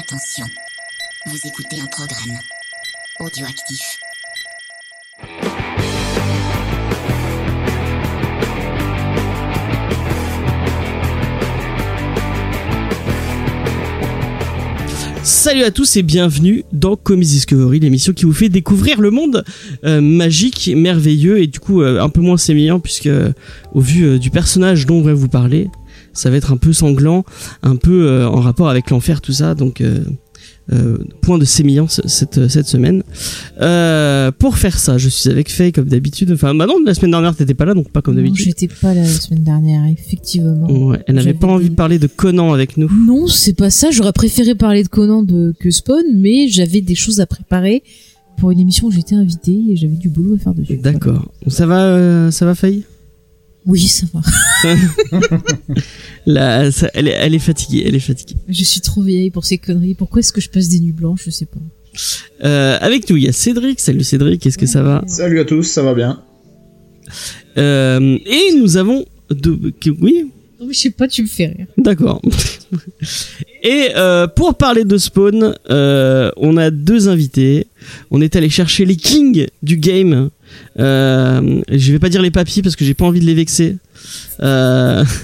Attention, vous écoutez un programme audioactif. Salut à tous et bienvenue dans Comics Discovery, l'émission qui vous fait découvrir le monde euh, magique, merveilleux et du coup euh, un peu moins sémillant puisque euh, au vu du personnage dont on va vous parler, ça va être un peu sanglant, un peu euh, en rapport avec l'enfer, tout ça. Donc euh, euh, point de sémillance cette cette semaine. Pour faire ça, je suis avec Faye comme d'habitude. Enfin, bah non, la semaine dernière t'étais pas là, donc pas comme Non, d'habitude. j'étais pas là la semaine dernière, effectivement. Ouais, elle n'avait pas envie de parler de Conan avec nous. Non, c'est pas ça. J'aurais préféré parler de Conan de, que Spawn, mais j'avais des choses à préparer pour une émission où j'étais invitée et j'avais du boulot à faire dessus. D'accord. Ça va, euh, ça va Faye? Oui, ça va. Là, ça- elle, est, elle est fatiguée, elle est fatiguée. Je suis trop vieille pour ces conneries. Pourquoi est-ce que je passe des nuits blanches? Je sais pas. Euh, avec nous, il y a Cédric. Salut Cédric, est-ce que ça va? Salut à tous, ça va bien Euh, Et nous avons... deux- Oui, Non, mais je sais pas, tu me fais rire. d'accord. Et euh, pour parler de Spawn, euh, on a deux invités. On est allé chercher les kings du game. Euh, je vais pas dire les papis parce que j'ai pas envie de les vexer. Euh,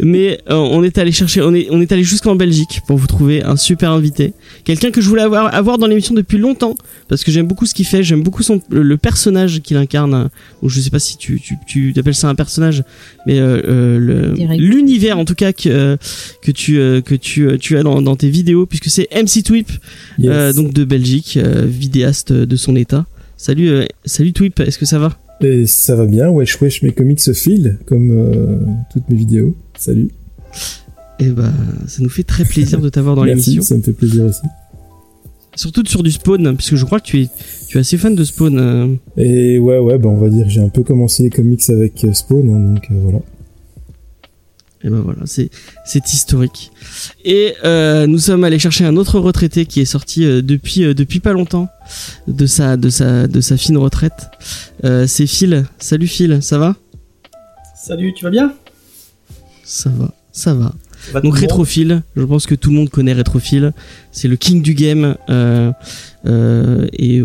mais euh, on est allé chercher, on est, on est allé jusqu'en Belgique pour vous trouver un super invité, quelqu'un que je voulais avoir, avoir dans l'émission depuis longtemps parce que j'aime beaucoup ce qu'il fait, j'aime beaucoup son le, le personnage qu'il incarne. Ou je sais pas si tu tu, tu appelles ça un personnage, mais euh, euh, l'univers en tout cas que que tu que tu tu as dans, dans tes vidéos puisque c'est MC Twip Yes. euh, donc de Belgique, euh, vidéaste de son état. Salut euh, salut Twip, est-ce que ça va? Et ça va bien, wesh wesh, mes comics se filent, comme euh, toutes mes vidéos. Salut. Eh ben ça nous fait très plaisir de t'avoir dans Merci, l'émission. ça me fait plaisir aussi. Surtout sur du Spawn, puisque je crois que tu es, tu es assez fan de Spawn. euh. Et ouais, ouais, bah on va dire, j'ai un peu commencé les comics avec euh, Spawn, hein, donc euh, voilà. Et ben voilà, c'est, c'est historique. Et euh, nous sommes allés chercher un autre retraité qui est sorti euh, depuis, euh, depuis pas longtemps de sa, de sa, de sa fine retraite. Euh, c'est Phil. Salut Phil, ça va? Salut, tu vas bien? Ça va, ça va. Va Donc Rétrophile, je pense que tout le monde connaît Rétrophile. C'est le king du game. Euh, euh, et,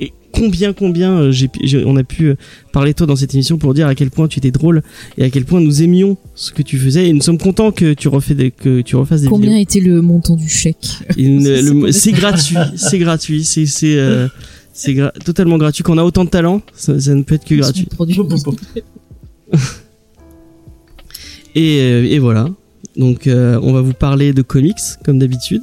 et combien, combien euh, j'ai, j'ai- on a pu euh, parler de toi dans cette émission pour dire à quel point tu étais drôle et à quel point nous aimions ce que tu faisais. Et nous sommes contents que tu refais des, que tu refasses des Combien vidéos. était le montant du chèque C'est gratuit, c'est gratuit, c'est c'est euh, gra- totalement gratuit. Quand on a autant de talent, ça, ça ne peut être que gratuit. Et, euh, et voilà. Donc euh, on va vous parler de comics comme d'habitude.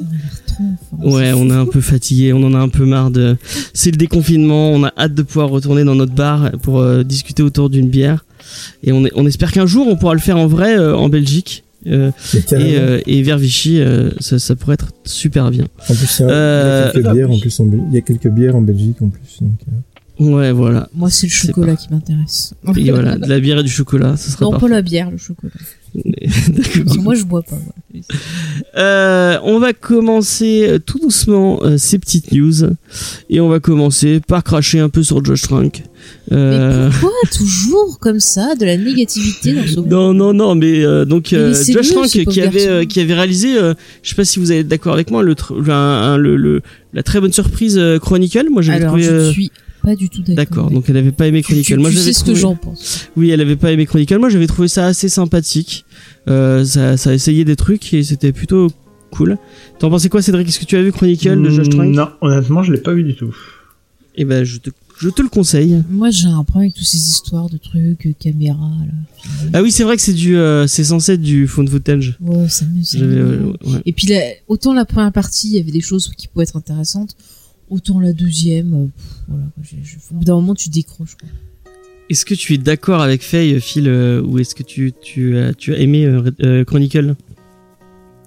Ouais, on est un peu fatigué, on en a un peu marre de. C'est le déconfinement, on a hâte de pouvoir retourner dans notre bar pour euh, discuter autour d'une bière. Et on, est- on espère qu'un jour on pourra le faire en vrai euh, en Belgique. Euh, et, euh, et vers Vichy, euh, ça, ça pourrait être super bien. en plus, il y a, il y a quelques bières en plus en Bel- Il y a quelques bières en Belgique en plus. Donc, euh, Ouais, voilà. Moi, c'est le chocolat qui m'intéresse. Et voilà, de la bière et du chocolat, ça serait Non, parfait. pas la bière, le chocolat. D'accord. Parce que moi, je bois pas. moi. Euh, on va commencer euh, tout doucement euh, ces petites news et on va commencer par cracher un peu sur Josh Trank. Euh, Mais pourquoi toujours comme ça de la négativité dans ce non non non mais euh, donc Mais euh, Josh ce pauvre qui avait euh, qui avait réalisé euh, je sais pas si vous êtes d'accord avec moi le, tr- un- un- le, le- la très bonne surprise Chronicle moi j'avais trouvé je suis pas du tout d'accord. d'accord donc elle avait pas aimé Tu- tu, Chronicle moi tu j'avais sais ce trouvé- que j'en pense. oui elle avait pas aimé Chronicle moi j'avais trouvé ça assez sympathique euh, ça ça a essayé des trucs et c'était plutôt cool t'en pensais quoi Cédric? Est-ce que tu as vu Chronicle de Josh Trank? Non, honnêtement, je l'ai pas vu du tout. Eh ben, je te, je te le conseille. Moi, j'ai un problème avec toutes ces histoires de trucs, euh, caméra, là. Ah oui, c'est vrai que c'est du, euh, c'est censé être du phone footage. Ouais, ça me. ça J'avais, me- euh, ouais. Et puis, autant la première partie, il y avait des choses qui pouvaient être intéressantes, autant la deuxième, euh, pff, voilà. Au bout d'un moment, tu décroches. Quoi. Est-ce que tu es d'accord avec Faye, Phil, euh, ou est-ce que tu, tu, as, tu as aimé euh, euh, Chronicle?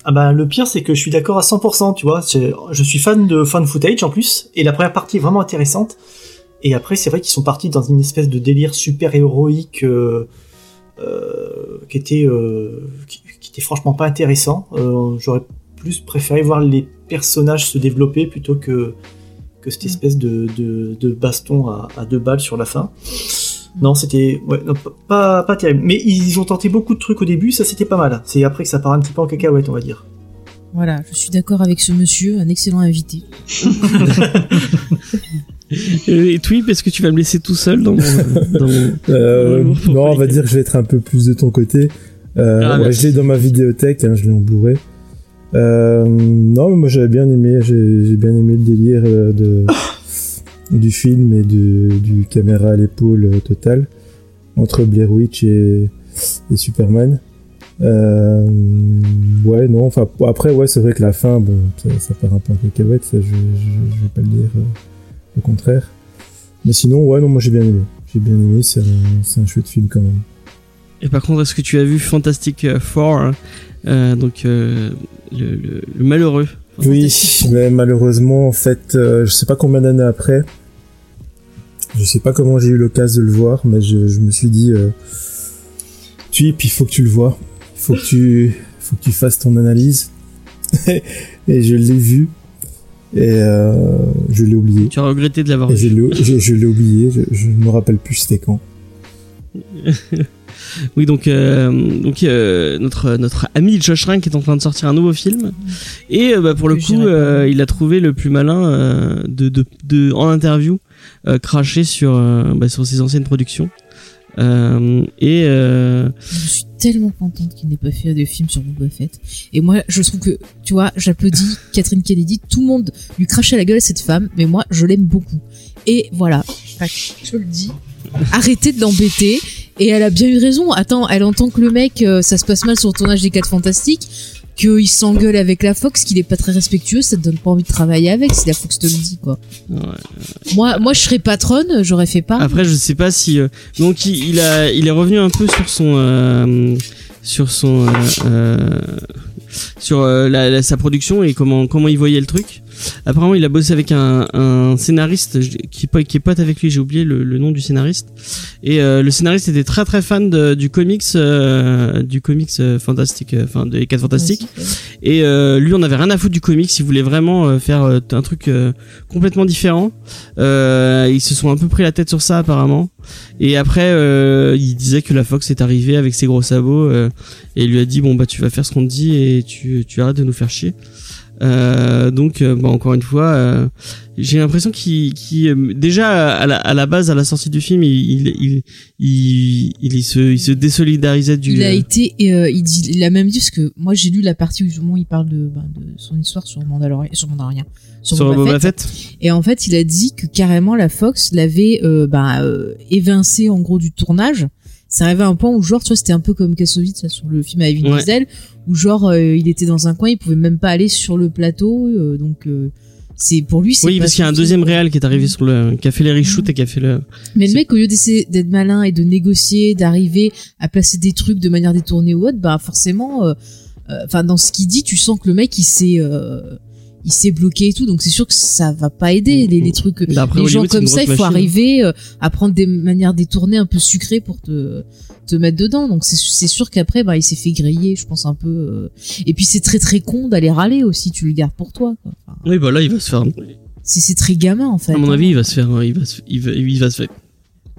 Ah bah le pire c'est que je suis d'accord à 100%, tu vois. Je suis fan de fan footage en plus, et la première partie est vraiment intéressante. Et après c'est vrai qu'ils sont partis dans une espèce de délire super héroïque euh, euh, qui était euh, qui, qui était franchement pas intéressant. Euh, J'aurais plus préféré voir les personnages se développer plutôt que que cette Mm. espèce de, de, de baston à, à deux balles sur la fin. Non, c'était ouais, non, pas, pas terrible. Mais ils ont tenté beaucoup de trucs au début, ça c'était pas mal. C'est après que ça part un petit peu en cacahuète, on va dire. Voilà, je suis d'accord avec ce monsieur, un excellent invité. Et Twip, est-ce que tu vas me laisser tout seul dans mon... Dans mon... Euh, non, on va dire que je vais être un peu plus de ton côté. Euh, Ah, ouais, je l'ai dans ma vidéothèque, hein, je l'ai en Blu-ray. Euh, non, mais moi j'avais bien aimé, j'ai bien aimé le délire euh, de, du film et du, du caméra à l'épaule euh, total entre Blair Witch et, et Superman. Euh, ouais, non, enfin après, ouais, c'est vrai que la fin, bon, ça, ça part un peu en cacahuète, ça je, je, je vais pas le dire euh, le contraire. Mais sinon, ouais, non, moi j'ai bien aimé. J'ai bien aimé, c'est un, c'est un chouette film quand même. Et par contre, est-ce que tu as vu Fantastic Four hein? euh, Donc, euh, le, le, le malheureux. Oui, mais malheureusement, en fait, euh, je sais pas combien d'années après, je sais pas comment j'ai eu l'occasion de le voir, mais je, je me suis dit, euh, tu il faut que tu le vois, il faut que tu, faut que tu fasses ton analyse, et je l'ai vu, et euh, je l'ai oublié. Tu as regretté de l'avoir je vu. l'ai, je, je l'ai oublié, je, je ne me rappelle plus c'était quand. Oui, donc, euh, donc euh, notre, notre ami Josh Rank est en train de sortir un nouveau film. Et euh, bah, pour le coup, il a trouvé le plus malin de, de, de, en interview, cracher sur, bah, sur ses anciennes productions. Euh, et euh, Je suis tellement contente qu'il n'ait pas fait de film sur Boba Fett. Et moi, je trouve que, tu vois, j'applaudis Catherine Kennedy. Tout le monde lui crachait à la gueule à cette femme, mais moi, je l'aime beaucoup. Et voilà. Je le dis. Arrêtez de l'embêter. Et elle a bien eu raison. Attends, elle entend que le mec, euh, ça se passe mal sur le tournage des 4 Fantastiques, qu'il s'engueule avec la Fox, qu'il est pas très respectueux, ça te donne pas envie de travailler avec si la Fox te le dit, quoi. ouais. Moi, moi, je serais patronne, j'aurais fait pas. Après, je sais pas si euh, donc il, il a il est revenu un peu sur son euh, sur son sur la, la- sa production et comment comment il voyait le truc. Apparemment, il a bossé avec un, un scénariste qui qui est pote avec lui. J'ai oublié le, le nom du scénariste. Et euh, le scénariste était très très fan de- du comics euh, du comics euh, fantastique, enfin des 4 fantastiques. Et euh, lui, on avait rien à foutre du comics. Il voulait vraiment faire un truc euh, complètement différent. Euh, ils se sont un peu pris la tête sur ça apparemment. Et après, euh, il disait que la Fox est arrivée avec ses gros sabots euh, et il lui a dit bon bah tu vas faire ce qu'on te dit et tu tu arrêtes de nous faire chier. Euh, donc euh, bah, encore une fois, euh, j'ai l'impression qu'il déjà à la, à la base à la sortie du film, il il il, se il se désolidarisait du. Il a été, et, euh, il, dit, il a même dit parce que moi j'ai lu la partie où justement il parle de, ben, de son histoire sur Mandalorian, sur Mandalorian, sur, sur Boba, Boba Fett. Fett. Et en fait, il a dit que carrément la Fox l'avait ben, évincé en gros du tournage. Ça arrivait à un point où genre tu vois c'était un peu comme Kassovitz là, sur le film avec Vin Ouais. Diesel où genre euh, il était dans un coin, il pouvait même pas aller sur le plateau, euh, donc euh, c'est pour lui c'est Oui, parce qu'il y a un deuxième réal qui est arrivé sur le, qui a fait les reshoots et qui a fait le. Mais le mec, au lieu d'essayer d'être malin et de négocier, d'arriver à placer des trucs de manière détournée ou autre, bah forcément, euh, euh, enfin dans ce qu'il dit, tu sens que le mec il s'est, euh, il s'est bloqué et tout, donc c'est sûr que ça va pas aider les, les trucs. D'après les gens Hollywood, comme ça, il faut machine. arriver euh, à prendre des manières détournées un peu sucrées pour te te mettre dedans. Donc c'est c'est sûr qu'après, bah il s'est fait griller, je pense un peu. euh. Et puis c'est très très con d'aller râler aussi. Tu le gardes pour toi. quoi. Enfin, Oui, bah là, il va se faire. c'est très gamin en fait. À mon hein. avis, il va se faire, il va se, il va, il va se faire.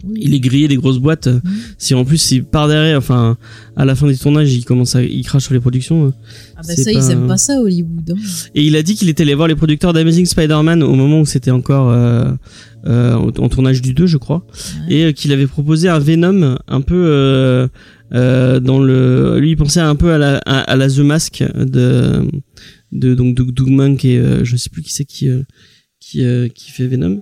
Oui. Il est grillé des grosses boîtes. Mhm. Si en plus, il part derrière, enfin, à la fin du tournage, il commence à, il crache sur les productions. Ah bah ça, pas- ils aiment pas ça Hollywood. hein. Et il a dit qu'il était allé voir les producteurs d'Amazing Spider-Man au moment où c'était encore euh, euh, en tournage du 2, je crois, Ouais. et euh, qu'il avait proposé un Venom un peu euh, euh, dans le. Lui, il pensait un peu à la, à, à la The Mask de de donc Doug, Doug Monk et euh, je sais plus qui c'est qui. Qui, euh, qui fait Venom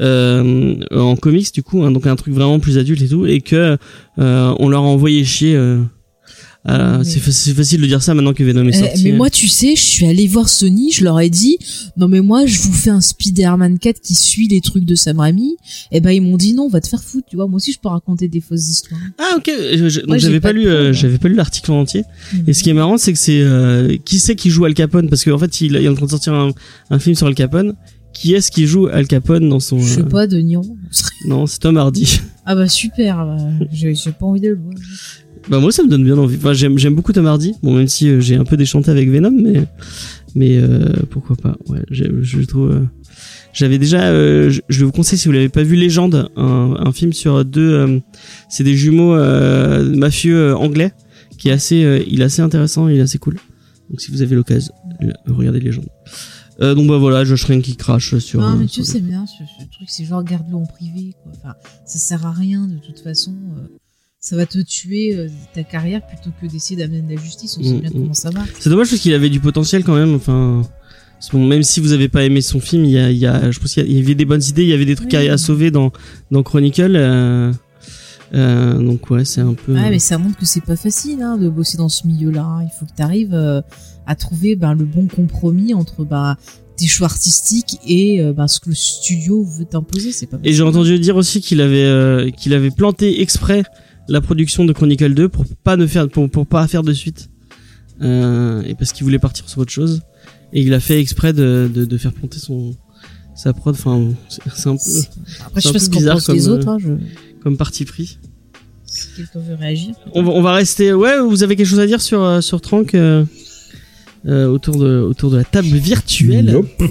euh, en comics du coup hein, donc un truc vraiment plus adulte et tout et que euh, on leur a envoyé chier euh, Mais- c'est fa- c'est facile de dire ça maintenant que Venom est Eh, sorti mais moi, tu sais, je suis allée voir Sony, je leur ai dit, non mais moi, je vous fais un Spider-Man 4 qui suit les trucs de Sam Raimi. Et ben ils m'ont dit non, va te faire foutre, tu vois. Moi aussi, je peux raconter des fausses histoires. Ah ok, j'avais pas, lu, euh, j'avais pas lu l'article en entier. Et ce qui est marrant, c'est que c'est euh, qui c'est qui joue Al Capone? Parce qu'en fait il, il est en train de sortir un, un film sur Al Capone. Qui est-ce qui joue Al Capone dans son Je sais pas, de Niron. Non, c'est Tom Hardy. Ah bah super, bah, j'ai pas envie de le voir. bah moi ça me donne bien envie. Enfin j'aime beaucoup Tom Hardy. Bon même si euh, j'ai un peu déchanté avec Venom, mais mais euh, pourquoi pas. Ouais, je trouve. euh, J'avais déjà, euh, je, je vous conseille si vous l'avez pas vu, Légende, un, un film sur deux, euh, c'est des jumeaux euh, mafieux anglais, qui est assez, euh, il est assez intéressant, il est assez cool. Donc si vous avez l'occasion, regardez Légende. Euh, donc bah voilà, Josh Trank qui crache sur. Non, mais euh, tu sur sais bien, ce, ce truc, c'est genre garde-le en privé, quoi. Enfin, ça sert à rien, de toute façon. euh, ça va te tuer euh, ta carrière plutôt que d'essayer d'amener de la justice. On sait Mm, bien mm. comment ça marche. C'est dommage parce qu'il avait du potentiel quand même. Enfin, bon, même si vous avez pas aimé son film, il y a, il y a je pense qu'il y avait des bonnes idées, il y avait des trucs Oui. à, à sauver dans dans Chronicle. euh, donc ouais, c'est un peu. Ouais, mais ça montre que c'est pas facile hein, de bosser dans ce milieu-là. hein. Il faut que tu arrives à trouver ben, le bon compromis entre ben, tes choix artistiques et euh, ben, ce que le studio veut t'imposer. C'est pas Et j'ai entendu dire aussi qu'il avait euh, qu'il avait planté exprès la production de Chronicle 2 pour pas ne faire pour, pour pas faire de suite. Euh, et parce qu'il voulait partir sur autre chose. Et il a fait exprès de, de, de faire planter son sa prod. Enfin, c'est c'est un peu Après, je sais pas ce pensent les comme, autres. Hein, je... comme parti pris. Si quelqu'un veut réagir. On va, on va rester. Ouais, vous avez quelque chose à dire sur euh, sur Trank euh, autour de autour de la table virtuelle. Nope.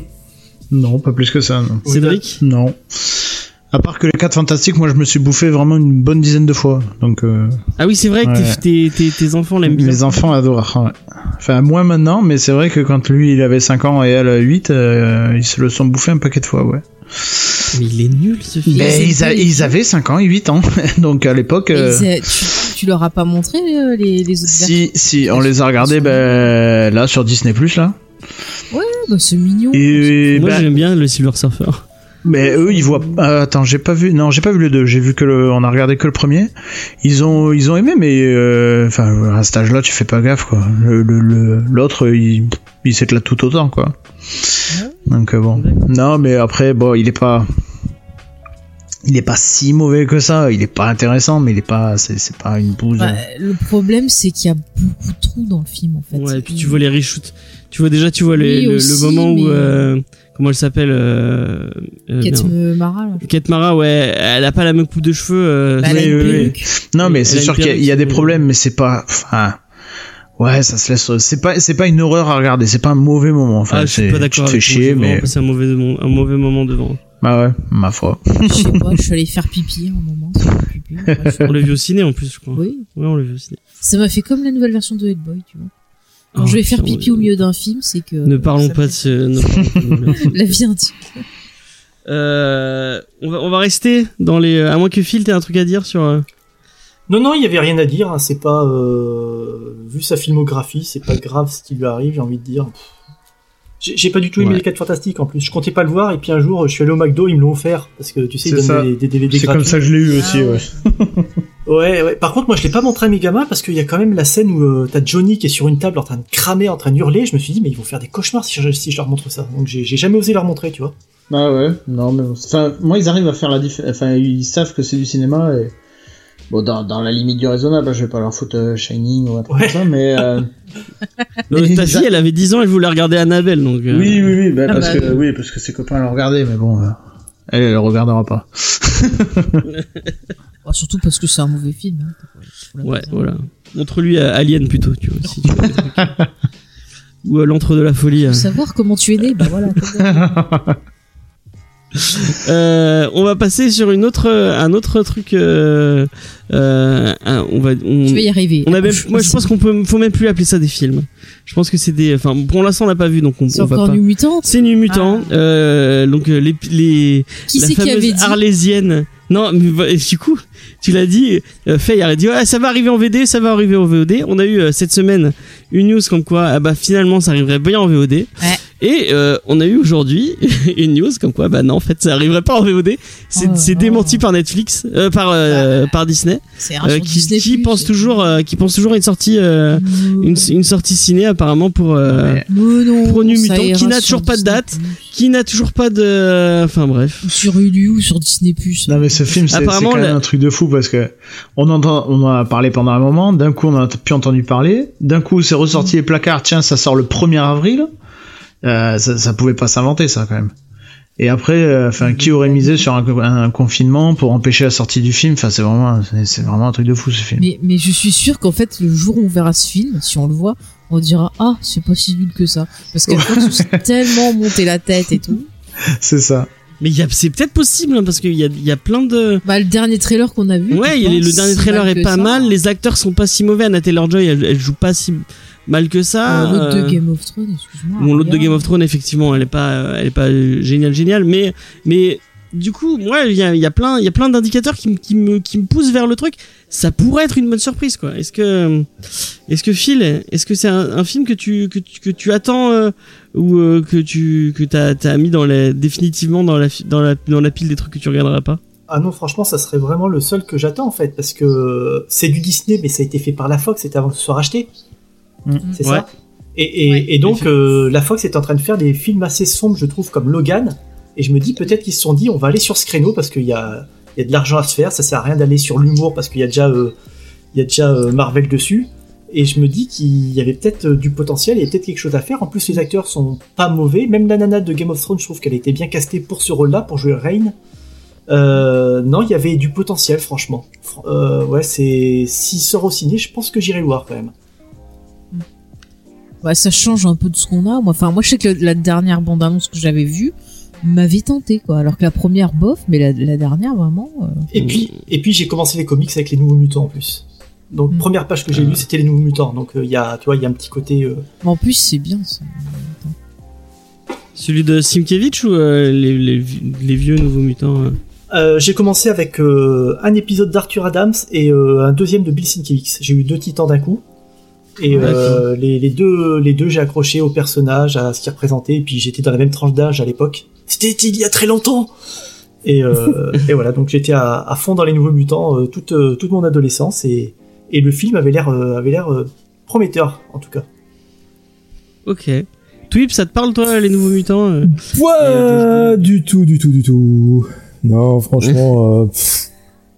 Non, pas plus que ça. Non. Cédric. Non. À part que les 4 fantastiques, moi je me suis bouffé vraiment une bonne dizaine de fois. Donc euh, Ah oui, c'est vrai que Ouais. tes, tes, tes, tes enfants l'aiment bien. mes enfants adorent. ouais. Enfin, moins maintenant, mais c'est vrai que quand lui il avait 5 ans et elle 8, euh, ils se le sont bouffé un paquet de fois, ouais. Mais il est nul ce film. Mais- Ben, ils a- avaient 5 ans et 8 ans. Donc à l'époque. Euh, tu, tu leur as pas montré euh, les, les autres Si, si, on les a regardés ben, là sur Disney Plus là. versions bah, C'est mignon. Et Moi ben, j'aime bien le Silver Surfer. Mais eux, ils voient. euh, attends, j'ai pas vu. Non, j'ai pas vu le 2. J'ai vu que le. On a regardé que le premier. Ils ont, ils ont aimé, mais euh, enfin, à cet âge-là, tu fais pas gaffe, quoi. Le, le, le- l'autre, il, il s'éclate tout autant, quoi. Donc euh, bon. Non, mais après, bon, il est pas. Il est pas si mauvais que ça. Il est pas intéressant, mais il est pas. C'est, c'est pas une bouse. Bah, le problème, c'est qu'il y a beaucoup de trous dans le film, en fait. Ouais, et puis tu vois les reshoots. Tu vois déjà, tu vois les- Oui, le, le moment où mais- euh, comment elle s'appelle euh, euh, Kate euh, Mara, là. Kate Mara, ouais, elle a pas la même coupe de cheveux. euh, Bah, elle oui, oui. Non, mais c'est a sûr qu'il y a, il y a des problèmes, mais c'est pas. Enfin. Ouais, ça se laisse. C'est pas, c'est pas une horreur à regarder. C'est pas un mauvais moment. Enfin, ah, je suis c'est- pas tu d'accord te avec fais chier, mais. passé un mauvais, un mauvais moment devant. Bah ouais, ma foi. Je sais pas, je suis allée faire pipi à un moment. pipi. On l'a vu au ciné en plus, je crois. Oui. Ouais, on l'a vu au ciné. Ça m'a fait comme la nouvelle version de Hellboy, tu vois. Quand Oh, je vais faire pipi ouais. au milieu d'un film, c'est que. Ne parlons pas de ce. La vie intime. Euh, on va on va rester dans les. À moins que Phil t'aies un truc à dire sur. euh, Non, non, il y avait rien à dire. hein, C'est pas euh, vu sa filmographie, c'est pas grave ce qui lui arrive. J'ai envie de dire. Pff. J'ai pas du tout aimé Ouais. les 4 fantastiques en plus. Je comptais pas le voir et puis un jour je suis allé au McDo, ils me l'ont offert parce que tu sais ils C'est donnent des, des DVD C'est comme ça que je l'ai eu aussi, Ah ouais. Ouais, ouais. Par contre, moi, je l'ai pas montré à mes gamins parce qu'il y a quand même la scène où euh, t'as Johnny qui est sur une table en train de cramer, en train de hurler. Je me suis dit, mais ils vont faire des cauchemars si je, si je leur montre ça. Donc, j'ai jamais osé leur montrer, tu vois. Ah ouais, non, mais enfin, moi ils arrivent à faire la différence. Enfin, ils savent que c'est du cinéma et. Bon, dans, dans la limite du raisonnable, je vais pas leur foutre euh, Shining ou un truc Ouais. comme ça, mais. euh, mais ta fille, elle avait 10 ans, elle voulait regarder Annabelle, donc. euh, Oui, oui, oui, bah, Ah parce bah que, oui, parce que ses copains l'ont regardé, mais bon, euh, elle, elle le regardera pas. Bon, surtout parce que c'est un mauvais film. hein. Ouais, voilà. Montre-lui euh, Alien plutôt, tu vois. Si tu veux. Ou l'entre de la folie. euh. Faut savoir comment tu es né, bah voilà. Euh, on va passer sur une autre, un autre truc. Euh, euh, on va. On, tu vas y arriver. on a même, moi, je pense qu'on peut, faut même plus appeler ça des films. Je pense que c'est des. Enfin, pour l'instant, on l'a pas vu, donc on, C'est on va encore. New Mutant. C'est Nu Mutant. Euh, donc euh, les, les Qui la c'est qui fameuse avait dit arlésienne. Non, mais et du coup, tu l'as dit, euh, Faye a dit ouais, ça va arriver en VD, ça va arriver en VOD. On a eu euh, cette semaine une news comme quoi ah bah finalement ça arriverait bien en VOD. Ouais. Et euh, on a eu aujourd'hui une news comme quoi bah non en fait ça arriverait pas en VOD. C'est Oh démenti par Netflix, euh, par euh, par Disney, C'est un euh, qui, Disney+. qui pense toujours euh, qui pense toujours à une sortie euh, une, une sortie ciné apparemment pour euh, non, pour New Mutant, qui n'a toujours pas de date. qui n'a toujours pas de enfin bref. Ou sur Hulu ou sur Disney+. Non mais ce film c'est quand même la- un truc de fou parce que on entend on en a parlé pendant un moment, d'un coup on en a plus entendu parler, d'un coup c'est ressorti les placards, tiens ça sort le 1er avril, ça, ça pouvait pas s'inventer ça quand même. Et après, euh, enfin qui aurait misé sur un, un confinement pour empêcher la sortie du film? Enfin c'est vraiment c'est- vraiment un truc de fou ce film. Mais, mais je suis sûr qu'en fait, le jour où on verra ce film, si on le voit, on dira Ah, c'est pas si nul que ça. Parce qu'à sont tellement monté la tête et tout. C'est ça. Mais il y a- c'est peut-être possible hein, parce qu'il y a, il y a plein de. Bah, le dernier trailer qu'on a vu. Ouais, y a- le dernier trailer est pas ça. mal. Les acteurs sont pas si mauvais. Anna Taylor Joy, elle, elle joue pas si mal que ça. Euh, L'autre euh, de Game of Thrones, excuse-moi. Bon, l'autre de. Game of Thrones, effectivement, elle est pas, euh, elle est pas géniale, géniale, mais, mais du coup, moi, il y a, il y a plein, il y a plein d'indicateurs qui, me- qui me, qui me poussent vers le truc. Ça pourrait être une bonne surprise, quoi. Est-ce que, est-ce que Phil, est-ce que c'est un, un film que tu, que tu, que tu attends euh, ou euh, que tu, que t'as, t'as mis dans les, définitivement dans la, dans la, dans la pile des trucs que tu regarderas pas? Ah non, franchement, ça serait vraiment le seul que j'attends en fait, parce que c'est du Disney, mais ça a été fait par la Fox, c'était avant que ce soit Mm. C'est Ouais. ça et, et, Ouais. et donc, euh, la Fox est en train de faire des films assez sombres, je trouve, comme Logan. Et je me dis peut-être qu'ils se sont dit, on va aller sur ce créneau parce qu'il y a, il y a de l'argent à se faire, ça sert à rien d'aller sur l'humour parce qu'il y a déjà, euh, il y a déjà euh, Marvel dessus. Et je me dis qu'il y avait peut-être euh, du potentiel, il y a peut-être quelque chose à faire. En plus, les acteurs sont pas mauvais. Même la nana de Game of Thrones, je trouve qu'elle était bien castée pour ce rôle-là, pour jouer Reign. Euh, non, il y avait du potentiel, franchement. Fr- Euh, ouais, c'est s'il sort au ciné, je pense que j'irai le voir quand même. Bah, ça change un peu de ce qu'on a. Moi, enfin, moi, je sais que la dernière bande-annonce que j'avais vue m'avait tenté, quoi. Alors que la première, bof, mais la, la dernière, vraiment. euh, Et puis, et puis j'ai commencé les comics avec les Nouveaux Mutants en plus. Donc Mm. première page que j'ai lue, c'était les Nouveaux Mutants. Donc euh, il y a, tu vois, il y a un petit côté. euh, mais En plus, c'est bien, ça. Celui de Simkevich ou euh, les, les, vi- les vieux nouveaux mutants euh Euh, j'ai commencé avec euh, un épisode d'Arthur Adams et euh, un deuxième de Bill Sienkiewicz. J'ai eu deux titans d'un coup. Et euh, les, les deux, les deux, j'ai accroché au personnage, à ce qu'il représentait. Et puis j'étais dans la même tranche d'âge à l'époque. C'était il y a très longtemps. Et, euh, et voilà, donc j'étais à, à fond dans les Nouveaux Mutants euh, toute, euh, toute mon adolescence et, et le film avait l'air, euh, avait l'air euh, prometteur en tout cas. Ok. Twip, ça te parle toi les nouveaux mutants euh? Pas du tout, du tout, du tout. Non, franchement, euh, pff,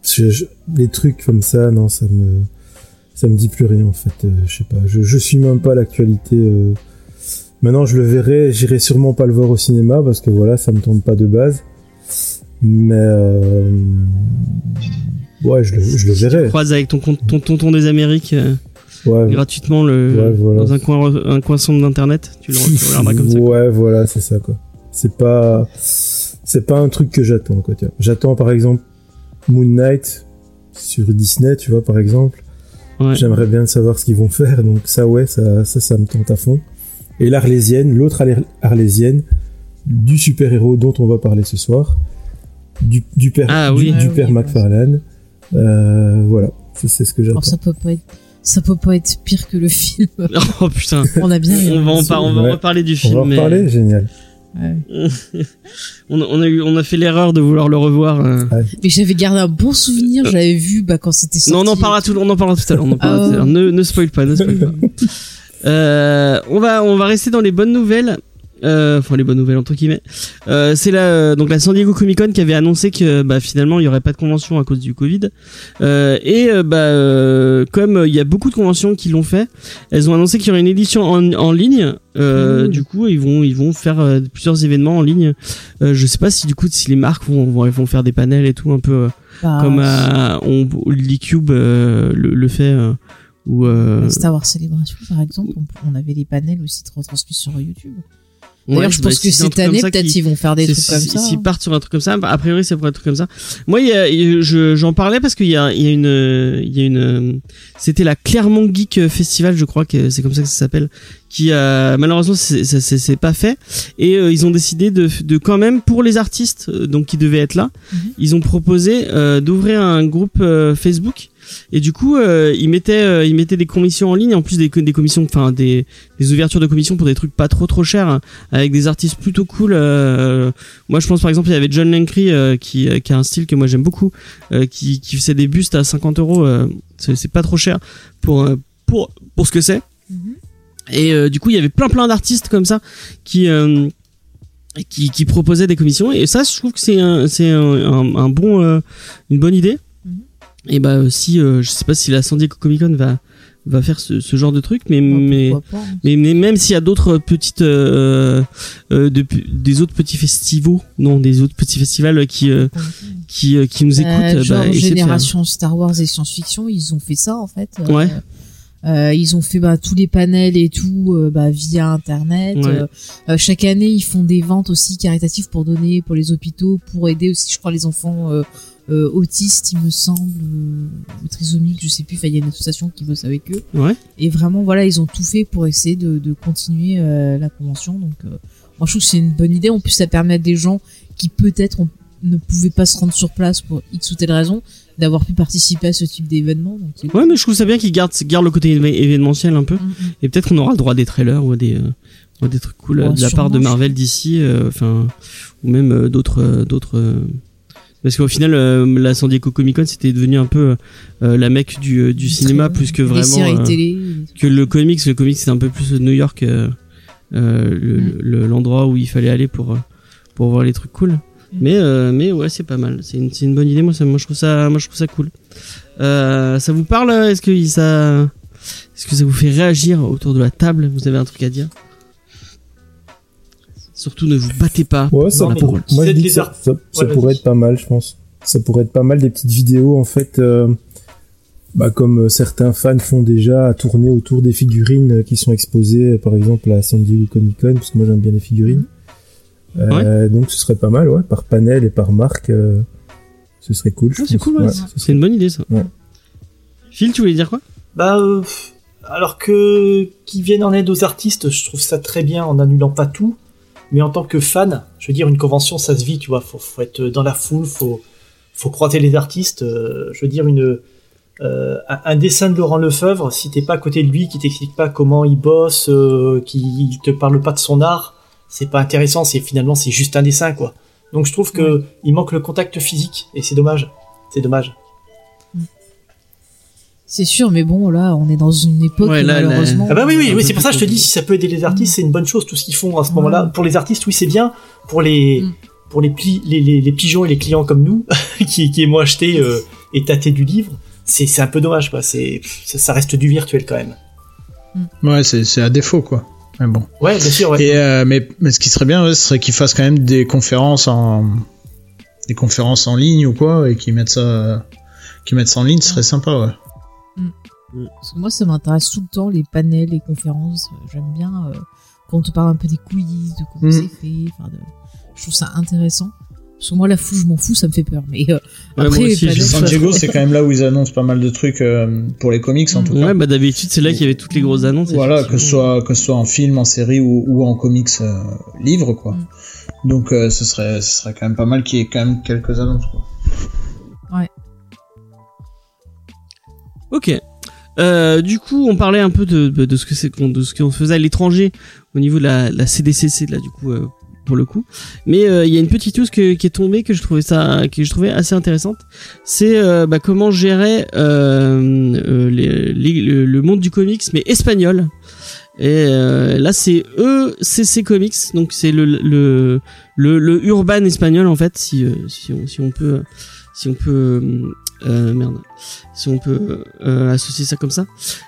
je- je- les trucs comme ça, non, ça me, ça me dit plus rien en fait. Euh, je sais pas, je, je suis même pas l'actualité. euh. Maintenant, je le verrai, j'irai sûrement pas le voir au cinéma parce que voilà, ça me tombe pas de base. Mais euh, ouais, je le, je le verrai. Croise avec ton, ton tonton des Amériques euh, Ouais, gratuitement le, Ouais, voilà. dans un coin, un coin sombre d'internet. Tu le, tu regarderas comme ça. quoi. Ouais, voilà, c'est ça quoi. C'est pas, c'est pas un truc que j'attends quoi. tiens. J'attends par exemple Moon Knight sur Disney, tu vois par exemple. Ouais. J'aimerais bien savoir ce qu'ils vont faire, donc ça ouais, ça, ça, ça me tente à fond. Et l'Arlésienne, l'autre Arlé- Arlésienne du super héros dont on va parler ce soir, du, du père, Ah du, oui. du Ah père oui, McFarlane. Euh, voilà, c'est ce que j'attends. Alors, ça peut pas être, ça peut pas être pire que le film. Oh putain. On a bien. On va en, par- on va en Ouais. reparler du On film. va en mais reparler, génial. Ouais. on, a- on a eu, on a fait l'erreur de vouloir le revoir. euh. Mais j'avais gardé un bon souvenir. J'avais vu bah, quand c'était sorti. Non, on en parlera tout, on en parlera tout à l'heure. on en parlera Ah tout à l'heure. Ne, ne spoil pas, ne spoil pas. Euh, on va, on va rester dans les bonnes nouvelles. Euh, enfin les bonnes nouvelles entre guillemets. Euh, c'est la donc la San Diego Comic Con qui avait annoncé que bah finalement il y aurait pas de convention à cause du Covid. Euh, et euh, bah euh, comme euh, il y a beaucoup de conventions qui l'ont fait, elles ont annoncé qu'il y aurait une édition en, en ligne. Euh, Mmh. Du coup ils vont ils vont faire euh, plusieurs événements en ligne. Euh, je sais pas si du coup si les marques vont vont, vont faire des panels et tout un peu euh, Bah, comme à, on, l'e-cube euh, le, le fait euh, ou euh, Star Wars Celebration, par exemple, on, on avait les panels aussi retransmis sur YouTube. Ouais, D'ailleurs, je bah, pense que c'est cette année, peut-être ils vont faire des c'est- trucs comme ça. S'ils hein. partent sur un truc comme ça, a priori, pourrait être un truc comme ça. Moi, a- je, j'en parlais parce qu'il y y a une, il y a une, c'était la Clermont Geek Festival, je crois que c'est comme ça que ça s'appelle, qui a, malheureusement, c'est, c'est, c'est- c'est pas fait. Et euh, ils ont décidé de, de quand même, pour les artistes, euh, donc qui devaient être là, Mhm. ils ont proposé euh, d'ouvrir un groupe euh, Facebook. Et du coup, euh, ils mettaient, euh, ils mettaient des commissions en ligne, en plus des, des commissions, enfin des, des ouvertures de commissions pour des trucs pas trop trop chers, hein, avec des artistes plutôt cool. euh, moi, je pense par exemple, il y avait John Lankry qui, qui a un style que moi j'aime beaucoup, qui, qui faisait des bustes à 50 euros. c'est pas trop cher pour pour pour ce que c'est. Mhm. Et du coup, il y avait plein plein d'artistes comme ça qui qui, des commissions. Et ça, je trouve que c'est un c'est un, un, un bon euh, une bonne idée. Et bah euh, si euh, je sais pas si la San Diego Comic Con va va faire ce, ce genre de truc, mais Bah, mais pas, hein. mais, mais même s'il y a d'autres petites euh, euh, de- des autres petits festivals non des autres petits festivals qui euh, qui euh, qui nous écoutent genre bah, de faire. génération Star Wars et science-fiction, ils ont fait ça en fait. Ouais. euh, ils ont fait bah, tous les panels et tout euh, bah, via internet. Ouais. Euh, euh, chaque année, ils font des ventes aussi caritatives pour donner pour les hôpitaux, pour aider aussi, je crois, les enfants euh, autistes, il me semble, euh, trisomiques, je sais plus. Enfin, il y a une association qui bosse avec eux. Ouais. Et vraiment, voilà, ils ont tout fait pour essayer de, de continuer euh, la convention. Donc, euh, moi, je trouve que c'est une bonne idée. En plus, ça permet à des gens qui peut-être ne pouvaient pas se rendre sur place pour X ou telle raison d'avoir pu participer à ce type d'événement. Donc, Ouais, mais je trouve ça bien qu'ils gardent, gardent le côté événementiel un peu. Mm, mm. Et peut-être qu'on aura le droit à des trailers ou à des, ou à des trucs cool Ouais, de la part de Marvel d'ici, enfin, ou même d'autres, d'autres. Euh, parce qu'au final, euh, la San Diego Comic Con, c'était devenu un peu euh, la mecque du, euh, du cinéma plus que vraiment euh, télé. que le comics. Le comics, c'est un peu plus New York, euh, euh, le- Mm. le- l'endroit où il fallait aller pour euh, pour voir les trucs cool. Mais euh, mais ouais, c'est pas mal. C'est une, une bonne idée. Moi, ça, moi, je trouve ça, moi, je trouve ça cool. Euh, ça vous parle Est-ce que ça, est-ce que ça vous fait réagir autour de la table? Vous avez un truc à dire? Surtout, ne vous battez pas. Ouais, ça Non, moi je aide dis les que ça, arts- ça, ça Ouais, pourrait être pas mal, je pense. Ça pourrait être pas mal des petites vidéos en fait, euh, bah, comme euh, certains fans font déjà à tourner autour des figurines euh, qui sont exposées, par exemple à San Diego Comic Con, parce que moi j'aime bien les figurines. Euh, Donc ce serait pas mal, ouais, par panel et par marque, euh, ce serait cool. je Ah, c'est cool, ouais. ce C'est serait- une bonne idée, ça. Ouais. Phil, tu voulais dire quoi? Bah, euh, alors que qu'ils viennent en aide aux artistes, je trouve ça très bien en annulant pas tout. Mais en tant que fan, je veux dire, une convention, ça se vit, tu vois. Faut, faut être dans la foule, faut, faut croiser les artistes. euh, je veux dire, une, euh, un, dessin de Laurent Lefebvre, si t'es pas à côté de lui, qui t'explique pas comment il bosse, euh, qui il te parle pas de son art, c'est pas intéressant. C'est finalement, c'est juste un dessin, quoi. Donc je trouve que il manque le contact physique et c'est dommage. C'est dommage. C'est sûr, mais bon, là, on est dans une époque Ouais, où, là, là- malheureusement. Ah bah oui, oui, oui c'est pour ça que je te dis, si ça peut aider les artistes, c'est une bonne chose, tout ce qu'ils font à ce Ouais. moment-là. Pour les artistes, oui, c'est bien. Pour les, Mm. pour les, pli- les, les, les pigeons et les clients comme nous, qui, qui aimons acheter euh, et tâter du livre, c'est c'est un peu dommage, quoi. C'est ça, ça reste du virtuel quand même. Ouais, c'est c'est à défaut, quoi. Mais bon. Ouais, bien sûr, ouais. Et euh, mais, mais ce qui serait bien, ouais, ce serait qu'ils fassent quand même des conférences en des conférences en ligne ou quoi, et qu'ils mettent ça, euh, qu'ils mettent ça en ligne, ce serait sympa, ouais. Parce que moi, ça m'intéresse tout le temps, les panels, les conférences. J'aime bien euh, quand on te parle un peu des quiz, de comment Mm. c'est fait. Enfin, de... Je trouve ça intéressant. Parce que moi, la foule, je m'en fous, ça me fait peur. Mais euh, Ouais, après, aussi, San Diego, c'est quand même là où ils annoncent pas mal de trucs euh, pour les comics en tout cas. Ouais, bah d'habitude, c'est là qu'il y avait toutes les grosses annonces. Voilà, que ce soit que ce soit en film, en série ou, ou en comics euh, livre quoi. Mm. Donc euh, ce serait ce serait quand même pas mal qu'il y ait quand même quelques annonces quoi. Ok. Euh, du coup, on parlait un peu de, de, ce que c'est qu'on de ce qu'on faisait à l'étranger au niveau de la, la CDCC là du coup euh, pour le coup. Mais euh, il y a une petite que- qui est tombée que je trouvais ça que je trouvais assez intéressante. C'est bah, comment gérer le, monde du comics mais espagnol. Et là c'est ECC Comics donc c'est le, le le le urban espagnol en fait si si on si on peut si on peut euh, merde si on peut euh, associer ça comme ça.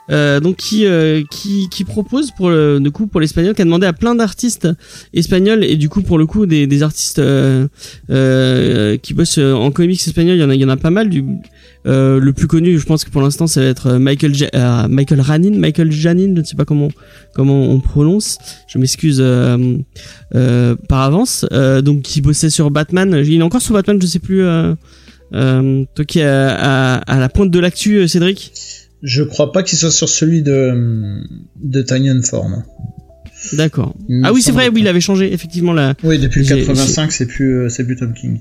Euh, donc qui euh, qui qui propose pour le du coup pour l'espagnol qui a demandé à plein d'artistes espagnols et du coup pour le coup des des artistes euh, euh, qui bossent en comics espagnol, il y en a il y en a pas mal du le plus connu, je pense que pour l'instant, ça va être Michael Ja- Michael Ranin, Michael Janin, je ne sais pas comment comment on prononce. Je m'excuse par avance. Donc qui bossait sur Batman. Il est encore sur Batman, je sais plus. Euh, toi qui est à, à, à la pointe de l'actu, euh, Cédric. Je crois pas qu'il soit sur celui de de Tanyan non. D'accord. Ah oui, c'est vrai, oui, il avait changé effectivement là. Oui, depuis le J'ai- 85, c'est plus euh, c'est plus Tom King.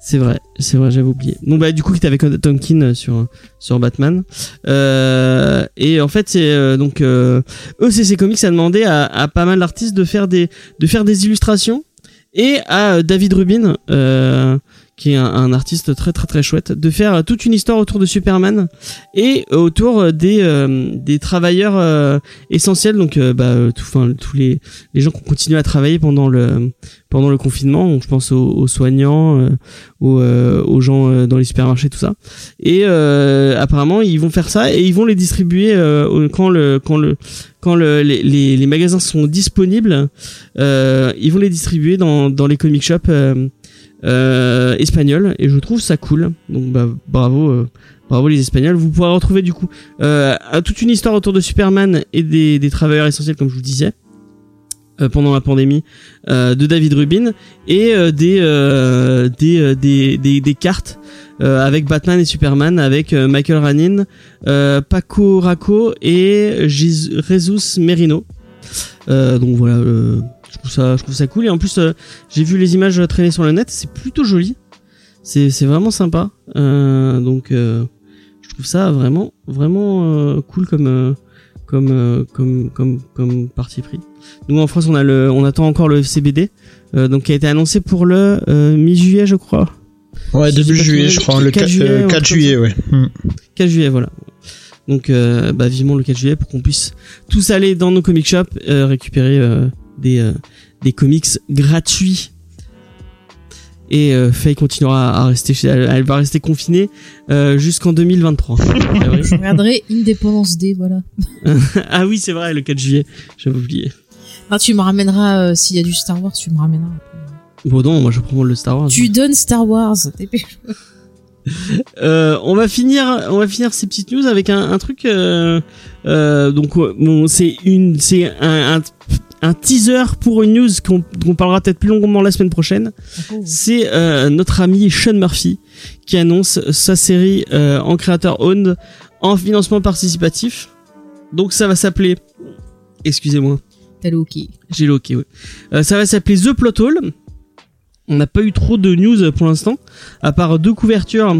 C'est vrai, c'est vrai, j'avais oublié. Donc bah du coup, était avec Tonkin sur sur Batman. Euh, et en fait, c'est euh, donc euh, ECC Comics a demandé à, à pas mal d'artistes de faire des de faire des illustrations et à David Rubin, euh, qui est un, un artiste très très très chouette, de faire toute une histoire autour de Superman et autour des euh, des travailleurs euh, essentiels, donc euh, bah euh, tout, enfin tous les les gens qui ont continué à travailler pendant le pendant le confinement. Donc, je pense aux, aux soignants, euh, aux, euh, aux gens euh, dans les supermarchés, tout ça. Et euh, apparemment, ils vont faire ça et ils vont les distribuer euh, quand le quand le quand le, les, les, les magasins sont disponibles. Euh, ils vont les distribuer dans dans les comic shops euh, euh, espagnols et je trouve ça cool. Donc bah bravo. euh, Bravo les Espagnols. Vous pourrez retrouver du coup euh, toute une histoire autour de Superman et des, des travailleurs essentiels comme je vous disais euh, pendant la pandémie euh, de David Rubin et euh, des, euh, des, euh, des, des des cartes euh, avec Batman et Superman avec euh, Michael Ranin, euh, Paco Racco et Jesus Merino. Euh, donc voilà, euh, je trouve ça je trouve ça cool et en plus euh, j'ai vu les images traîner sur le net, c'est plutôt joli. C'est c'est vraiment sympa. Euh, donc euh, je trouve ça vraiment vraiment euh, cool comme euh, comme euh, comme comme comme parti pris. Nous en France on a le on attend encore le FCBD euh, donc qui a été annoncé pour le euh, mi-juillet je crois. Ouais, début juillet, je crois. Le 4 juillet, juillet, ou un 4 truc juillet ouais. Hmm. 4 juillet voilà. Donc euh, bah vivement le 4 juillet pour qu'on puisse tous aller dans nos comic shops euh, récupérer euh, des euh, des comics gratuits. Et euh, Faye continuera à rester chez elle, elle va rester confinée euh, jusqu'en 2023. Ah oui. Je regarderai Independence Day, voilà. ah oui, c'est vrai, le 4 juillet. J'avais oublié. Ah, tu me ramèneras, euh, s'il y a du Star Wars, tu me ramèneras. Bon non, moi je prends le Star Wars. Tu donnes Star Wars. Euh, on va finir, on va finir ces petites news avec un, un truc. Euh, euh, donc bon, c'est une, c'est un, un, un teaser pour une news qu'on parlera peut-être plus longuement la semaine prochaine. C'est euh, notre ami Sean Murphy qui annonce sa série euh, en créateur owned en financement participatif. Donc ça va s'appeler. Excusez-moi. T'as le. J'ai le ouais. Euh, ça va s'appeler The Plot Hole. On n'a pas eu trop de news pour l'instant, à part deux couvertures.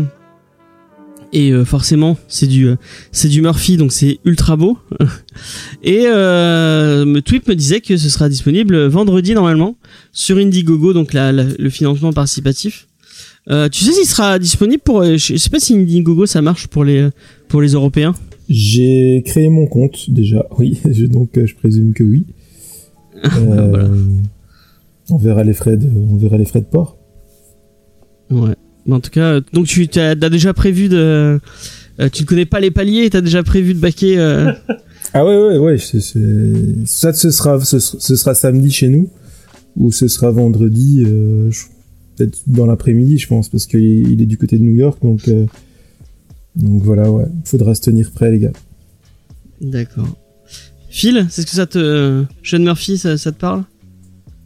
Et euh, forcément, c'est du euh, c'est du Murphy, donc c'est ultra beau. Et euh, me tweet me disait que ce sera disponible vendredi normalement sur Indiegogo, donc la, la- le financement participatif. Euh, tu sais s'il sera disponible pour euh, je sais pas si Indiegogo ça marche pour les pour les Européens. J'ai créé mon compte déjà, oui, je- donc euh, je présume que oui. Euh, Voilà. On verra les frais de, on verra les frais de port. Ouais. Mais en tout cas, donc tu as, déjà prévu de. euh, tu ne connais pas les paliers et t'as déjà prévu de baquer. euh, Ah ouais, ouais, ouais, ça ce sera, ce, sera- ce sera samedi chez nous, ou ce sera vendredi, euh, peut-être dans l'après-midi, je pense, parce qu'il est, il est du côté de New York, donc, euh, donc voilà, ouais, faudra se tenir prêt, les gars. D'accord. Phil, c'est ce que ça te. Sean Murphy, ça, ça te parle?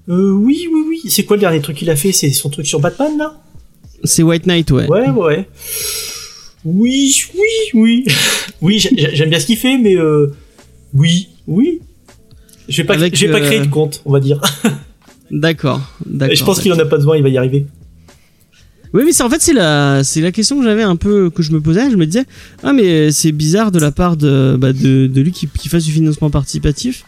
Euh, oui, oui, oui. C'est quoi le dernier truc qu'il a fait? C'est son truc sur Batman, là? C'est White Knight, ouais. Ouais, ouais. Oui, oui, oui. oui, j'ai- j'aime bien ce qu'il fait, mais euh, oui, oui. Je vais pas, Avec, je vais pas euh, créer de compte, on va dire. D'accord. D'accord. Et je pense qu'il en a pas besoin, il va y arriver. Oui, mais c'est en fait c'est la c'est la question que j'avais un peu que je me posais. Je me disais ah mais c'est bizarre de la part de bah, de, de lui qui, qui fasse du financement participatif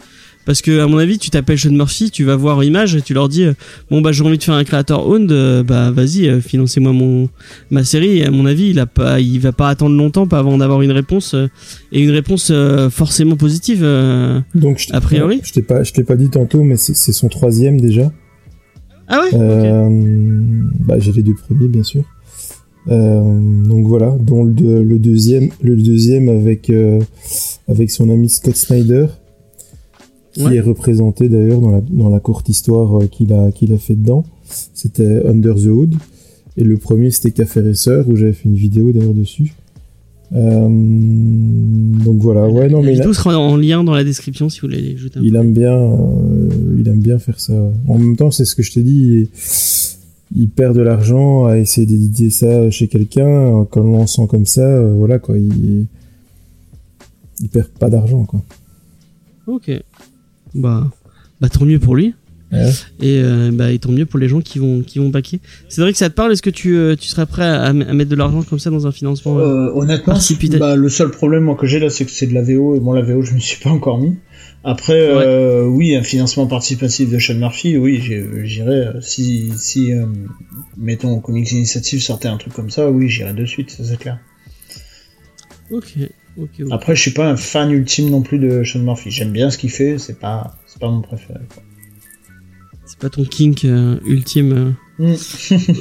parce que à mon avis tu t'appelles Sean Murphy, tu vas voir Image, et tu leur dis euh, bon bah j'ai envie de faire un créateur owned, euh, bah vas-y euh, financez-moi mon ma série. Et à mon avis il a pas il va pas attendre longtemps pas avant d'avoir une réponse et une réponse forcément positive. Donc, A priori je t'ai pas, je t'ai pas dit tantôt, mais c'est, son troisième déjà. Ah ouais? bah, j'ai les deux premiers, bien sûr. Euh, donc voilà, dont le, deux- le deuxième, le deuxième avec euh, avec son ami Scott Snyder, qui Ouais. est représenté d'ailleurs dans la dans la courte histoire euh, qu'il a qu'il a fait dedans. C'était Under the Hood, et le premier c'était Café Racer où j'avais fait une vidéo d'ailleurs dessus. Euh, donc voilà, ouais non la mais il a- sera en lien dans la description si vous voulez les jeter un il aime bien euh, il aime bien faire ça en même temps c'est ce que je t'ai dit il, il perd de l'argent à essayer d'éditer ça chez quelqu'un quand on sent comme ça euh, voilà quoi il il perd pas d'argent quoi Ok. Bah, bah tant mieux pour lui. Ouais. Et euh, bah et tant mieux pour les gens qui vont qui vont baquer. C'est vrai que ça te parle? Est-ce que tu euh, tu serais prêt à, à mettre de l'argent comme ça dans un financement euh, Euh, honnêtement, bah, le seul problème moi, que j'ai là, c'est que c'est de la VO et bon, la VO, je me suis pas encore mis. Après, euh, oui, un financement participatif de Sean Murphy, oui, j'irai. si, si mettons, Comics Initiative sortait un truc comme ça, oui, j'irai de suite, ça c'est clair. Ok. Après, je suis pas un fan ultime non plus de Sean Murphy. J'aime bien ce qu'il fait, c'est pas, c'est pas mon préféré. quoi. C'est pas ton kink euh, ultime euh, Mm.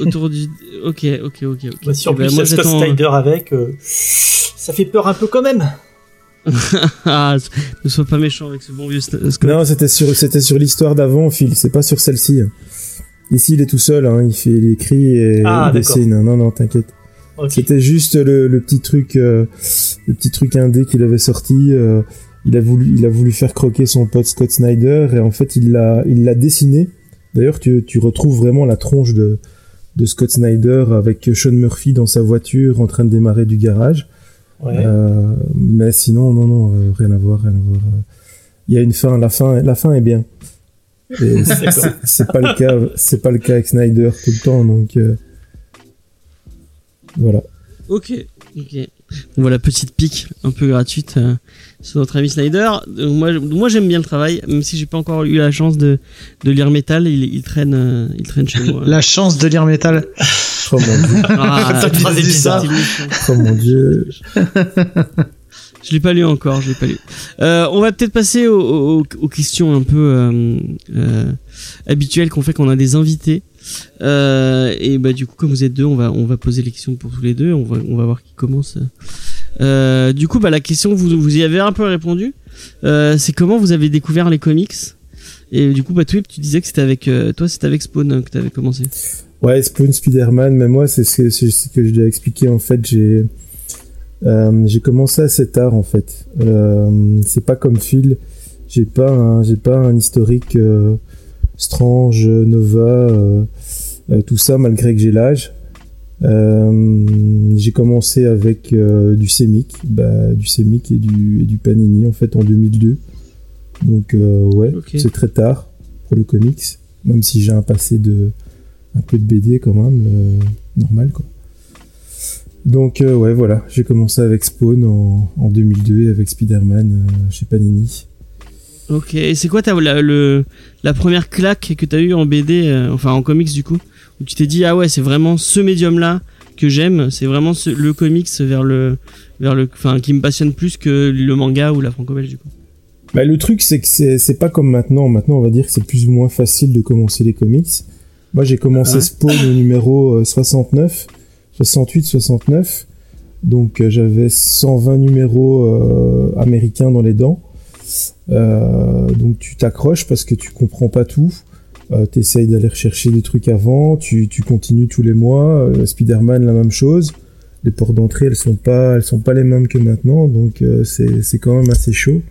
autour du. Ok. Ok. Ok. Ok. Bah, si en Eh ben, plus y moi, Scott j'attends- Snyder avec, euh, ça fait peur un peu quand même. ah, ne sois pas méchant avec ce bon vieux Sc- Scott. non c'était sur c'était sur l'histoire d'avant Phil c'est pas sur celle-ci ici il est tout seul hein, il fait il écrit et Ah, il dessine non non t'inquiète C'était juste le, le petit truc, euh, le petit truc indé qu'il avait sorti. euh, il a voulu, il a voulu faire croquer son pote Scott Snyder et en fait il l'a, il l'a dessiné. D'ailleurs, tu, tu retrouves vraiment la tronche de, de Scott Snyder avec Sean Murphy dans sa voiture en train de démarrer du garage. Ouais. Euh, mais sinon, non, non, euh, rien à voir, rien à voir. Il y a une fin, la fin, la fin est bien. C'est pas le cas, c'est pas le cas avec Snyder tout le temps, donc euh, voilà. Ok, ok. Voilà, petite pique un peu gratuite euh, sur notre ami Snyder. Euh, moi, moi j'aime bien le travail, même si j'ai pas encore eu la chance de, de lire Metal, il, il traîne, euh, il traîne chez moi. La chance de lire métal. Oh mon dieu, Ah, est c'est bizarre. méchant. oh mon dieu. Je l'ai pas lu encore, je l'ai pas lu. Euh, on va peut-être passer aux, aux- aux questions un peu euh, euh, habituelles qu'on fait quand on a des invités. Euh, et bah du coup, comme vous êtes deux, on va on va poser les questions pour tous les deux. On va on va voir qui commence. Euh, du coup, bah la question vous vous y avez un peu répondu. Euh, c'est comment vous avez découvert les comics? Et du coup, bah tu disais que c'était avec toi, c'était avec Spawn euh, que t'avais commencé. Ouais, Spawn, Spider-Man, mais moi, c'est ce que, c'est ce que je expliquer. En fait, j'ai j'ai commencé assez tard, en fait. C'est pas comme Phil. J'ai pas un, j'ai pas un historique Strange, Nova, euh, euh, tout ça, malgré que j'ai l'âge. Euh, j'ai commencé avec du Semic, bah, du Semic et du, et du Panini, en fait, en 2002. Donc, ouais, c'est très tard pour le comics, même si j'ai un passé de un peu de BD quand même, normal quoi. Donc euh, ouais voilà, j'ai commencé avec Spawn en, en 2002 et avec Spider-Man euh, chez Panini. Ok. Et c'est quoi ta, la, le, la première claque que t'as eu en BD, euh, enfin en comics du coup, où tu t'es dit ah ouais c'est vraiment ce médium là que j'aime, c'est vraiment ce- le comics vers le, vers le, enfin qui me passionne plus que le manga ou la franco-belge du coup. Bah, le truc c'est que c'est c'est pas comme maintenant, maintenant on va dire que c'est plus ou moins facile de commencer les comics. Moi j'ai commencé Ouais. Spawn au numéro euh, 69, 68, 69. Donc euh, j'avais 120 numéros euh, américains dans les dents. Euh, donc tu t'accroches parce que tu comprends pas tout. Euh, T'essayes d'aller rechercher des trucs avant, tu, continues tous les mois. Euh, Spider-Man la même chose. Les portes d'entrée elles sont pas sont pas les mêmes que maintenant, donc euh, c'est quand même assez chaud.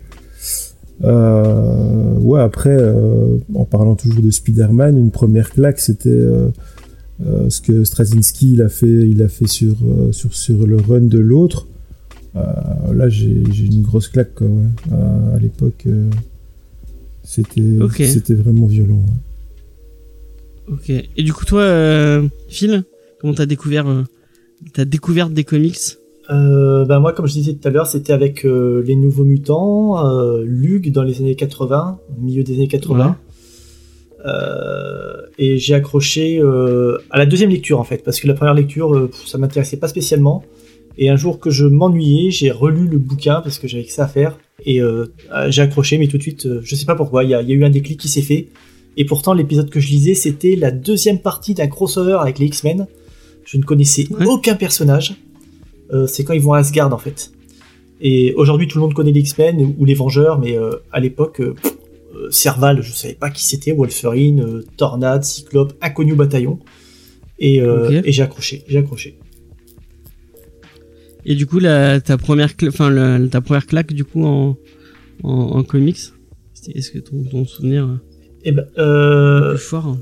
Ouais après en parlant toujours de Spider-Man, une première claque c'était ce que Straczynski il a fait il a fait sur le run de l'autre. Euh, là j'ai une grosse claque quoi, ouais. Euh, à l'époque euh, c'était vraiment violent. ouais. Ok. Et du coup toi, euh, Phil, comment t'as découvert, euh, ta découverte des comics? Euh, ben moi, comme je disais tout à l'heure, c'était avec euh, les Nouveaux Mutants, euh, Lug dans les années 80, au milieu des années 80. Euh, et j'ai accroché euh, à la deuxième lecture en fait, parce que la première lecture, euh, ça m'intéressait pas spécialement. Et un jour que je m'ennuyais, j'ai relu le bouquin parce que j'avais que ça à faire. Et euh, j'ai accroché, mais tout de suite, euh, je sais pas pourquoi, il y a, il y a eu un déclic qui s'est fait. Et pourtant, l'épisode que je lisais, c'était la deuxième partie d'un crossover avec les X-Men. Je ne connaissais Ouais. aucun personnage. Euh, c'est quand ils vont à Asgard en fait. Et aujourd'hui, tout le monde connaît les X-Men ou les Vengeurs, mais euh, à l'époque, Serval, je savais pas qui c'était, Wolverine, Tornade, Cyclope, inconnu bataillon. Et, euh, et j'ai accroché, j'ai accroché. Et du coup, la, ta première, enfin la- ta première claque du coup en, en, en comics, est-ce que ton, ton souvenir euh, Et ben, euh, plus fort hein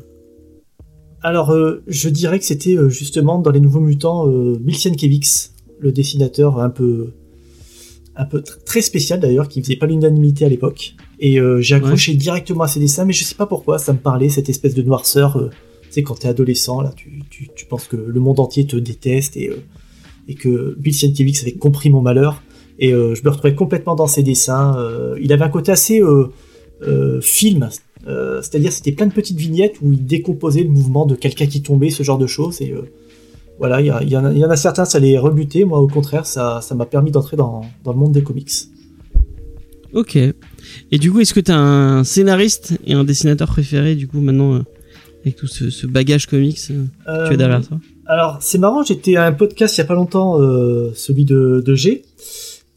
alors, euh, je dirais que c'était euh, justement dans les Nouveaux Mutants, euh, Bill Sienkiewicz, le dessinateur un peu, un peu tr- très spécial d'ailleurs, qui faisait pas l'unanimité à l'époque. Et j'ai accroché directement à ses dessins, mais je sais pas pourquoi, ça me parlait cette espèce de noirceur. tu sais, quand t'es adolescent, là, tu, tu, tu penses que le monde entier te déteste et, euh, et que Bill Sienkiewicz avait compris mon malheur. Et euh, je me retrouvais complètement dans ses dessins. euh, il avait un côté assez euh, film, c'est-à-dire c'était plein de petites vignettes où il décomposait le mouvement de quelqu'un qui tombait, ce genre de choses. Et voilà, il y, en a- il y en a certains, ça les rebutait. Moi, au contraire, ça ça m'a permis d'entrer dans, dans le monde des comics. Ok. Et du coup, est-ce que t'as un scénariste et un dessinateur préféré du coup maintenant euh, avec tout ce, ce bagage comics euh, tu as derrière toi? Alors, c'est marrant, j'étais à un podcast il y a pas longtemps, euh, celui de, de G,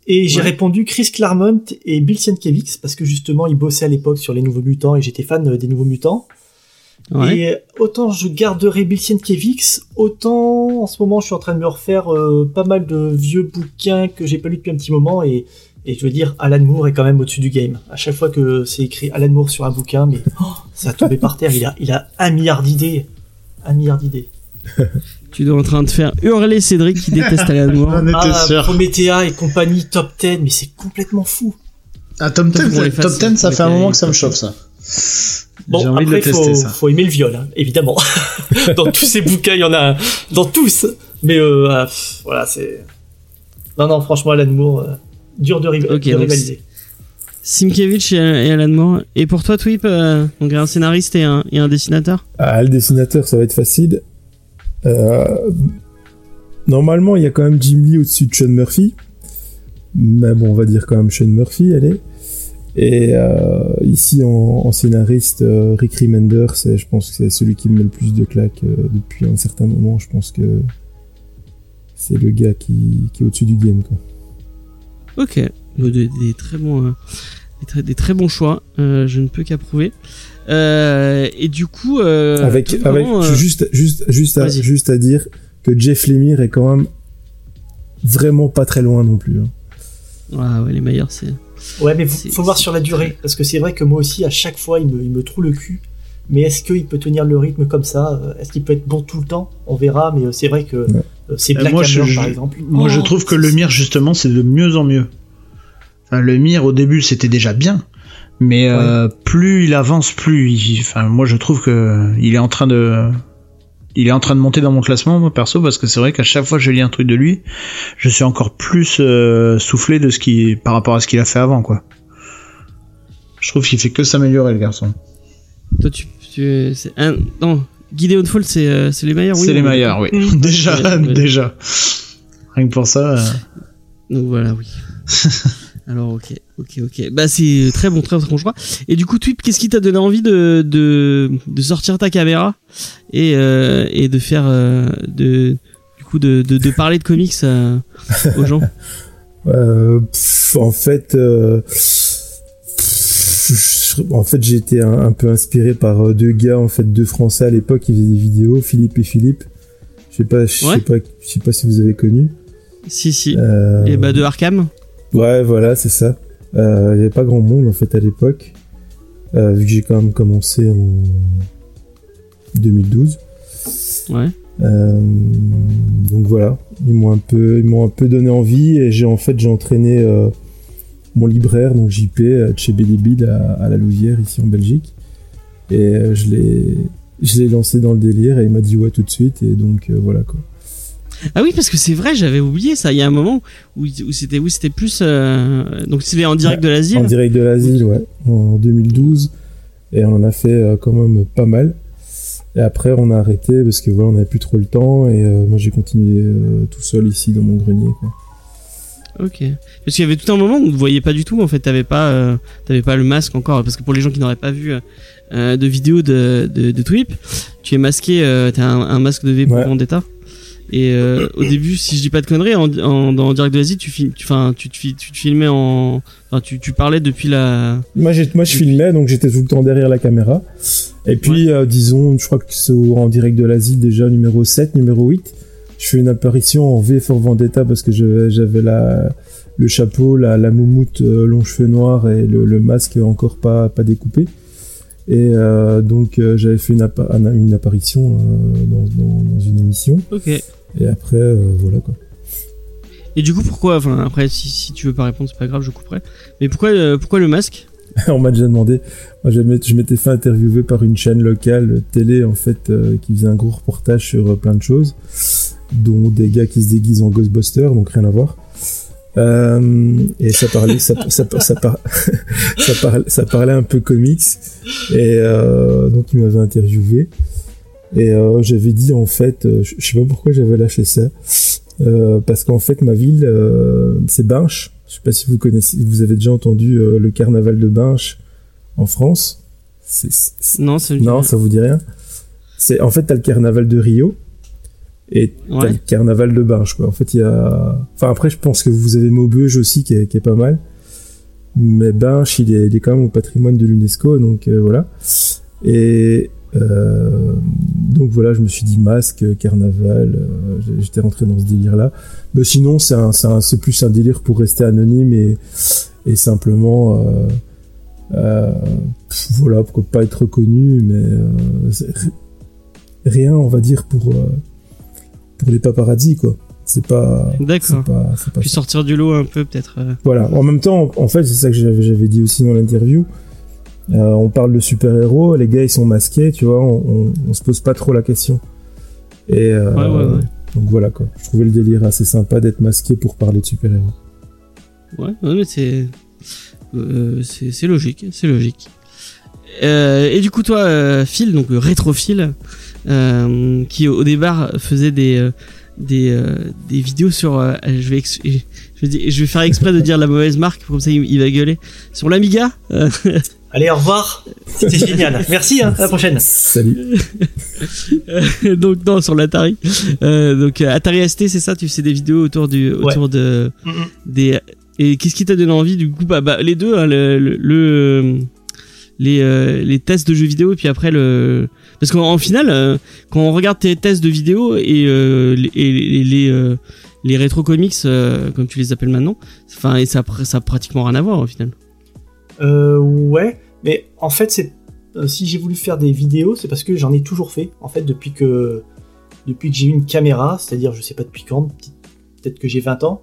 et j'ai Ouais. répondu Chris Claremont et Bill Sienkiewicz, parce que justement, ils bossaient à l'époque sur les Nouveaux Mutants, et j'étais fan euh, des Nouveaux Mutants. Ouais. Et euh, autant je garderai Bill Sienkiewicz, autant en ce moment, je suis en train de me refaire euh, pas mal de vieux bouquins que j'ai pas lus depuis un petit moment, et, Et je veux dire, Alan Moore est quand même au-dessus du game. À chaque fois que c'est écrit Alan Moore sur un bouquin, mais oh, ça a tombé par terre. Il a, il a un milliard d'idées. Un milliard d'idées. Tu dois en train de faire hurler Cédric qui déteste Alan Moore. On était Ah, sûr. Promethea et compagnie top 10, mais c'est complètement fou. Ah, top 10, pour les top fans, 10, ça fait un moment que ça me chauffe, ça. Bon, envie après, le tester, faut, ça. faut aimer le viol, hein, évidemment. dans tous ces bouquins, il y en a un- dans tous. Mais euh, ah, voilà, c'est. Non, non, franchement, Alan Moore, euh, dur de, rivaliser. Simkevich et, et Alan Moore. Et pour toi, Twip, euh, donc un scénariste et un, et un dessinateur? Ah, le dessinateur, ça va être facile. Euh, normalement, il y a quand même Jim Lee au-dessus de Sean Murphy. Mais bon, on va dire quand même Sean Murphy, allez. Et euh, ici, en, scénariste, euh, Rick Remender, je pense que c'est celui qui me met le plus de claques depuis un certain moment. Je pense que c'est le gars qui, est au-dessus du game, quoi. Ok, des, des- très bons, des, très, des très bons choix. Euh, je ne peux qu'approuver. Euh, et du coup, euh, avec, avec vraiment, euh, juste, juste, juste, à, juste à dire que Jeff Lemire est quand même vraiment pas très loin non plus. hein. ah ouais, les meilleurs, c'est. Ouais, mais faut, voir sur la durée. Parce que c'est vrai que moi aussi, à chaque fois, il me, il me trouve le cul. Mais est-ce qu'il peut tenir le rythme comme ça? Euh, Est-ce qu'il peut être bon tout le temps? On verra, mais euh, c'est vrai que Ouais. euh, c'est Euh, Black moi, je- Hammer, je- par exemple. Moi, je Oh, trouve que le Mire, justement, c'est de mieux en mieux. Le Mire, au début, c'était déjà bien. Mais euh, plus il avance, plus il... Enfin, moi, je trouve que il est en train de... Il est en train de monter dans mon classement, moi, perso, parce que c'est vrai qu'à chaque fois que je lis un truc de lui, je suis encore plus euh, soufflé de ce qui... par rapport à ce qu'il a fait avant, quoi. Je trouve qu'il fait que s'améliorer, le garçon. Toi, tu. tu c'est un, non, Gideon Fall, c'est euh, c'est les meilleurs, oui. c'est les meilleurs, oui. Déjà, déjà. Rien que pour ça... euh, Donc voilà, oui. Alors ok, ok, ok. Bah c'est très bon, très très bon choix. Et du coup, Twip, qu'est-ce qui t'a donné envie de, de, de sortir ta caméra et, euh, et de faire euh, de du coup de, de, de parler de comics à- aux gens? Euh, pff, en fait, euh, pff, en fait, j'ai été un, un peu inspiré par euh, deux gars, en fait, deux Français à l'époque qui faisaient des vidéos, Philippe et Philippe. Je sais pas, je Ouais. sais pas, je sais pas si vous avez connu. Si si. Euh, Et bah de Arkham. Ouais, voilà, c'est ça. Euh, Il y avait pas grand monde en fait à l'époque, euh, vu que j'ai quand même commencé en 2012. Ouais. Euh, donc voilà, ils m'ont un peu, ils m'ont un peu donné envie et j'ai en fait j'ai entraîné euh, mon libraire donc JP euh, chez Bélibid à, à la Louvière ici en Belgique et euh, je l'ai, je l'ai lancé dans le délire et il m'a dit ouais tout de suite et donc euh, voilà quoi. Ah oui, parce que c'est vrai, j'avais oublié ça. Il y a un moment où, où c'était où c'était plus euh, donc c'était en direct de l'asile. En direct de l'asile, ouais, en 2012 et on en a fait euh, quand même pas mal. Et après on a arrêté parce que voilà on n'avait plus trop le temps et euh, moi j'ai continué euh, tout seul ici dans mon grenier quoi. Ok. Parce qu'il y avait tout un moment où on ne voyait pas du tout. En fait, t'avais pas, euh, t'avais pas le masque encore. Parce que pour les gens qui n'auraient pas vu euh, de vidéo de, de, de Twip, tu es masqué. Euh, t'as un, un masque de V pour Ouais. Vendetta. Et euh, au début, si je dis pas de conneries, en, en, dans Direct de l'Asie, tu, tu, te fi- tu te filmais en, enfin, tu, tu parlais depuis la. Moi, moi, je filmais, donc j'étais tout le temps derrière la caméra. Et puis, euh, disons, je crois que c'est en direct de l'Asie, déjà numéro 7, numéro 8. Je fais une apparition en V for Vendetta parce que j'avais la, le chapeau, la, la moumoute, euh, long cheveux noirs et le, le masque encore pas, pas découpé. Et euh, donc, euh, j'avais fait une, appa- une apparition euh, dans, dans, dans une émission. Ok. Et après, voilà quoi. Et du coup, pourquoi, enfin, après, si, si tu veux pas répondre, c'est pas grave, je couperai. Mais pourquoi, pourquoi le masque? On m'a déjà demandé. Moi, je m'étais- fait interviewer par une chaîne locale télé, en fait, qui faisait un gros reportage sur plein de choses, dont des gars qui se déguisent en Ghostbusters, donc rien à voir. Euh, et ça parlait, ça, ça, ça, par- ça, parlait, ça parlait un peu comics. Et euh, donc, il m'avait interviewé. Et euh, j'avais dit, en fait, euh, je je sais pas pourquoi j'avais lâché ça. Euh, parce qu'en fait, ma ville, euh, c'est Binche. Je sais pas si vous connaissez, vous avez déjà entendu le carnaval de Binche en France. Non, ça. non, ça vous dit rien. C'est en fait t'as le carnaval de Rio et t'as le carnaval de Binche quoi. En fait il y a, enfin après je pense que vous avez Maubeuge aussi qui est, qui est pas mal, mais Binche il est, il est quand même au patrimoine de l'UNESCO donc euh, voilà. Et Euh, donc voilà, je me suis dit masque, carnaval, euh, j'étais rentré dans ce délire-là. Mais sinon, c'est un, un- plus un délire pour rester anonyme et, et simplement, euh, euh, pff, voilà, pour pas être reconnu, mais euh, rien, on va dire, pour, euh, pour les paparazzis, quoi. C'est pas, D'accord. pas, c'est pas Puis sortir du lot un peu, peut-être. euh. voilà. En même temps, en fait, c'est ça que j'avais dit aussi dans l'interview. Euh, on parle de super-héros, les gars ils sont masqués, tu vois, on, on, on se pose pas trop la question. Et euh, Ouais, ouais, ouais. donc voilà quoi. Je trouvais le délire assez sympa d'être masqué pour parler de super-héros. Ouais, ouais, mais c'est euh, c'est logique, c'est logique. Et du coup, toi, Phil, donc le rétrophile, qui au départ faisait des euh, des euh, des vidéos sur, euh, je vais ex- je vais dire- je vais faire exprès de dire la mauvaise marque, comme ça il, il va gueuler sur l'Amiga. euh, Allez, au revoir. C'était génial. Merci, hein, à la prochaine. Salut. donc non, sur l'Atari. Euh, donc euh, Atari ST, c'est ça, tu fais des vidéos autour du autour de Mm, des et qu'est-ce qui t'a donné envie du coup? Bah, bah, les deux hein, le, le, le- les euh, les tests de jeux vidéo et puis après le parce qu'en en final euh, quand on regarde tes tests de vidéo et euh, les les les, rétro comics comme tu les appelles maintenant enfin et ça ça a pratiquement rien à voir au final ouais, mais en fait, c'est si j'ai voulu faire des vidéos, c'est parce que j'en ai toujours fait. En fait, depuis que depuis que j'ai eu une caméra, c'est-à-dire je sais pas depuis quand, peut-être que j'ai 20 ans,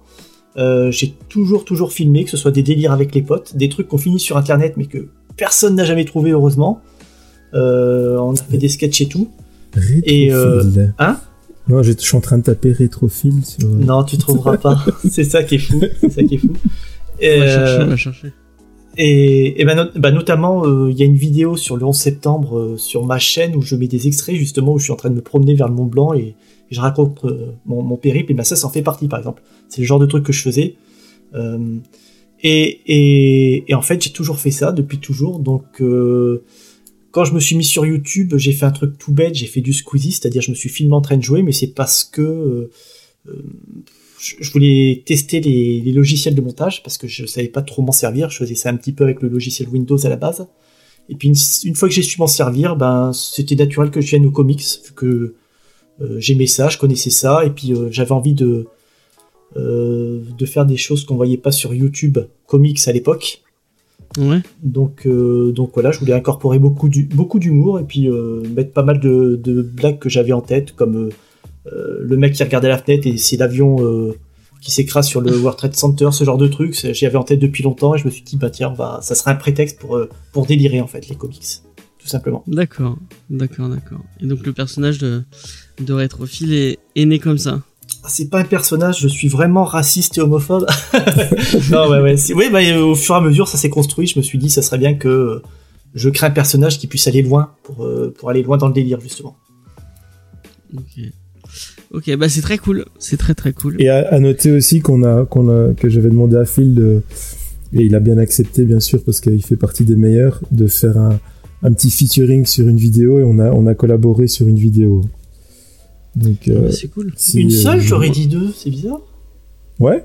j'ai toujours toujours filmé, que ce soit des délires avec les potes, des trucs qu'on finit sur internet mais que personne n'a jamais trouvé heureusement. Euh, on a fait des sketchs et tout. Rétrophile. Et, euh, hein Non, je suis en train de taper rétrophile sur. euh, Non, tu trouveras pas. c'est ça qui est fou. C'est ça qui est fou. on va chercher on va chercher Et, et ben, not- bah, notamment, euh, il y a une vidéo sur le 11 septembre euh, sur ma chaîne où je mets des extraits justement où je suis en train de me promener vers le Mont Blanc et, et je raconte euh, mon, mon périple. Et ben ça, ça en fait partie par exemple. C'est le genre de truc que je faisais. Et, en fait, j'ai toujours fait ça depuis toujours. Donc, euh, quand je me suis mis sur YouTube, j'ai fait un truc tout bête. J'ai fait du Squeezie, c'est-à-dire je me suis filmé en train de jouer, mais c'est parce que euh, euh, je voulais tester les, logiciels de montage parce que je savais pas trop m'en servir. Je faisais ça un petit peu avec le logiciel Windows à la base. Et puis une, fois que j'ai su m'en servir, ben c'était naturel que je vienne aux comics vu que j'aimais ça, je connaissais ça et puis j'avais envie de de faire des choses qu'on voyait pas sur YouTube comics à l'époque. ouais Donc, euh, donc voilà, je voulais incorporer beaucoup du, beaucoup d'humour et puis euh, mettre pas mal de, de blagues que j'avais en tête, comme euh, euh, le mec qui regardait la fenêtre et c'est l'avion euh, qui s'écrase sur le World Trade Center, ce genre de trucs. c'est- J'y avais en tête depuis longtemps et je me suis dit bah tiens, va, ça sera un prétexte pour euh, pour délirer en fait les comics, tout simplement. d'accord d'accord d'accord et donc le personnage de de rétrophile est, est né comme ça C'est pas un personnage, je suis vraiment raciste et homophobe. non, ouais, ouais. Oui, bah, euh, au fur et à mesure, ça s'est construit. Je me suis dit, ça serait bien que je crée un personnage qui puisse aller loin pour, euh, pour aller loin dans le délire, justement. ok ok bah c'est très cool c'est très très cool Et à, à noter aussi qu'on a, qu'on a, que j'avais demandé à Phil de, et il a bien accepté bien sûr parce qu'il fait partie des meilleurs, de faire un, un petit featuring sur une vidéo et on a, on a collaboré sur une vidéo. Donc, euh, c'est cool Une euh, seule, je- j'aurais dit deux, c'est bizarre. Ouais.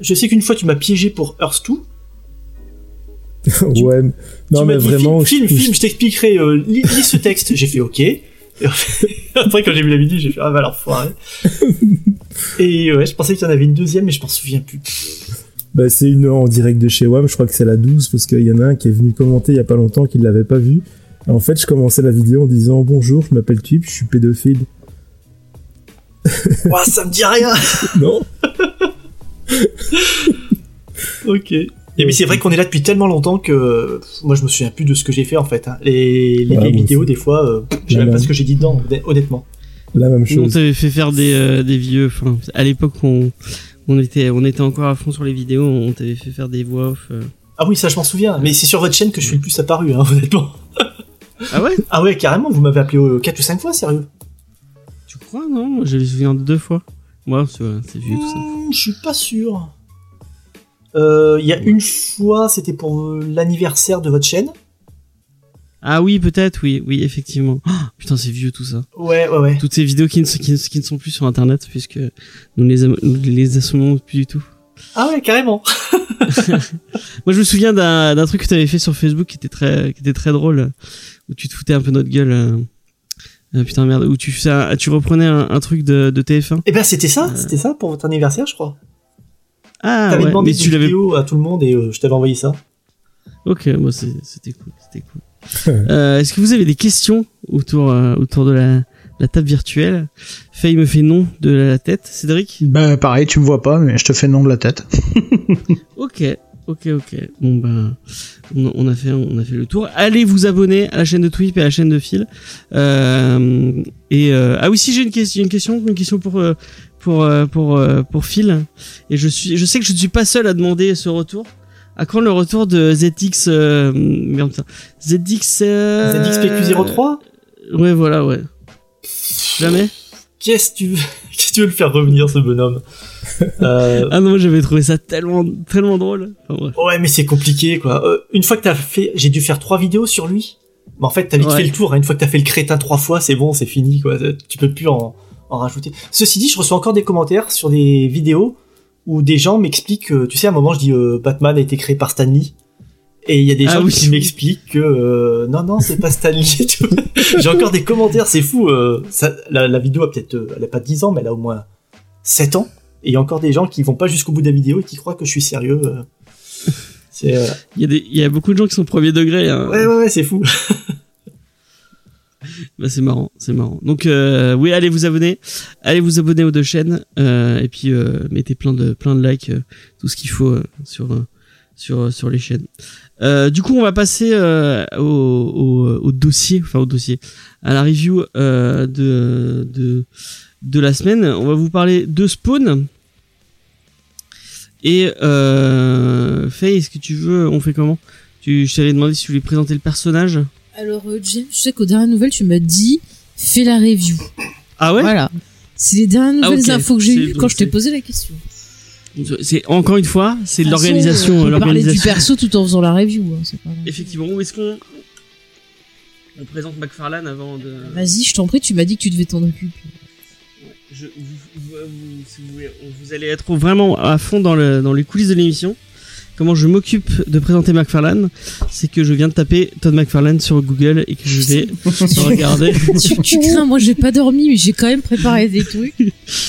Je sais qu'une fois, tu m'as piégé pour Earth 2. Tu- ouais. Non tu mais dit, vraiment. Film, je- film, je t'expliquerai. Euh, lis, lis ce texte. j'ai fait OK. Et après, quand j'ai vu la vidéo, j'ai fait Ah, bah alors, foiré. Et ouais, je pensais qu'il y en avait une deuxième, mais je m'en souviens plus. Bah, c'est une en direct de chez WAM, je crois que c'est la 12 parce qu'il y en a un qui est venu commenter il y a pas longtemps qu'il l'avait pas vu. En fait, je commençais la vidéo en disant bonjour, je m'appelle Tube, je suis pédophile. Ouah, ça me dit rien. non Ok. Et mais c'est vrai qu'on est là depuis tellement longtemps que moi je me souviens plus de ce que j'ai fait en fait. hein. Les, Ouais, vidéos des fois, euh, je sais même pas ce que j'ai dit dedans, honnêt- honnêtement. La même Nous, on chose. t'avait fait faire des, euh, des vieux. Enfin, à l'époque, on, on était, on était encore à fond sur les vidéos. On t'avait fait faire des voix off. euh. Ah oui, ça je m'en souviens. Mais c'est sur votre chaîne que je suis le plus apparu, hein, honnêtement. Ah ouais? Ah ouais, carrément, vous m'avez appelé euh, 4 ou 5 fois, sérieux? Tu crois non Je me souviens de deux fois. Moi, c'est c'est vieux tout ça. Hmm, je suis pas sûr. Euh, Il y a une fois, c'était pour euh, l'anniversaire de votre chaîne. Ah oui, peut-être, oui, oui, effectivement. Ah, putain, c'est vieux tout ça. Ouais, ouais, ouais. Toutes ces vidéos qui ne, sont- qui, ne- qui ne sont plus sur Internet puisque nous les, nous les assommons plus du tout. Ah ouais, carrément. Moi, je me souviens d'un truc que tu avais fait sur Facebook qui était très, qui était très drôle, où tu te foutais un peu notre gueule. Euh, euh, putain merde, où tu faisais, un- tu reprenais un, un truc de, de TF1. Eh ben c'était ça, c'était ça pour votre anniversaire, je crois. Ah T'avais ouais, demandé mais tu l'avais. à tout le monde et euh, je t'avais envoyé ça. Ok, moi c'est- c'était cool, c'était cool. Euh, Est-ce que vous avez des questions autour euh, autour de la, la table virtuelle? Faye me fait non de la tête. Cédric? Bah pareil, tu me vois pas, mais je te fais non de la tête. Ok, ok, ok. Bon ben, on, a fait, on a fait le tour. Allez vous abonner à la chaîne de Twip et à la chaîne de Phil. Euh, et euh, ah oui, si j'ai une question, une question, une question pour euh, pour pour pour Phil. Et je suis, je sais que je ne suis pas seul à demander ce retour. À quand le retour de ZX euh, merde. ZX euh, ZXPQ03 Ouais, voilà, ouais. Jamais? Qu'est-ce que tu veux Qu'est-ce que tu veux le faire revenir ce bonhomme euh, Ah non, j'avais trouvé ça tellement tellement drôle. Enfin. Ouais, mais c'est compliqué quoi. Euh, une fois que t'as fait, j'ai dû faire trois vidéos sur lui. Mais en fait, t'as vite Ouais. fait le tour. hein. Une fois que t'as fait le crétin trois fois, c'est bon, c'est fini quoi. Tu peux plus en, en rajouter. Ceci dit, je reçois encore des commentaires sur des vidéos où des gens m'expliquent. euh, tu sais, à un moment, je dis euh, Batman a été créé par Stan Lee. Et il y a des Ah gens oui. qui m'expliquent que euh, non non c'est pas Stan Lee. tu vois. J'ai encore des commentaires, c'est fou. euh, ça, la, la vidéo a peut-être, euh, elle a pas 10 ans, mais elle a au moins 7 ans. Et il y a encore des gens qui vont pas jusqu'au bout de la vidéo et qui croient que je suis sérieux. euh. Euh, Il y a des, il y a beaucoup de gens qui sont premier degré. Hein. ouais ouais ouais c'est fou. Bah, c'est marrant, c'est marrant. Donc euh, oui, allez vous abonner, allez vous abonner aux deux chaînes euh, et puis euh, mettez plein de plein de likes, tout ce qu'il faut euh, sur sur sur les chaînes. Euh, du coup, on va passer euh, au, au, au dossier, enfin au dossier, à la review euh, de de de la semaine. On va vous parler de Spawn. Et euh, Faye, est-ce que tu veux, on fait comment? Tu, Je t'avais demandé si tu voulais présenter le personnage. Alors, euh, James, je sais qu'aux dernières nouvelles, tu m'as dit, fais la review. Ah ouais? Voilà. C'est les dernières Ah, nouvelles ok. infos que j'ai eues quand je t'ai posé la question. C'est encore une fois, c'est de l'organisation, On peut parler du perso tout en faisant la review. hein, pas. Effectivement, où est-ce qu'on on présente McFarlane avant de Vas-y, je t'en prie, tu m'as dit que tu devais t'en occuper. Je- vous, vous- vous- si vous, voulez, vous allez être vraiment à fond dans, le, dans les coulisses de l'émission. Comment je m'occupe de présenter McFarlane, c'est que je viens de taper Todd McFarlane sur Google et que je vais regarder. tu, tu crains, moi j'ai pas dormi, mais j'ai quand même préparé des trucs.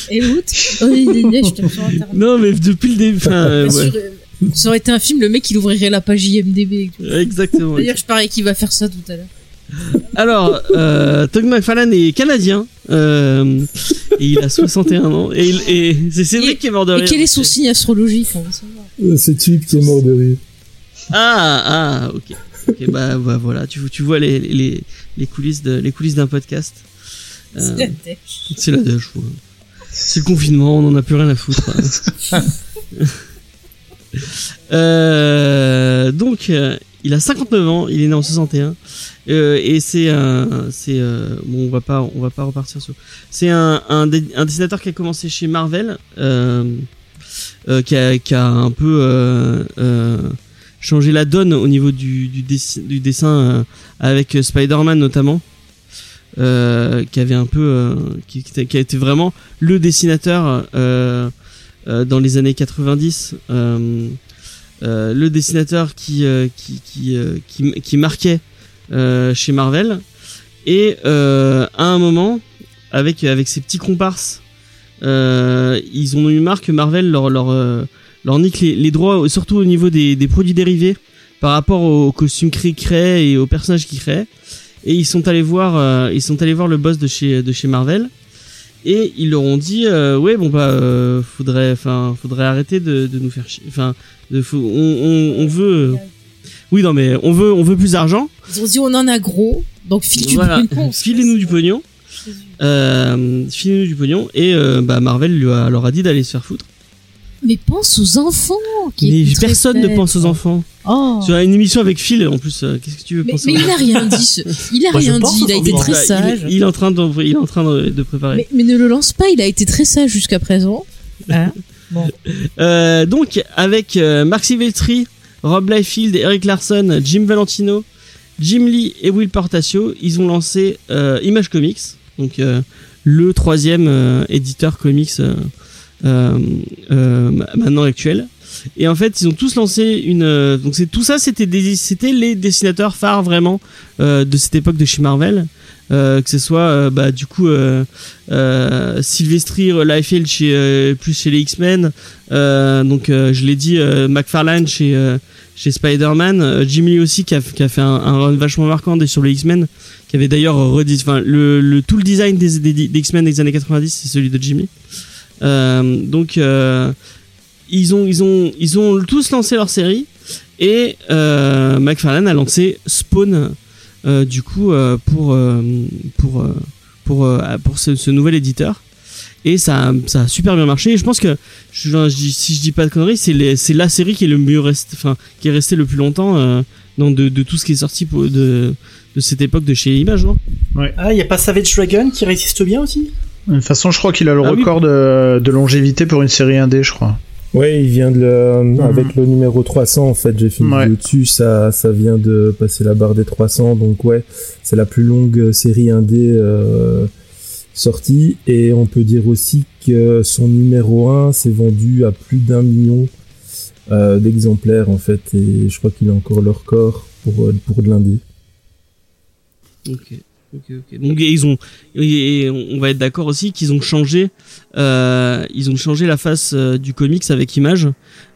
Et août, oh, il est né, je sur internet. Non, mais depuis le début, euh, ouais. euh, Ça aurait été un film, le mec il ouvrirait la page IMDB. et tout. exactement. D'ailleurs, je parie qu'il va faire ça tout à l'heure. Alors, euh, Todd McFarlane est canadien euh, et il a 61 ans et, et c'est Cédric Et- qui est mort de Et rire. quel est son signe astrologique. Euh, C'est Tube qui est mort de rire. Ah, ah, ok. Ok, bah, bah, voilà, tu, tu vois les, les, les coulisses de, les coulisses d'un podcast. Euh, C'est la dèche. c'est la dèche, ouais. C'est le confinement, on en a plus rien à foutre. euh, donc, euh, il a 59 ans, il est né en 61. Euh, et c'est un, c'est euh, bon, on va pas, on va pas repartir sur. C'est un, un, un dessinateur qui a commencé chez Marvel, euh, euh, qui, a, qui a un peu euh, euh, changé la donne au niveau du, du, dessi- du dessin avec Spider-Man notamment, qui avait un peu, qui, qui, a été vraiment le dessinateur dans les années 90. Euh, le dessinateur qui euh, qui qui, euh, qui marquait chez Marvel. Et à un moment avec avec ses petits comparses ils ont eu marre que Marvel leur leur leur nique les, droits surtout au niveau des, des produits dérivés par rapport aux costumes qu'ils créent et aux personnages qu'ils créent et ils sont allés voir ils sont allés voir le boss de chez de chez Marvel et ils leur ont dit euh, ouais bon bah euh, faudrait enfin faudrait arrêter de, de nous faire chier enfin on, on, on veut oui non mais on veut on veut plus d'argent. Ils ont dit on en a gros, donc file du voilà pognon. filez-nous du pognon. Euh, filez-nous du pognon. Et bah Marvel lui a, leur a dit d'aller se faire foutre Mais pense aux enfants qui mais personne ne pense aux enfants Oh. sur une émission avec Phil en plus euh, qu'est-ce que tu veux Mais, penser mais il n'a rien dit. ce- Il a Moi, rien dit. Il a été très Bah, il- sage. il, est en train de il est en train de, de préparer Mais, mais ne le lance pas. Il a été très sage jusqu'à présent. Hein Euh, donc avec euh, Mark Silvestri, Rob Liefeld, Eric Larson, Jim Valentino, Jim Lee et Will Portacio, ils ont lancé euh, Image Comics, donc euh, le troisième euh, éditeur comics maintenant actuel. Et en fait, ils ont tous lancé une. euh, donc tout ça, c'était c'était les dessinateurs phares vraiment euh, de cette époque de chez Marvel. Euh, que ce soit euh, bah du coup euh, euh, Sylvestri Liefeld chez euh, plus chez les X-Men euh, donc euh, je l'ai dit euh, McFarlane chez euh, chez Spider-Man euh, Jimmy aussi qui a, fait un, un run vachement marquant sur les X-Men qui avait d'ailleurs redit enfin le, tout le design des, X-Men des années 90 c'est celui de Jimmy euh, donc euh, ils ont ils ont ils ont tous lancé leur série et euh, McFarlane a lancé Spawn euh, du coup euh, pour euh, pour euh, pour euh, pour ce, ce nouvel éditeur. Et ça a- ça a super bien marché. Et je pense que je, je dis- si je dis pas de conneries c'est les- c'est la série qui est le mieux resté enfin qui est restée le plus longtemps euh, dans de, de tout ce qui est sorti pour, de de cette époque de chez Image non? Ah, il y a pas Savage Dragon qui résiste bien aussi? De toute façon, je crois qu'il a le Ah oui. record de, de longévité pour une série indé, je crois. Ouais, il vient de le, avec le numéro 300 en fait, j'ai fait une Ouais. vidéo dessus, ça, ça vient de passer la barre des 300, donc ouais, c'est la plus longue série indé euh, sortie, et on peut dire aussi que son numéro 1 s'est vendu à plus d'un million euh, d'exemplaires en fait, et je crois qu'il a encore le record pour, pour de l'indé. Ok, ok, ok. Donc ils ont, on va être d'accord aussi qu'ils ont changé, euh, ils ont changé la face euh, du comics avec Image.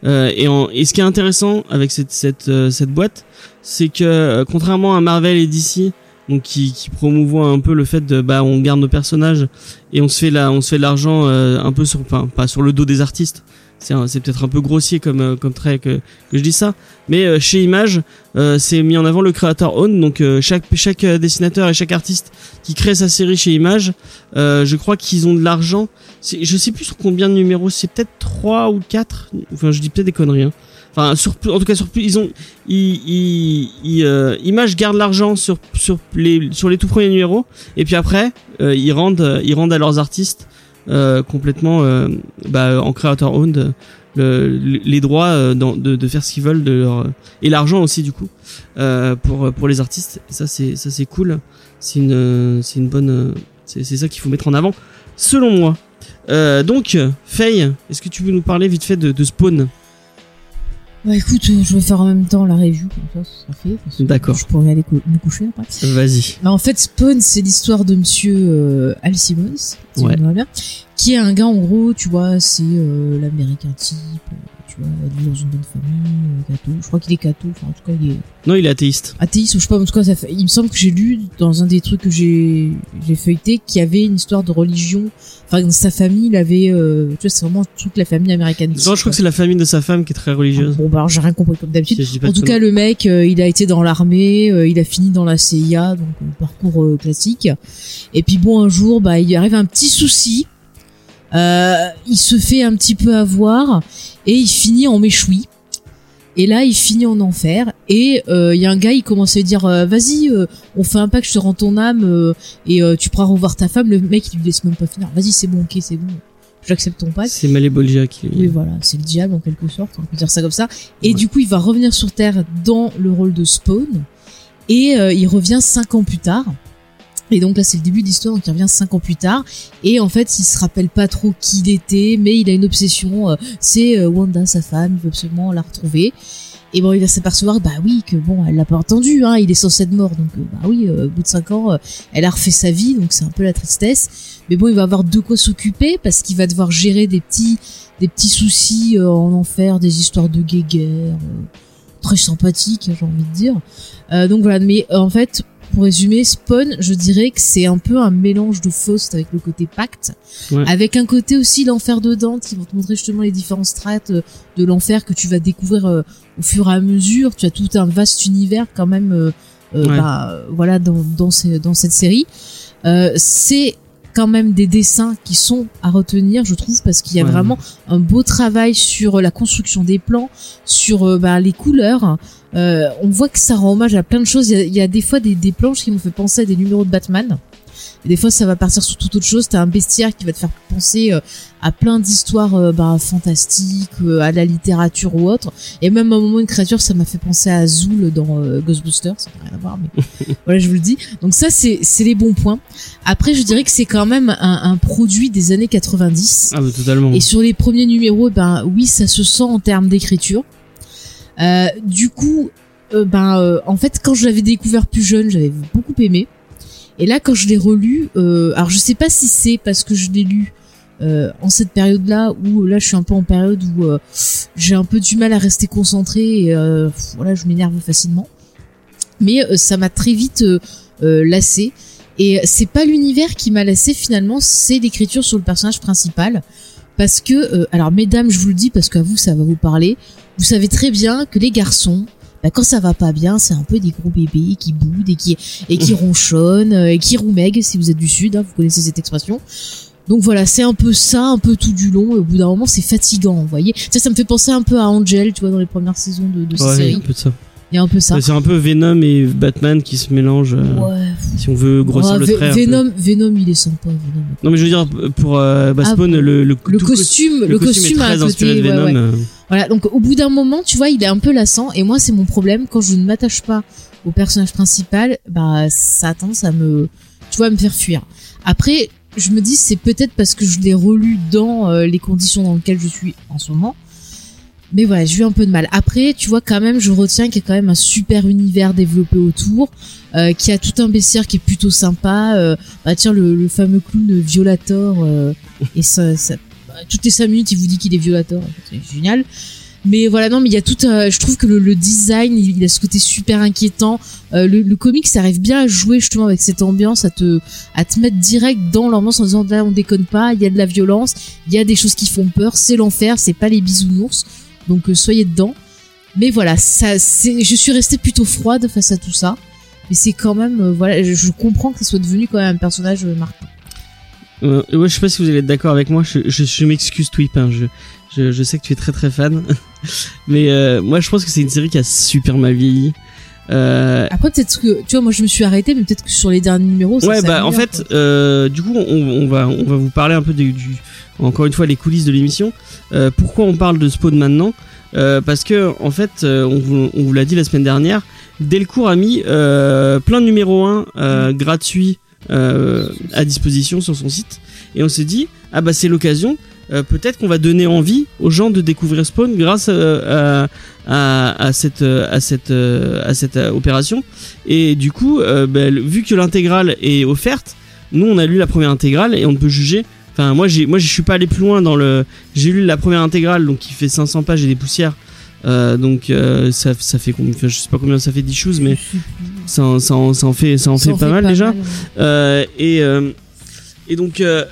Euh, et, en, et ce qui est intéressant avec cette cette euh, cette boîte, c'est que euh, contrairement à Marvel et DC, donc qui, qui promouvoient un peu le fait de bah on garde nos personnages et on se fait la on se fait de l'argent un peu sur enfin pas sur le dos des artistes. C'est peut-être un peu grossier comme euh, comme trait que je dis ça, mais euh, chez Image euh, c'est mis en avant le créateur own donc chaque chaque dessinateur et chaque artiste qui crée sa série chez Image je crois qu'ils ont de l'argent je sais plus sur combien de numéros c'est peut-être 3 ou 4 enfin je dis peut-être des conneries hein. enfin en tout cas sur ils ont Image garde l'argent sur sur les sur les tout premiers numéros et puis après ils rendent ils rendent à leurs artistes euh, complètement euh, bah, en créateur owned le- les droits euh, de, de faire ce qu'ils veulent de leur et l'argent aussi du coup euh, pour pour les artistes. Ça c'est ça c'est cool. C'est une c'est une bonne c'est ça qu'il faut mettre en avant selon moi. Donc Faye est-ce que tu veux nous parler vite fait de, de Spawn? Bah écoute, euh, je vais faire en même temps la review, comme ça, ça sera fait. D'accord. Je pourrais aller cou- me coucher après. vas-y Bah, en fait, Spawn, c'est l'histoire de monsieur euh, Al Simmons, si Ouais. bien, qui est un gars, en gros, tu vois, c'est euh, l'américain type, euh, tu vois, il vit dans une bonne famille, euh, catho. Je crois qu'il est catho, enfin, en tout cas, il est non il est athéiste athéiste, ou je sais pas, en tout cas, ça fait... il me semble que j'ai lu dans un des trucs que j'ai j'ai feuilleté qu'il y avait une histoire de religion. Enfin, dans sa famille, il avait, euh, tu vois, c'est vraiment toute la famille américaine. non je crois que c'est la famille de sa femme qui est très religieuse Bon, bah, alors, j'ai rien compris comme d'habitude. Si En tout cas, le mec, euh, il a été dans l'armée, euh, il a fini dans la CIA, donc euh, parcours euh, classique. Et puis bon, un jour, bah, il arrive un petit souci. Euh, il se fait un petit peu avoir et il finit en méchoui. Et là, il finit en enfer. Et euh, il y a un gars, il commence à lui dire euh, Vas-y, euh, on fait un pacte, je te rends ton âme euh, et euh, tu pourras revoir ta femme. Le mec, il lui laisse même pas finir. Vas-y, c'est bon, ok, c'est bon. J'accepte ton pacte. c'est Malébolgia qui Oui, voilà, c'est le diable en quelque sorte, on peut dire ça comme ça. Et du coup, il va revenir sur Terre dans le rôle de Spawn, et euh, il revient cinq ans plus tard. Et donc là, c'est le début de l'histoire, donc il revient cinq ans plus tard. Et en fait, il se rappelle pas trop qui il était, mais il a une obsession. euh, c'est euh, Wanda, sa femme, il veut absolument la retrouver. Et bon, il va s'apercevoir, bah oui, que bon, elle l'a pas entendu, hein, il est censé être mort, donc euh, bah oui, au bout de cinq ans, elle a refait sa vie, donc c'est un peu la tristesse. Mais bon, il va avoir de quoi s'occuper parce qu'il va devoir gérer des petits, des petits soucis en enfer, des histoires de guéguerre, très sympathiques, j'ai envie de dire. Donc voilà, mais en fait, pour résumer, Spawn, je dirais que c'est un peu un mélange de Faust avec le côté pacte, Ouais. avec un côté aussi l'enfer de Dante qui vont te montrer justement les différentes strates euh, de l'enfer que tu vas découvrir euh, au fur et à mesure. Tu as tout un vaste univers quand même, euh, Ouais. bah, voilà, dans dans, ces- dans cette série. Euh, c'est quand même des dessins qui sont à retenir, je trouve, parce qu'il y a Ouais. vraiment un beau travail sur la construction des plans, sur bah, les couleurs. Euh, on voit que ça rend hommage à plein de choses. Il y a, il y a des fois des, des planches qui m'ont fait penser à des numéros de Batman. des fois, ça va partir sur toute autre chose. T'as un bestiaire qui va te faire penser euh, à plein d'histoires euh, bah, fantastiques, euh, à la littérature ou autre. Et même à un moment, une créature, ça m'a fait penser à Azul dans euh, Ghostbusters. Ça n'a rien à voir, mais voilà, je vous le dis. Donc ça, c'est c'est les bons points. Après, je dirais que c'est quand même un, un produit des années 90. Ah, bah, totalement. Et sur les premiers numéros, ben oui, ça se sent en termes d'écriture. Euh, du coup, euh, ben euh, en fait, quand je l'avais découvert plus jeune, j'avais beaucoup aimé. Et là, quand je l'ai relu, alors je sais pas si c'est parce que je l'ai lu en cette période-là ou là, je suis un peu en période où j'ai un peu du mal à rester concentré et voilà, je m'énerve facilement. Mais ça m'a très vite lassé. Et c'est pas l'univers qui m'a lassé finalement, c'est l'écriture sur le personnage principal. Parce que, alors mesdames, je vous le dis parce qu'à vous ça va vous parler. Vous savez très bien que les garçons, bah, quand ça va pas bien, c'est un peu des gros bébés qui boudent et qui et qui ronchonnent euh, et qui roumèguent si vous êtes du sud, hein, vous connaissez cette expression. Donc voilà, c'est un peu ça, un peu tout du long. Et au bout d'un moment, c'est fatigant, vous voyez. Ça, ça me fait penser un peu à Angel, tu vois, dans les premières saisons de, de ces Ouais, un séries. peu de ça. Il y a un peu ça. C'est un peu Venom et Batman qui se mélangent. euh, Ouais. Si on veut grossir Ah, le trait. Venom, Venom, il est sympa. Venom. Non, mais je veux dire, pour euh, bah, Ah, le, le, Le costume, le, costume, est a très un inspiré côté. de Venom. ouais. euh. Voilà, donc au bout d'un moment, tu vois, il est un peu lassant. Et moi, c'est mon problème quand je ne m'attache pas au personnage principal, bah ça a tendance à me, tu vois, à me faire fuir. Après, je me dis, c'est peut-être parce que je l'ai relu dans euh, les conditions dans lesquelles je suis en ce moment. Mais voilà, j'ai eu un peu de mal. Après, tu vois, quand même, je retiens qu'il y a quand même un super univers développé autour, euh, qui a tout un bestiaire qui est plutôt sympa. Euh, bah tiens, le, fameux clown Violator, euh, et ça, ça, bah, toutes les 5 minutes, il vous dit qu'il est Violator. C'est génial. Mais voilà, non, mais il y a tout. euh, je trouve que le, design, il, a ce côté super inquiétant. Euh, le, le comic, ça arrive bien à jouer justement avec cette ambiance, à te, à te mettre direct dans l'ambiance en disant là, on déconne pas, il y a de la violence, il y a des choses qui font peur, c'est l'enfer, c'est pas les bisounours. Donc euh, soyez dedans. Mais voilà, ça, je suis restée plutôt froide face à tout ça. Mais c'est quand même, euh, voilà, je, comprends que ça soit devenu quand même un personnage euh, marquant. Euh, ouais, je sais pas si vous allez être d'accord avec moi. Je, je, m'excuse, Twip. Hein, je, je, sais que tu es très très fan, mais moi je pense que c'est une série qui a super mal vieilli. Euh, Après peut-être que, tu vois, moi je me suis arrêtée, mais peut-être que sur les derniers numéros, ça ouais, bah en fait, euh, du coup, on, on va on va vous parler un peu du, du encore une fois les coulisses de l'émission. Euh, pourquoi on parle de Spawn maintenant? Parce que en fait, on vous, on vous l'a dit la semaine dernière, Delcourt a mis plein de numéro 1 euh, gratuits à disposition sur son site, et on s'est dit ah bah c'est l'occasion. Euh, Peut-être qu'on va donner envie aux gens de découvrir Spawn grâce euh, à, à, à cette euh, à cette à cette opération. Et du coup, euh, bah, le- vu que l'intégrale est offerte, nous on a lu la première intégrale et on peut juger. Enfin, moi j'ai moi je suis pas allé plus loin dans le. J'ai lu la première intégrale donc qui fait 500 pages et des poussières. Donc ça, ça fait combien je sais pas combien ça fait 10 choses mais ça, en- ça, en- ça en fait ça en fait pas mal déjà ouais. et, et donc, euh,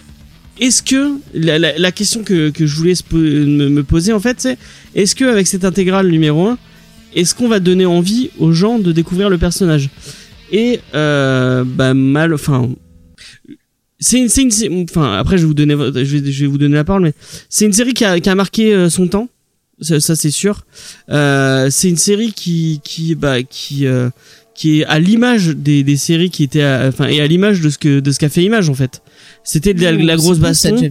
est-ce que la, la, la question que, que je voulais me, me poser en fait, c'est est-ce que avec cette intégrale numéro 1 est-ce qu'on va donner envie aux gens de découvrir le personnage? Et euh, bah mal, enfin. C'est une, une, enfin après je vais vous donner, je vais, je vais vous donner la parole, mais c'est une série qui a, qui a marqué euh, son temps, ça, ça, c'est sûr. Euh, c'est une série qui, qui, bah, qui, euh, qui est à l'image des, des séries qui étaient, enfin, et à l'image de ce que, de ce qu'a fait Image en fait. C'était de la, la grosse ça, baston,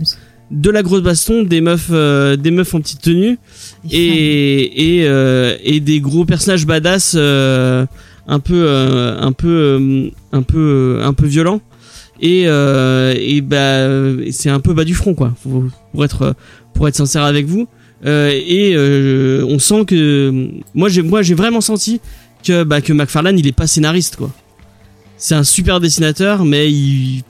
de la grosse baston, des meufs, euh, des meufs en petite tenue et et euh, et des gros personnages badass euh, un peu euh, un peu euh, un peu euh, un peu violents. Et euh, et bah c'est un peu bas du front quoi. Pour être pour être sincère avec vous. Euh, et euh, on sent que moi j'ai moi j'ai vraiment senti que bah que McFarlane il est pas scénariste quoi. C'est un super dessinateur mais il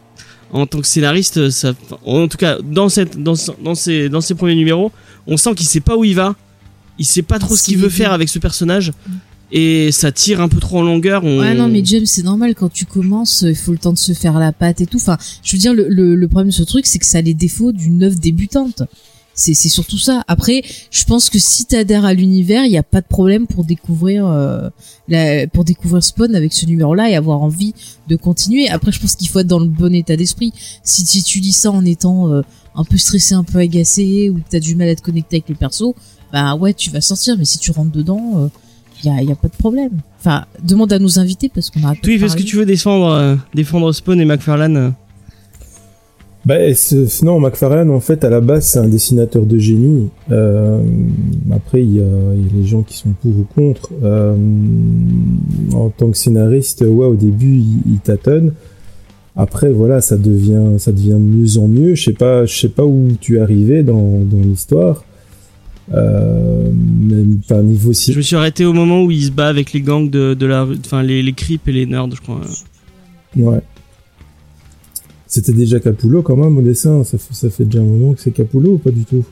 en tant que scénariste ça en tout cas dans cette dans dans ses dans ses premiers numéros on sent qu'il sait pas où il va il sait pas trop ce qu'il veut faire avec ce personnage et ça tire un peu trop en longueur on... Ouais, non, mais James, c'est normal quand tu commences, euh, il faut le temps de se faire la patte et tout. Enfin, je veux dire, le, le, le problème de ce truc, c'est que ça a les défauts d'une œuvre débutante. C'est, c'est surtout ça. Après, je pense que si t'adhères à l'univers, il n'y a pas de problème pour découvrir, euh, la, pour découvrir Spawn avec ce numéro-là et avoir envie de continuer. Après, je pense qu'il faut être dans le bon état d'esprit. Si, si tu lis ça en étant euh, un peu stressé, un peu agacé, ou que t'as du mal à te connecter avec le perso, bah ouais, tu vas sortir. Mais si tu rentres dedans, euh, il y a, y a pas de problème. Enfin, demande à nos invités parce qu'on a. Twif, est-ce que tu veux défendre, euh, défendre Spawn et McFarlane euh Bah, ce- non, McFarlane, en fait, à la base, c'est un dessinateur de génie. Euh, après, il y, a, il y a les gens qui sont pour ou contre. Euh, en tant que scénariste, ouais, au début, il, il tâtonne. Après, voilà, ça devient, ça devient de mieux en mieux. Je sais pas, je sais pas où tu es arrivé dans, dans l'histoire. Euh, mais, enfin, niveau Je si. me suis arrêté au moment où il se bat avec les gangs de, de la rue, enfin les, les creeps et les nerds, je crois. Ouais. C'était déjà Capullo quand même au dessin. Ça fait, ça fait déjà un moment que c'est Capullo ou pas du tout?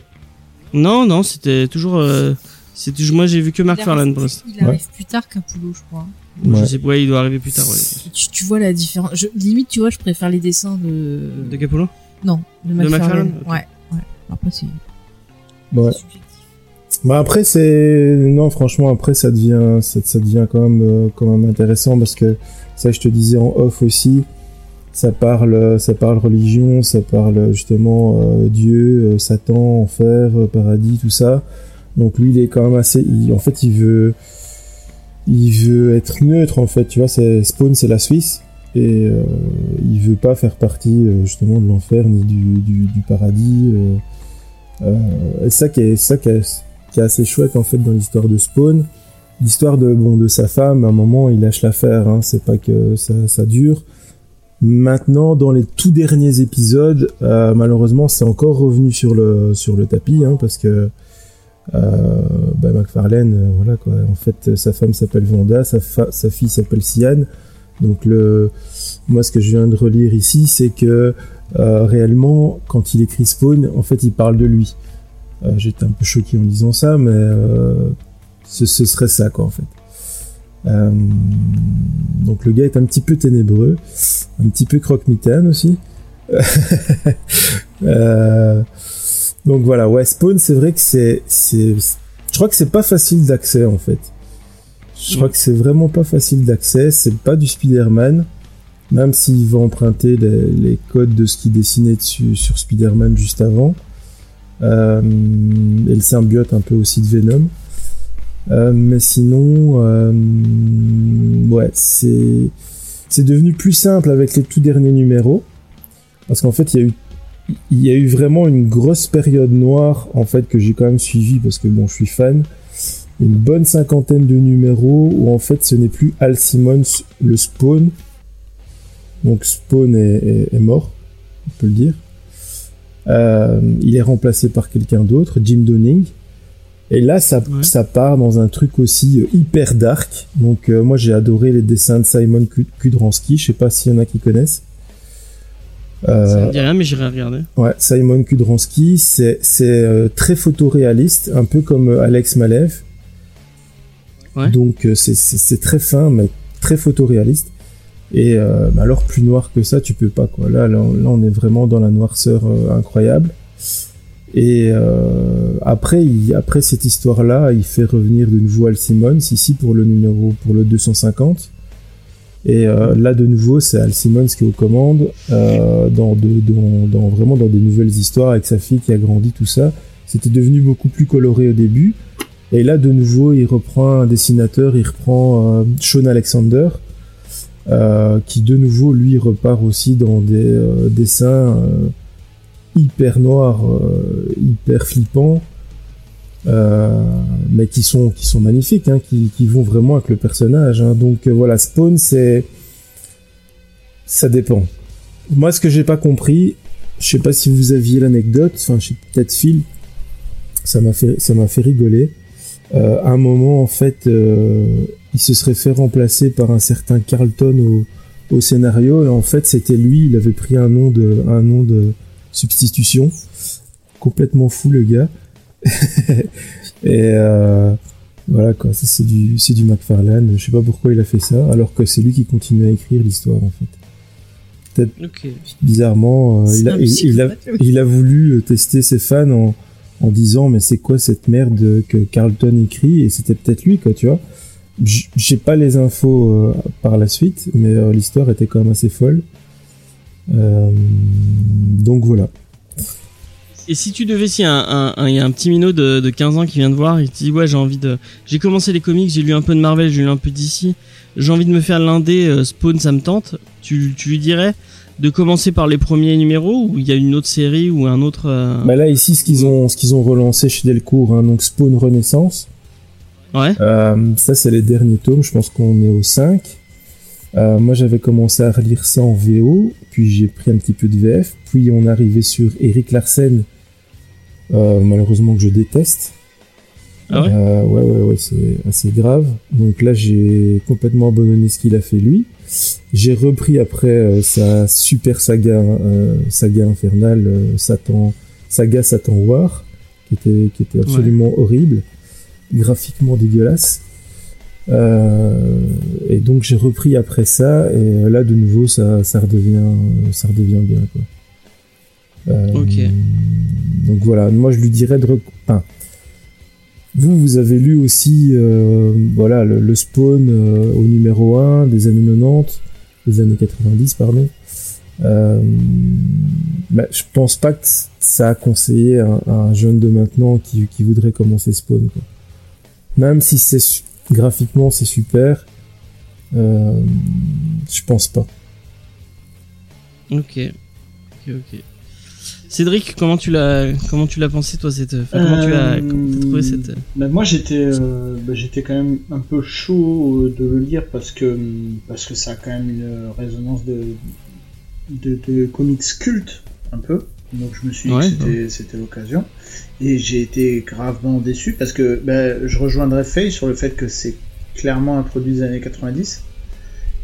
Non, non, c'était toujours. euh, c'est toujours- moi, j'ai vu que pour l'instant. Il arrive plus tard qu'Apollo, je crois. Je Ouais. sais pas, ouais, il doit arriver plus tard. Ouais. Tu, tu vois la différence. Je, limite, tu vois, je préfère les dessins de. De Capullo? Non, de McFarlane, McFarlane. ok. Ouais, ouais. Après, c'est. Ouais. subjectif. Bah après c'est non franchement après ça devient ça, ça devient quand même euh, quand même intéressant parce que ça je te disais en off aussi ça parle ça parle religion ça parle justement euh, Dieu euh, Satan enfer euh, paradis tout ça. Donc lui il est quand même assez il- en fait il veut il veut être neutre en fait tu vois c'est Spawn c'est la Suisse et euh, il veut pas faire partie euh, justement de l'enfer ni du, du, du paradis euh, et ça qui est ça qui est, qui est assez chouette en fait dans l'histoire de Spawn. L'histoire de bon de sa femme à un moment il lâche l'affaire hein, c'est pas que ça, ça dure maintenant dans les tout derniers épisodes euh, malheureusement c'est encore revenu sur le sur le tapis hein, parce que euh, bah, McFarlane euh, voilà quoi. En fait sa femme s'appelle Vanda sa, fille s'appelle Sian. Donc le moi ce que je viens de relire ici c'est que euh, réellement quand il écrit Spawn en fait il parle de lui. Euh, J'étais un peu choqué en lisant ça, mais ce, ce serait ça, quoi, en fait. Euh, donc le gars est un petit peu ténébreux, un petit peu croque-mitaine aussi. Euh, donc voilà, ouais, Spawn, c'est vrai que c'est, je crois que c'est pas facile d'accès en fait. Je crois que c'est vraiment pas facile d'accès. C'est pas du Spider-Man, même s'il va emprunter les, les codes de ce qu'il dessinait dessus sur Spider-Man juste avant. Euh, et le symbiote un peu aussi de Venom. Euh, mais sinon, euh, ouais, c'est c'est devenu plus simple avec les tout derniers numéros, parce qu'en fait, il y a eu il y a eu vraiment une grosse période noire en fait que j'ai quand même suivi parce que bon, je suis fan. Une bonne cinquantaine de numéros où en fait ce n'est plus Al Simmons le Spawn. Donc Spawn est, est- est mort, on peut le dire. Euh, il est remplacé par quelqu'un d'autre, Jim Donning. Et là, ça, Ouais. ça part dans un truc aussi euh, hyper dark. Donc euh, moi, j'ai adoré les dessins de Simon Kud- Kudransky. Je sais pas s'il y en a qui connaissent. Euh, Ça me dit rien, mais j'irai regarder. Ouais, Simon Kudransky, c'est euh, très photoréaliste, un peu comme euh, Alex Malev. Ouais. Donc euh, c'est- très fin, mais très photoréaliste. Et euh, bah alors plus noir que ça, tu peux pas quoi. Là, là, on- là, on est vraiment dans la noirceur euh, incroyable. Et euh, après, il, après cette histoire-là, il fait revenir de nouveau Al Simmons ici pour le numéro pour le 250. Et euh, là, de nouveau, c'est Al Simmons qui est aux commandes, euh, dans, dans, dans- vraiment dans des nouvelles histoires avec sa fille qui a grandi, tout ça. C'était devenu beaucoup plus coloré au début. Et là, de nouveau, il reprend un dessinateur, il reprend euh, Sean Alexander, euh, qui de nouveau, lui, repart aussi dans des euh, dessins hyper noirs, euh, hyper flippants. Euh, mais qui sont qui sont magnifiques, hein, qui, qui vont vraiment avec le personnage. hein. Donc euh, voilà, Spawn, c'est ça dépend. Moi, ce que j'ai pas compris, je sais pas si vous aviez l'anecdote, enfin, je sais peut-être Phil, ça m'a fait ça m'a fait rigoler. Euh, à un moment, en fait, euh, il se serait fait remplacer par un certain Carlton au, au scénario, et en fait, c'était lui. Il avait pris un nom de un nom de substitution, complètement fou le gars. et euh, voilà quoi, c'est du c'est du McFarlane. Je sais pas pourquoi il a fait ça, alors que c'est lui qui continue à écrire l'histoire en fait. Ok. Bizarrement, euh, il, a, il, il a, il a voulu euh, tester ses fans en, en disant mais c'est quoi cette merde que Carlton écrit? Et c'était peut-être lui quoi tu vois. J'ai pas les infos euh, par la suite, mais l'histoire était quand même assez folle. Euh, donc voilà. Et si tu devais, si un, un, il y a un petit minot de, de 15 ans qui vient de voir, il te dit ouais j'ai envie de, j'ai commencé les comics, j'ai lu un peu de Marvel, j'ai lu un peu d'ici, j'ai envie de me faire l'indé euh, Spawn, ça me tente. Tu, tu lui dirais de commencer par les premiers numéros ou il y a une autre série ou un autre. euh, Bah là ici ce qu'ils ont ce qu'ils ont relancé chez Delcourt, hein, donc Spawn Renaissance. Ouais. Euh, ça c'est les derniers tomes, je pense qu'on est au 5. Euh, moi j'avais commencé à relire ça en VO, puis j'ai pris un petit peu de VF, puis on est arrivé sur Eric Larsen, euh, malheureusement que je déteste. Ah ouais? Euh, ouais, ouais, ouais, c'est assez grave. Donc là, j'ai complètement abandonné ce qu'il a fait lui. J'ai repris après sa super saga, saga infernale, Satan, saga Satan War, qui était, qui était absolument horrible, graphiquement dégueulasse. Euh, et donc j'ai repris après ça, et euh, là de nouveau ça, ça redevient, ça redevient bien quoi. Euh, Ok. Donc voilà, moi je lui dirais de, rec- enfin, vous, vous avez lu aussi euh, voilà, le, le Spawn euh, au numéro 1 des années 90, des années 90, pardon. Euh, bah, je pense pas que ça a conseillé à, à un jeune de maintenant qui, qui voudrait commencer Spawn. Quoi. Même si c'est graphiquement c'est super, euh, je pense pas. Ok. Ok, ok. Cédric, comment tu l'as, comment tu l'as pensé toi cette, enfin, comment tu as, Euh, comment trouvé cette. bah, moi j'étais euh, bah, j'étais quand même un peu chaud euh, de le lire parce que parce que ça a quand même une résonance de de, de comics culte un peu donc je me suis dit Ouais, que c'était c'était l'occasion. Et j'ai été gravement déçu parce que bah, je rejoindrais Faye sur le fait que c'est clairement un produit des années 90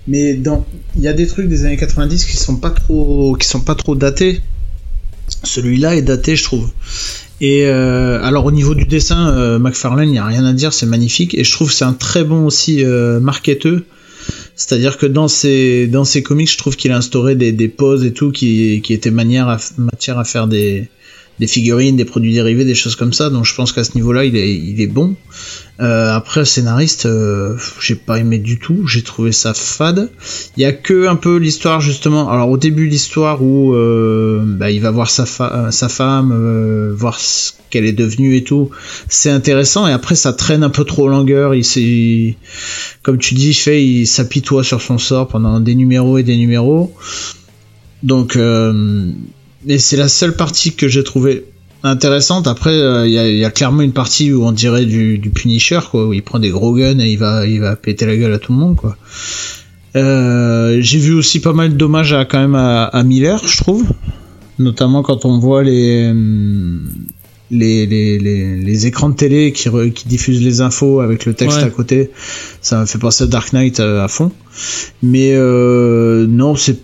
mais dans il y a des trucs des années 90 qui sont pas trop qui sont pas trop datés. Celui-là est daté je trouve. Et euh, alors au niveau du dessin, euh, McFarlane, il n'y a rien à dire, c'est magnifique. Et je trouve que c'est un très bon aussi euh, marketeur. C'est-à-dire que dans ses, dans ses comics, je trouve qu'il a instauré des, des poses et tout qui, qui étaient manière à, matière à faire des, des figurines, des produits dérivés, des choses comme ça. Donc je pense qu'à ce niveau-là, il est, il est bon. Euh, après, scénariste, euh, j'ai pas aimé du tout. J'ai trouvé ça fade. Il y a que un peu l'histoire justement. Alors au début, l'histoire où euh, bah, il va voir sa, fa- sa femme, euh, voir ce qu'elle est devenue et tout. C'est intéressant. Et après, ça traîne un peu trop en longueur. Il s'est, comme tu dis, fait, il s'apitoie sur son sort pendant des numéros et des numéros. Donc, euh, et c'est la seule partie que j'ai trouvée intéressante. Après, euh, il y, a, il y a clairement une partie où on dirait du, du Punisher, quoi, où il prend des gros guns et il va, il va péter la gueule à tout le monde, quoi. Euh, j'ai vu aussi pas mal de dommages à, quand même à, à Miller, je trouve. Notamment quand on voit les, hum, les, les, les, les écrans de télé qui, re- qui diffusent les infos avec le texte Ouais. à côté. Ça me fait penser à Dark Knight euh, à fond. Mais euh, non, c'est,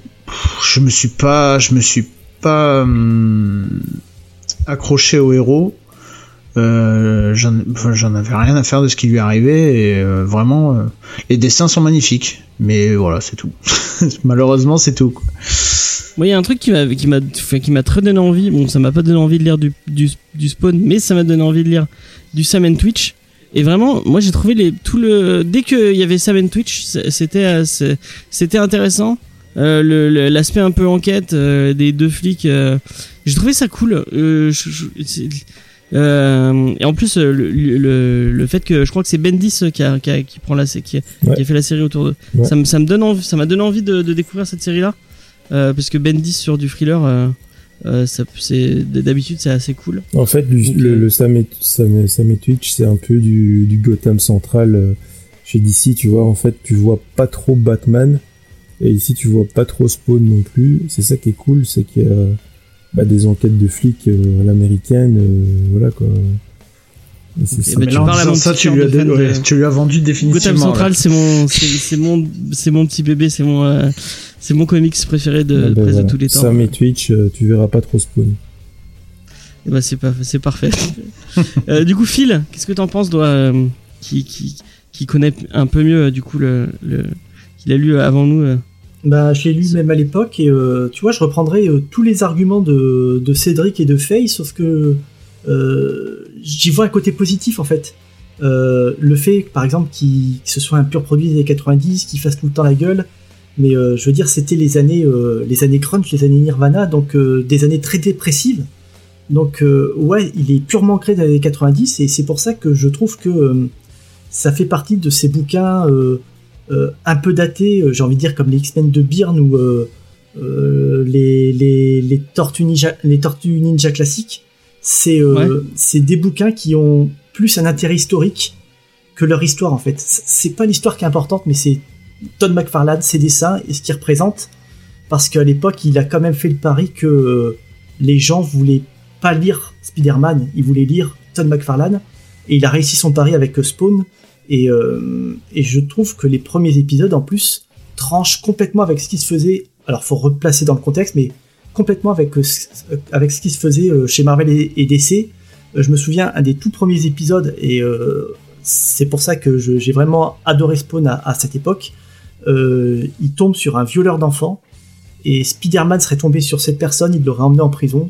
je me suis pas, je me suis pas hum, accroché au héros. Euh, j'en avais rien à faire de ce qui lui arrivait et euh, vraiment euh, les dessins sont magnifiques mais voilà c'est tout malheureusement c'est tout. Moi, il y a un truc qui m'a, très donné envie. Bon, ça m'a pas donné envie de lire du, du, Spawn, mais ça m'a donné envie de lire du Sam Twitch. Et vraiment, moi, j'ai trouvé les, tout le, dès qu'il y avait Sam Twitch, c'était, euh, c'était intéressant. Euh, l'aspect un peu enquête euh, des deux flics, euh, j'ai trouvé ça cool. Je- je- c'est- et en plus, le, le, le fait que je crois que c'est Bendis qui, a, qui, a- qui prend la, qui, Ouais. qui a fait la série autour de, Ouais. ça me, ça me donne envie, ça m'a donné envie de, de découvrir cette série-là. Euh, parce que Bendis sur du thriller, euh, ça, c'est, d'habitude, c'est assez cool. En fait, le, Donc, le, le Sam, et, Sam, Sam Twitch, c'est un peu du, du Gotham central euh, chez DC, tu vois. En fait, tu vois pas trop Batman, et ici, tu vois pas trop Spawn non plus. C'est ça qui est cool, c'est qu'il y a bah, des enquêtes de flics euh, à l'américaine, euh, voilà quoi. Et c'est ça. bah, Mais tu parles à ça lui, as de dé- fan de- ouais, tu lui as vendu définitivement Gotham. Central, c'est mon, c'est, mon, c'est mon petit bébé, c'est mon, euh, c'est mon comics préféré de, Ah bah, presque voilà. de tous les temps. Sam et Twitch, euh, tu verras pas trop Spawn. Et bah, c'est pas, c'est parfait. euh, du coup, Phil, qu'est-ce que t'en penses, toi, euh, qui, qui, qui connaît un peu mieux, euh, du coup, le, le, qu'il a lu avant nous, euh. Bah, je l'ai lu même à l'époque et euh, tu vois, je reprendrai euh, tous les arguments de, Cédric et de Faye, sauf que euh, j'y vois un côté positif en fait. Le fait, par exemple, qu'il- que ce soit un pur produit des années 90, qu'il fasse tout le temps la gueule, mais je veux dire, c'était les années, les années crunch, les années Nirvana, donc des années très dépressives. Donc ouais, il est purement créé dans les années 90 et c'est pour ça que je trouve que ça fait partie de ces bouquins un peu datés, euh, j'ai envie de dire comme les X-Men de Byrne ou euh, euh, les, les, les, Tortues Ninja, les Tortues Ninja classiques. C'est euh, c'est des bouquins qui ont plus un intérêt historique que leur histoire en fait. C'est pas l'histoire qui est importante, mais c'est Todd McFarlane, ses dessins et ce qu'il représente. Parce qu'à l'époque, il a quand même fait le pari que euh, les gens voulaient pas lire Spider-Man, ils voulaient lire Todd McFarlane. Et il a réussi son pari avec euh, Spawn. Et, euh, et je trouve que les premiers épisodes, en plus, tranchent complètement avec ce qui se faisait. Alors, faut replacer dans le contexte, mais complètement avec, euh, ce- avec ce qui se faisait euh, chez Marvel et, DC. Euh, Je me souviens, un des tout premiers épisodes, et euh, c'est pour ça que j'ai vraiment adoré Spawn à, cette époque. Euh, il tombe sur un violeur d'enfants, et Spider-Man serait tombé sur cette personne, il l'aurait emmené en prison.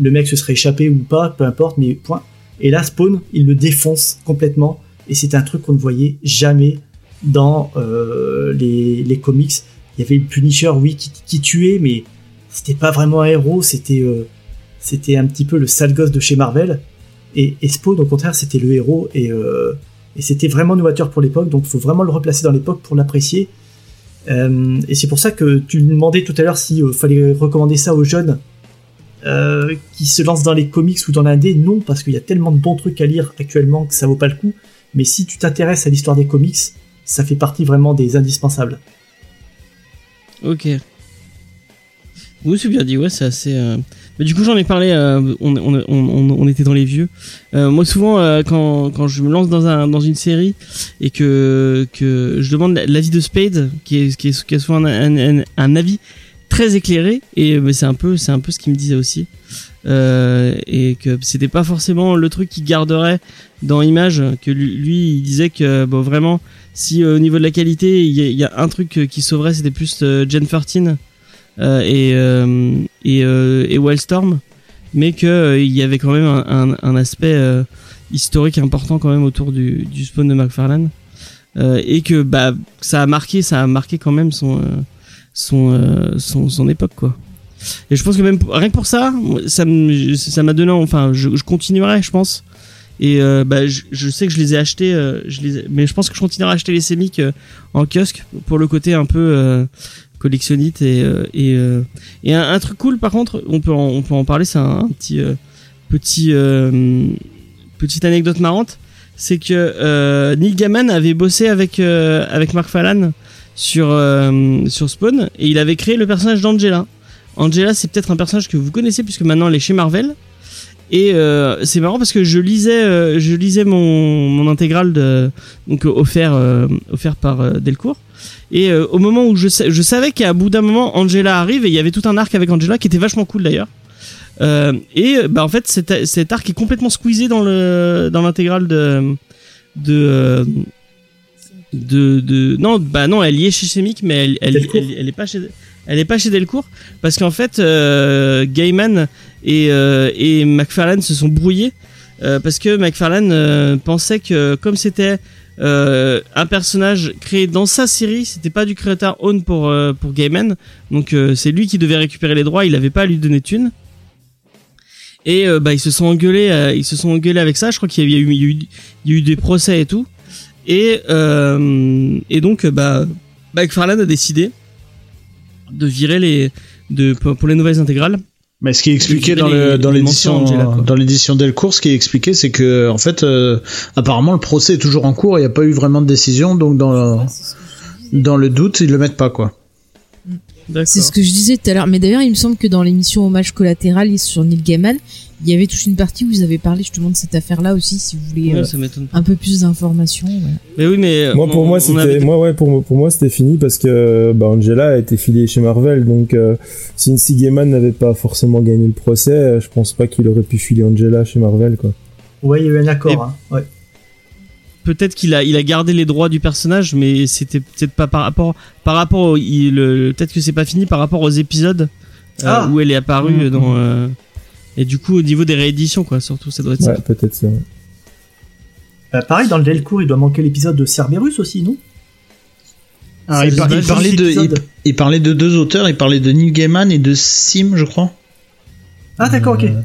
Le mec se serait échappé ou pas, peu importe, mais point. Et là, Spawn, il le défonce complètement, et c'est un truc qu'on ne voyait jamais dans euh, les, les comics. Il y avait le Punisher, oui, qui, tuait, mais c'était pas vraiment un héros, c'était euh, c'était un petit peu le sale gosse de chez Marvel. Et, et Spawn, au contraire, c'était le héros, et, euh, et c'était vraiment novateur pour l'époque, donc il faut vraiment le replacer dans l'époque pour l'apprécier. Et c'est pour ça que tu me demandais tout à l'heure s'il fallait recommander ça aux jeunes qui se lancent dans les comics ou dans l'indé. Non, parce qu'il y a tellement de bons trucs à lire actuellement que ça vaut pas le coup. Mais si tu t'intéresses à l'histoire des comics, ça fait partie vraiment des indispensables. Ok. Oui, c'est bien dit, ouais, c'est assez. euh, Mais du coup, j'en ai parlé, euh, on, était dans les vieux. Euh, moi, souvent, quand, je me lance dans, un, dans une série et que, je demande l'avis de Spade, qui est, souvent un, avis très éclairé, et c'est un un peu ce qu'il me disait aussi. Euh, et que c'était pas forcément le truc qu'il garderait dans Image, que lui, il disait que bon, vraiment, si euh, au niveau de la qualité, il y, a- un truc euh, qui sauverait, c'était plus euh, Gen 13 euh, et et, et Wildstorm, mais que il y avait quand même un, un, un aspect historique important quand même autour du, du spawn de McFarlane et que bah ça a marqué, ça a marqué quand même son son, son son époque quoi. Et je pense que même rien que pour ça, ça m'a donné, enfin, je, continuerai, je pense. Et euh, bah, je, sais que je les ai achetés, euh, mais je pense que je continuerai à acheter les sémiques euh, en kiosque pour le côté un peu collectionnite et et, un, truc cool par contre, on peut en, on peut en parler, c'est un, petit petit petite anecdote marrante, c'est que euh, Neil Gaiman avait bossé avec avec Mark Fallan sur sur Spawn et il avait créé le personnage d'Angela. Angela, c'est peut-être un personnage que vous connaissez puisque maintenant elle est chez Marvel. Et euh, c'est marrant parce que je lisais, euh, je lisais mon, mon intégrale de, donc offert, euh, offert par euh, Delcourt. Et au moment où je, je savais qu'à bout d'un moment Angela arrive et il y avait tout un arc avec Angela qui était vachement cool d'ailleurs. Et bah en fait cet, cet arc est complètement squeezé dans le dans l'intégrale de de de de non bah non elle y est chez Semic mais elle elle, Delcourt. elle, elle est pas chez elle est pas chez Delcourt parce qu'en fait euh, Gaiman et euh, et McFarlane se sont brouillés euh, parce que McFarlane pensait que comme c'était un personnage créé dans sa série, c'était pas du créateur own pour pour Gaiman, donc c'est lui qui devait récupérer les droits, il avait pas à lui donner de thunes. Et bah ils se sont engueulés, avec ça. Je crois qu'il y a eu des procès et tout. Et et donc bah McFarlane a décidé de virer les de pour pour les nouvelles intégrales. Mais ce qui est expliqué dans les- le dans l'édition Angela, dans l'édition Delcourt, ce qui est expliqué, c'est que en fait, euh, apparemment, le procès est toujours en cours. Il n'y a pas eu vraiment de décision, donc dans le, dans le doute, ils le mettent pas quoi. C'est ce que je disais tout à l'heure. Mais d'ailleurs, il me semble que dans l'émission Hommage collatéral sur Neil Gaiman, il y avait toute une partie où vous avez parlé justement de cette affaire-là aussi, si vous voulez Ouais, euh, un peu plus d'informations. Mais oui, mais Moi, pour on- moi, c'était, avait- moi, ouais, pour, moi- pour moi, c'était fini parce que bah, Angela a été filée chez Marvel, donc euh, si Nancy Gaiman n'avait pas forcément gagné le procès, euh, je pense pas qu'il aurait pu filer Angela chez Marvel, quoi. Ouais, il y a eu un accord. Et- hein. Ouais. Peut-être qu'il a il a gardé les droits du personnage mais c'était peut-être pas par rapport par rapport au, il, le- peut-être que c'est pas fini par rapport aux épisodes euh, Ah. où elle est apparue Mhm. dans euh, et du coup au niveau des rééditions quoi surtout ça doit être ça Ouais, peut-être ça. Euh, pareil, dans le Delcourt, il doit manquer l'épisode de Cerberus aussi, non? Alors, Ça il, par- parlait de il parlait de deux auteurs. Il parlait de Neil Gaiman et de Sim, je crois. Ah, d'accord, ok. Euh,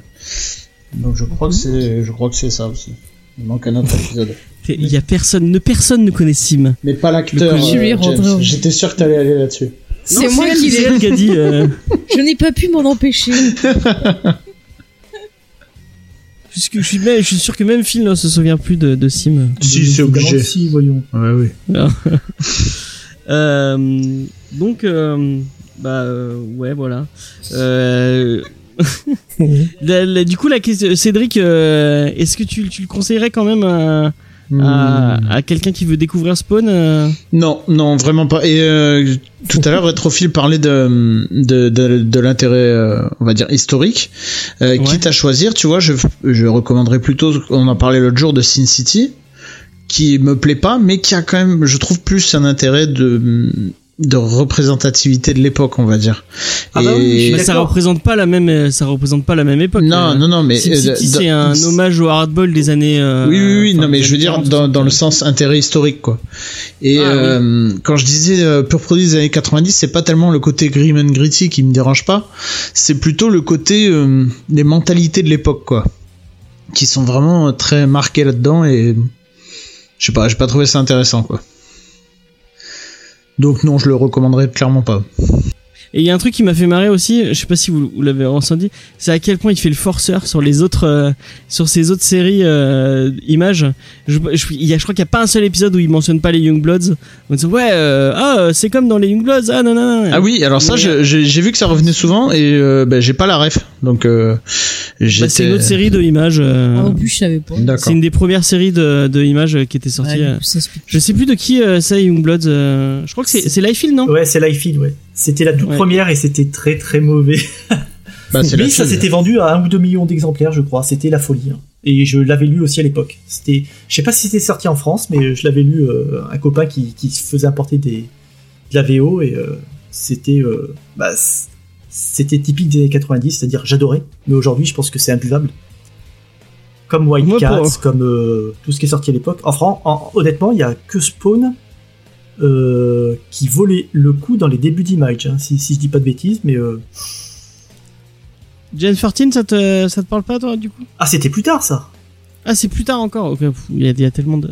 Donc je crois que c'est, je crois que c'est ça aussi. Il manque un autre épisode. Il y a personne, ne personne ne connaît Sim. Mais pas l'acteur. Euh. J'étais sûr que t'allais aller là-dessus. C'est moi elle, qui l'ai. dit. euh, Je n'ai pas pu m'en empêcher. puisque je suis, même- je suis sûr que même Phil ne se souvient plus de, de Sim. Si, c'est obligé. Si, voyons. Ouais, oui. Euh, donc, euh, bah euh, ouais, voilà. Euh, la- la- du coup, la question, Cédric, euh, est-ce que tu, tu le conseillerais quand même à, À, à quelqu'un qui veut découvrir Spawn euh Non, non, vraiment pas. Et euh, tout à l'heure, Retrophile parlait de, de, de, de l'intérêt, euh, on va dire, historique. Euh, Ouais. Quitte à choisir, tu vois, je, je recommanderais plutôt, on en parlait l'autre jour de Sin City, qui me plaît pas, mais qui a quand même, je trouve, plus un intérêt de de représentativité de l'époque, on va dire. Ah bah oui, Bah, ça représente pas la même, euh, ça représente pas la même époque. non, euh. non, non, mais euh, c'est un hommage au hardball des années. euh, Oui, oui, oui, non, mais je veux dire 40, dans, dans le 60. sens intérêt historique, quoi. Et Ah, euh, quand je disais euh, pur produit des années 90, c'est pas tellement le côté grim and gritty qui me dérange pas, c'est plutôt le côté euh, des mentalités de l'époque, quoi, qui sont vraiment très marquées là-dedans et je sais pas, j'ai pas trouvé ça intéressant, quoi. Donc non, je le recommanderais clairement pas. Et il y a un truc qui m'a fait marrer aussi, je sais pas si vous, vous l'avez ressenti, c'est à quel point il fait le forceur sur les autres, euh, sur ces autres séries euh, images. Je, je, il y a, je crois qu'il y a pas un seul épisode où il mentionne pas les Youngbloods. On dit ouais, euh, ah euh, c'est comme dans les Youngbloods, ah non non. non. Ah oui, alors ça, je- j'ai vu que ça revenait souvent et euh, ben, j'ai pas la ref, donc euh, Bah, c'est une autre série de images. euh, Moi non plus, je savais pas. D'accord. c'est une des premières séries de, de images euh, qui était sortie. Ouais, euh. ça. Je sais plus de qui euh, c'est Youngbloods. euh, je crois que c'est c'est Liefeld, non? Ouais, c'est Liefeld, ouais. C'était la toute Ouais. première et c'était très très mauvais. Bah, Mais ça s'était vendu à un ou deux millions d'exemplaires, je crois. C'était la folie. hein. Et je l'avais lu aussi à l'époque. C'était, je sais pas si c'était sorti en France, mais je l'avais lu euh, un copain qui, qui se faisait importer des de la VO et euh, c'était, euh, bah, c'était typique des années 90, c'est-à-dire j'adorais. Mais aujourd'hui, je pense que c'est imbuvable. Comme White Cats, comme euh, tout ce qui est sorti à l'époque. En France, en- honnêtement, il y a que Spawn euh, qui vaut les- le coup dans les débuts d'Image, hein, si, si je dis pas de bêtises, mais euh, Gen 13, ça te, ça te parle pas toi du coup? Ah c'était plus tard ça. Ah, c'est plus tard encore. Ok, pff, Il y a, il y a tellement de,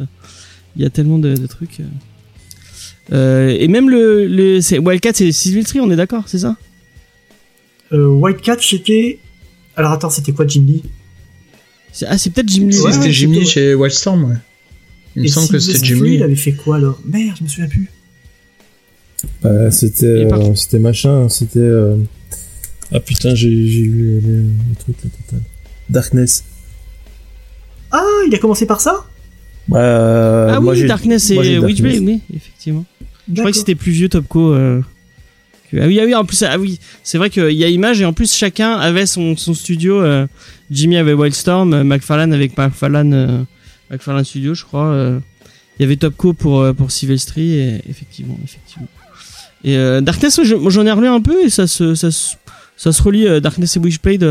il y a tellement de, de trucs. euh. Euh, et même le, le c'est Wildcat, c'est Sylvester, on est d'accord, c'est ça? Euh, White Cat, c'était. Alors attends, c'était quoi Jim Lee? C'est- Ah, c'est peut-être Jim Lee. Ouais, c'était ouais, Jim Lee chez Wildstorm, ouais. Il me Et semble que c'était Sylvester Jim Lee. Il avait fait quoi alors? Merde, je me souviens plus. Bah, c'était, par- euh, c'était machin, c'était. euh, Ah putain, j'ai, eu les, les, les trucs là, total. Darkness. Ah, il a commencé par ça? Bah, ah moi, oui, Darkness et Witchblade, oui, effectivement. Je crois que c'était plus vieux Topco. Euh, Ah oui, ah oui, en plus, ah oui, c'est vrai qu'il y a Image et en plus chacun avait son, son studio. euh, Jimmy avait Wildstorm, euh, McFarlane avec McFarlane, McFarlane Studio, je crois. euh, Il y avait Topco pour euh, pour Silvestri, et effectivement, effectivement. Et euh, Darkness, moi, j'en ai relu un peu et ça se ça se, ça se relie Darkness et Witchblade.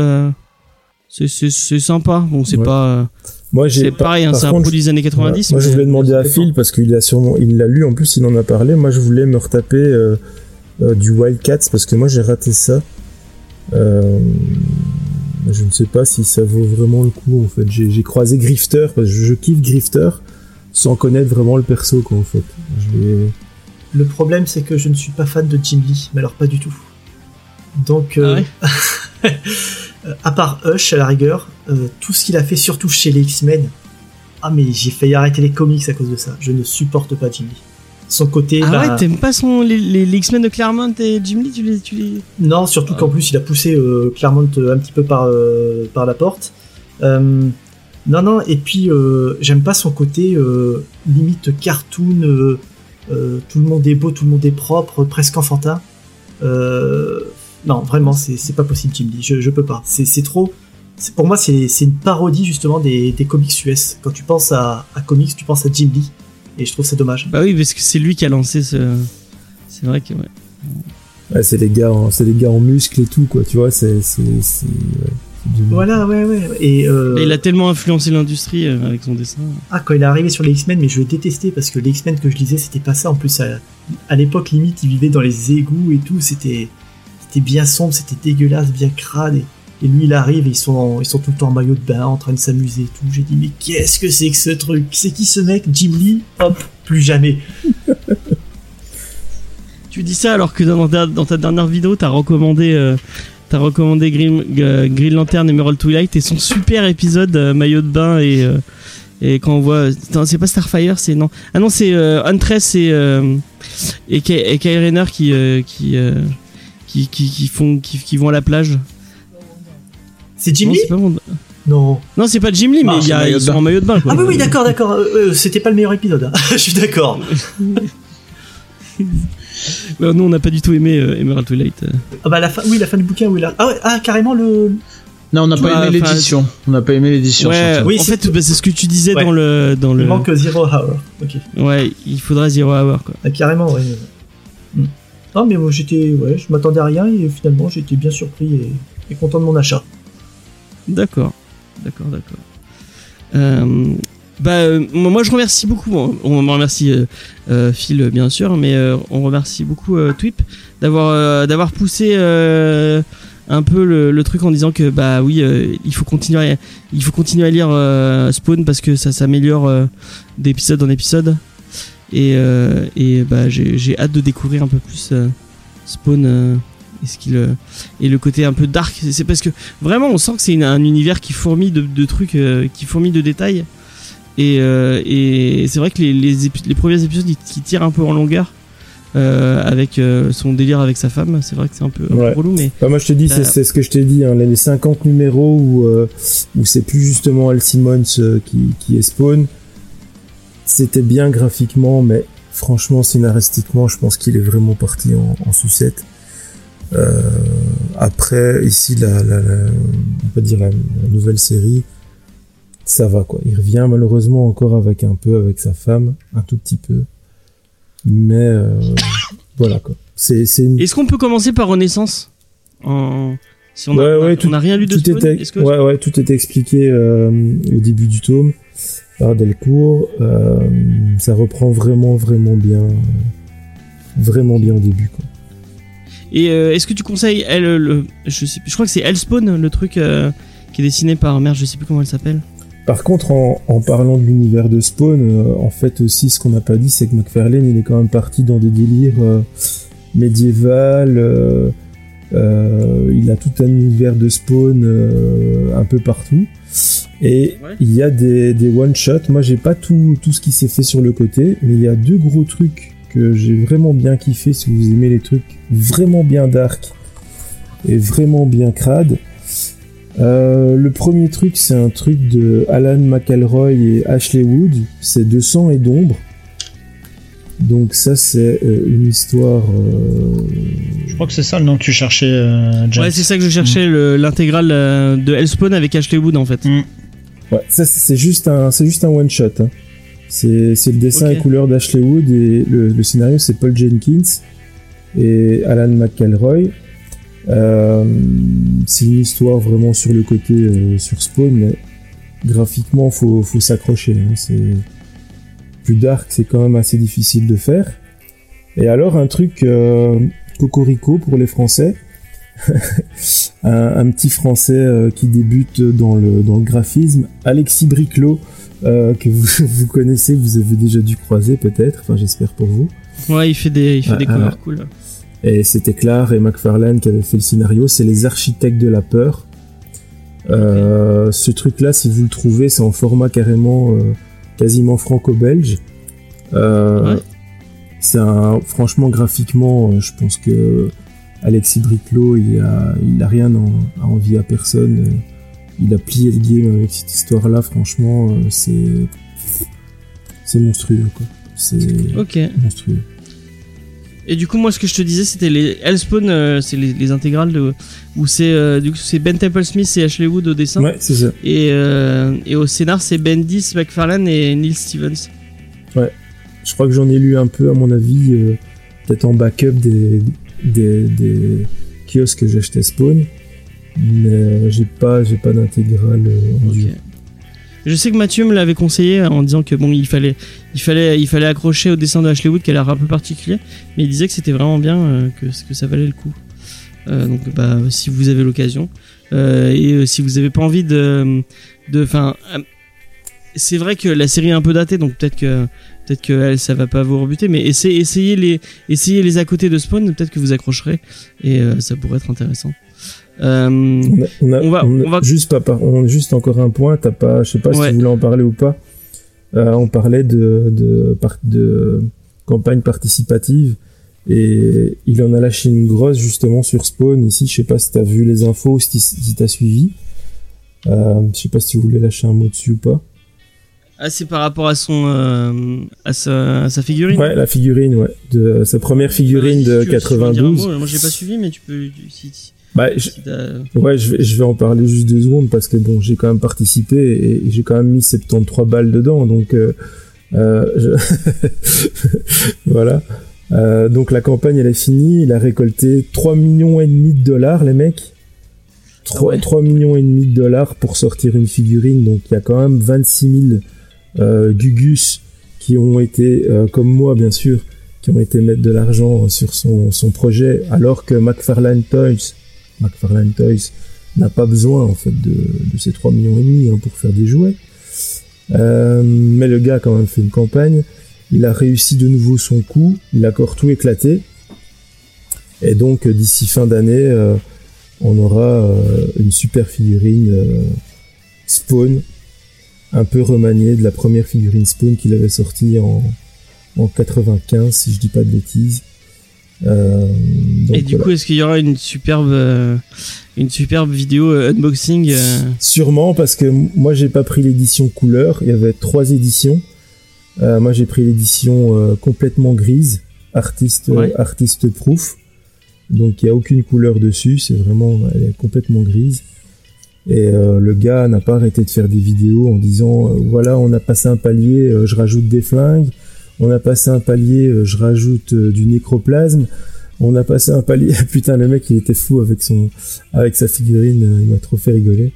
c'est sympa. Bon, c'est Ouais. pas Moi, j'ai c'est par- pareil, hein, c'est un produit des années 90. Ouais. Moi, je voulais demander à Phil parce qu'il a sûrement, il l'a lu. En plus, il en a parlé. Moi, je voulais me retaper euh, euh, du Wildcats parce que moi, j'ai raté ça. Euh, je ne sais pas si ça vaut vraiment le coup. En fait, j'ai croisé Grifter parce que je, je kiffe Grifter sans connaître vraiment le perso, quoi. En fait, je Le problème, c'est que je ne suis pas fan de Jim Lee, mais alors pas du tout. Donc, euh, Ah à part Hush, à la rigueur, euh, tout ce qu'il a fait, surtout chez les X-Men, ah mais j'ai failli arrêter les comics à cause de ça. Je ne supporte pas Jim Lee. Son côté, Ah bah, ouais, t'aimes pas son, les, les, les X-Men de Claremont et Jim Lee, tu les, tu les... Non, surtout Ah. qu'en plus il a poussé euh, Claremont euh, un petit peu par, euh, par la porte. Euh, non, non, et puis j'aime pas son côté limite cartoon, tout le monde est beau, tout le monde est propre, presque enfantin. Non, vraiment, c'est pas possible, Jim Lee, je, je peux pas. C'est trop. c'est- Pour moi, c'est c'est une parodie justement des, des comics US. Quand tu penses à, à comics, tu penses à Jim Lee, et je trouve ça dommage. Bah oui, parce que c'est lui qui a lancé ce... C'est vrai que, ouais. Ouais, c'est les gars, en- c'est les gars en muscles et tout, quoi. Tu vois, c'est, c'est, c'est, c'est du- Voilà, ouais, ouais. Et euh, Mais il a tellement influencé l'industrie euh, avec son dessin. Ah, quand il est arrivé sur les X-Men, mais je le détestais parce que les X-Men que je lisais, c'était pas ça. En plus, à, à l'époque, limite, il vivait dans les égouts et tout. C'était, c'était bien sombre, c'était dégueulasse, bien crade. Et Et lui, il arrive, ils sont, ils sont tout le temps en maillot de bain, en train de s'amuser et tout. J'ai dit, mais qu'est-ce que c'est que ce truc? C'est qui ce mec? Jim Lee? Hop, plus jamais. Tu dis ça alors que dans ta, dernière vidéo, t'as recommandé, euh, t'as recommandé euh, Green Lantern Emerald Twilight et son super épisode euh, maillot de bain et euh, et quand on voit, c'est pas Starfire, c'est non, ah non c'est Huntress et et, Kyle Rayner qui qui, qui qui font qui vont à la plage. C'est Jim non, Lee c'est pas mon- Non. non, c'est pas Jim Lee, mais Ah, il y a, maillot ils sont en maillot de bain. Quoi. Ah oui, oui, d'accord, d'accord. Euh, euh, C'était pas le meilleur épisode. hein. Je suis d'accord. Ouais, nous, on n'a pas du tout aimé euh, Emerald Twilight. euh. Ah bah la fin, oui, la fin du bouquin, oui là. Ah, ouais, ah carrément le. Non, on n'a pas aimé l'édition. On n'a pas aimé l'édition. Ouais. Oui, en c'est- fait, bah, c'est ce que tu disais Ouais. dans le dans Il le. manque Zero Hour. Ok. Ouais, il faudra Zero Hour quoi. Ah, carrément, ouais. Hmm. Non, mais moi j'étais, ouais, je m'attendais à rien et finalement j'ai été bien surpris et, et content de mon achat. D'accord, d'accord, d'accord. Euh, bah, euh, moi, je remercie beaucoup. On on remercie euh, Phil, bien sûr, mais on remercie beaucoup Twip d'avoir d'avoir poussé un peu le, truc en disant que bah oui, il faut continuer, à, il faut continuer à lire Spawn parce que ça s'améliore d'épisode en épisode. Et, et bah j'ai hâte de découvrir un peu plus Spawn. Euh, et ce qu'il euh, et le côté un peu dark c'est- parce que vraiment on sent que c'est un univers qui fourmille de, de trucs euh, qui fourmille de détails et, euh, et c'est vrai que les, les, épi- les premiers épisodes ils- qui tirent un peu en longueur euh, avec son délire avec sa femme c'est vrai que c'est un peu, un peu Ouais. relou mais Bah, moi, je te dis, Bah, c'est ce que je t'ai dit, hein, les 50 numéros où, où c'est plus justement Al Simmons qui, qui est Spawn. C'était bien graphiquement, mais franchement, scénaristiquement, je pense qu'il est vraiment parti en, en sucette. Euh, après, ici, la, la, la- on peut dire la, la nouvelle série, ça va quoi. Il revient malheureusement encore avec un peu avec sa femme, un tout petit peu, mais euh, voilà quoi. C'est c'est une est-ce qu'on peut commencer par Renaissance en... si on a, Ouais, on tout- a rien lu de tout Spawn était, Est-ce que- ouais, ouais, tout était expliqué euh, au début du tome par Delcourt. Ça reprend vraiment, vraiment bien, vraiment bien au début. Quoi. Et euh, est-ce que tu conseilles elle le je sais je crois que c'est Hellspawn le truc euh, qui est dessiné par merde je sais plus comment elle s'appelle Par contre, en, en parlant de l'univers de Spawn, euh, en fait aussi, ce qu'on n'a pas dit, c'est que McFarlane, il est quand même parti dans des délires euh, il a tout un univers de Spawn un peu partout. Et Ouais. il y a des, des one-shots. Moi, j'ai pas tout, tout ce qui s'est fait sur le côté, mais il y a deux gros trucs que j'ai vraiment bien kiffé si vous aimez les trucs vraiment bien dark et vraiment bien crade. Euh, le premier truc, c'est un truc de Alan McElroy et Ashley Wood. C'est de sang et d'ombre. Donc ça, c'est euh, une histoire. euh, Je crois que c'est ça le nom que tu cherchais, euh, James. ouais c'est ça que je cherchais le- l'intégrale euh, de Hellspawn avec Ashley Wood en fait Mm. Ouais, ça c'est c'est juste un, c'est juste un one shot. Hein. C'est c'est le dessin Ok. et couleur d'Ashley Wood et le, le scénario c'est Paul Jenkins et Alan McElroy. Euh, c'est une histoire vraiment sur le côté euh, sur Spawn, mais graphiquement faut faut s'accrocher. Hein. C'est plus dark, c'est quand même assez difficile de faire. Et alors un truc euh, cocorico pour les Français. un, un petit français euh, qui débute dans le, dans le graphisme, Alexis Briclot, euh, que vous, vous connaissez, vous avez déjà dû croiser peut-être, enfin j'espère pour vous. ouais il fait des il fait Ah, des ah. cool Et c'était Clark et McFarlane qui avaient fait le scénario, c'est les architectes de la peur. Euh, ce truc-là, si vous le trouvez, c'est en format carrément euh, quasiment franco-belge. Euh, Ouais. C'est un, franchement graphiquement, je pense que Alexis Briclot, il a, il a rien en- à envier à personne. Il a plié le game avec cette histoire-là. Franchement, euh, c'est, c'est monstrueux, quoi. C'est monstrueux. Et du coup, moi, ce que je te disais, c'était les Hellspawn, euh, c'est les, les intégrales de, où c'est euh, c'est Ben Temple Smith et Ashley Wood au dessin, Ouais, c'est ça. et euh, et au scénar c'est Bendis, McFarlane et Neil Stevens. Je crois que j'en ai lu un peu, à mon avis, peut-être en backup des, des, des kiosques que j'achetais Spawn. Mais euh, j'ai pas, j'ai pas d'intégrale euh, en Ok. dur. Je sais que Mathieu me l'avait conseillé en disant que bon, il fallait, il fallait, il fallait accrocher au dessin de Ashley Wood qui a l'air un peu particulier, mais il disait que c'était vraiment bien, euh, que que ça valait le coup. Euh, donc bah si vous avez l'occasion Euh, et euh, si vous avez pas envie de de enfin c'est vrai que la série est un peu datée donc peut-être que peut-être que elle, ça va pas vous rebuter mais essayez essayez les essayez les à côté de Spawn peut-être que vous accrocherez et euh, ça pourrait être intéressant. Euh, On, a, on, a- On va- on juste pas par- on a juste encore un point. T'as pas, je sais pas Ouais. si tu voulais en parler ou pas. Euh, on parlait de de, par- de campagne participative et il en a lâché une grosse justement sur Spawn ici. Je sais pas si t'as vu les infos ou si si t'as suivi. Euh, je sais pas si tu voulais lâcher un mot dessus ou pas. Ah c'est par rapport à son euh, à sa à sa figurine. Ouais, la figurine, ouais, de sa première figurine de si un 92. mot, moi j'ai pas suivi mais tu peux si, Bah, je- si Ouais, je vais, je vais en parler juste deux secondes parce que bon, j'ai quand même participé et, et j'ai quand même mis 73 balles dedans, donc euh, euh, je- voilà. Euh, donc la campagne elle est finie, il a récolté 3 millions et demi de dollars les mecs. 3, Ah ouais. 3 millions et demi de dollars pour sortir une figurine, donc il y a quand même 26 000 euh, Gugus qui ont été, euh, comme moi bien sûr, qui ont été mettre de l'argent sur son, projet, alors que McFarlane Toys, McFarlane Toys n'a pas besoin en fait de, de ces 3 millions et demi hein, pour faire des jouets. Euh, mais le gars a quand même fait une campagne. Il a réussi de nouveau son coup. Il a encore tout éclaté. Et donc euh, d'ici fin d'année, euh, on aura euh, une super figurine euh, Spawn, un peu remaniée de la première figurine Spawn qu'il avait sortie en, en 95, si je dis pas de bêtises. Euh, donc Et du voilà. coup, est-ce qu'il y aura une superbe, euh, une superbe vidéo euh, unboxing Sûrement parce que moi j'ai pas pris l'édition couleur, il y avait trois éditions. Euh, moi j'ai pris l'édition euh, complètement grise, artiste Ouais. artiste proof. Donc il y a aucune couleur dessus, c'est vraiment elle est complètement grise. Et euh, le gars n'a pas arrêté de faire des vidéos en disant euh, voilà on a passé un palier, euh, je rajoute des flingues. On a passé un palier, euh, je rajoute du nécroplasme. On a passé un palier. Putain, le mec, il était fou avec son, avec sa figurine. Il m'a trop fait rigoler.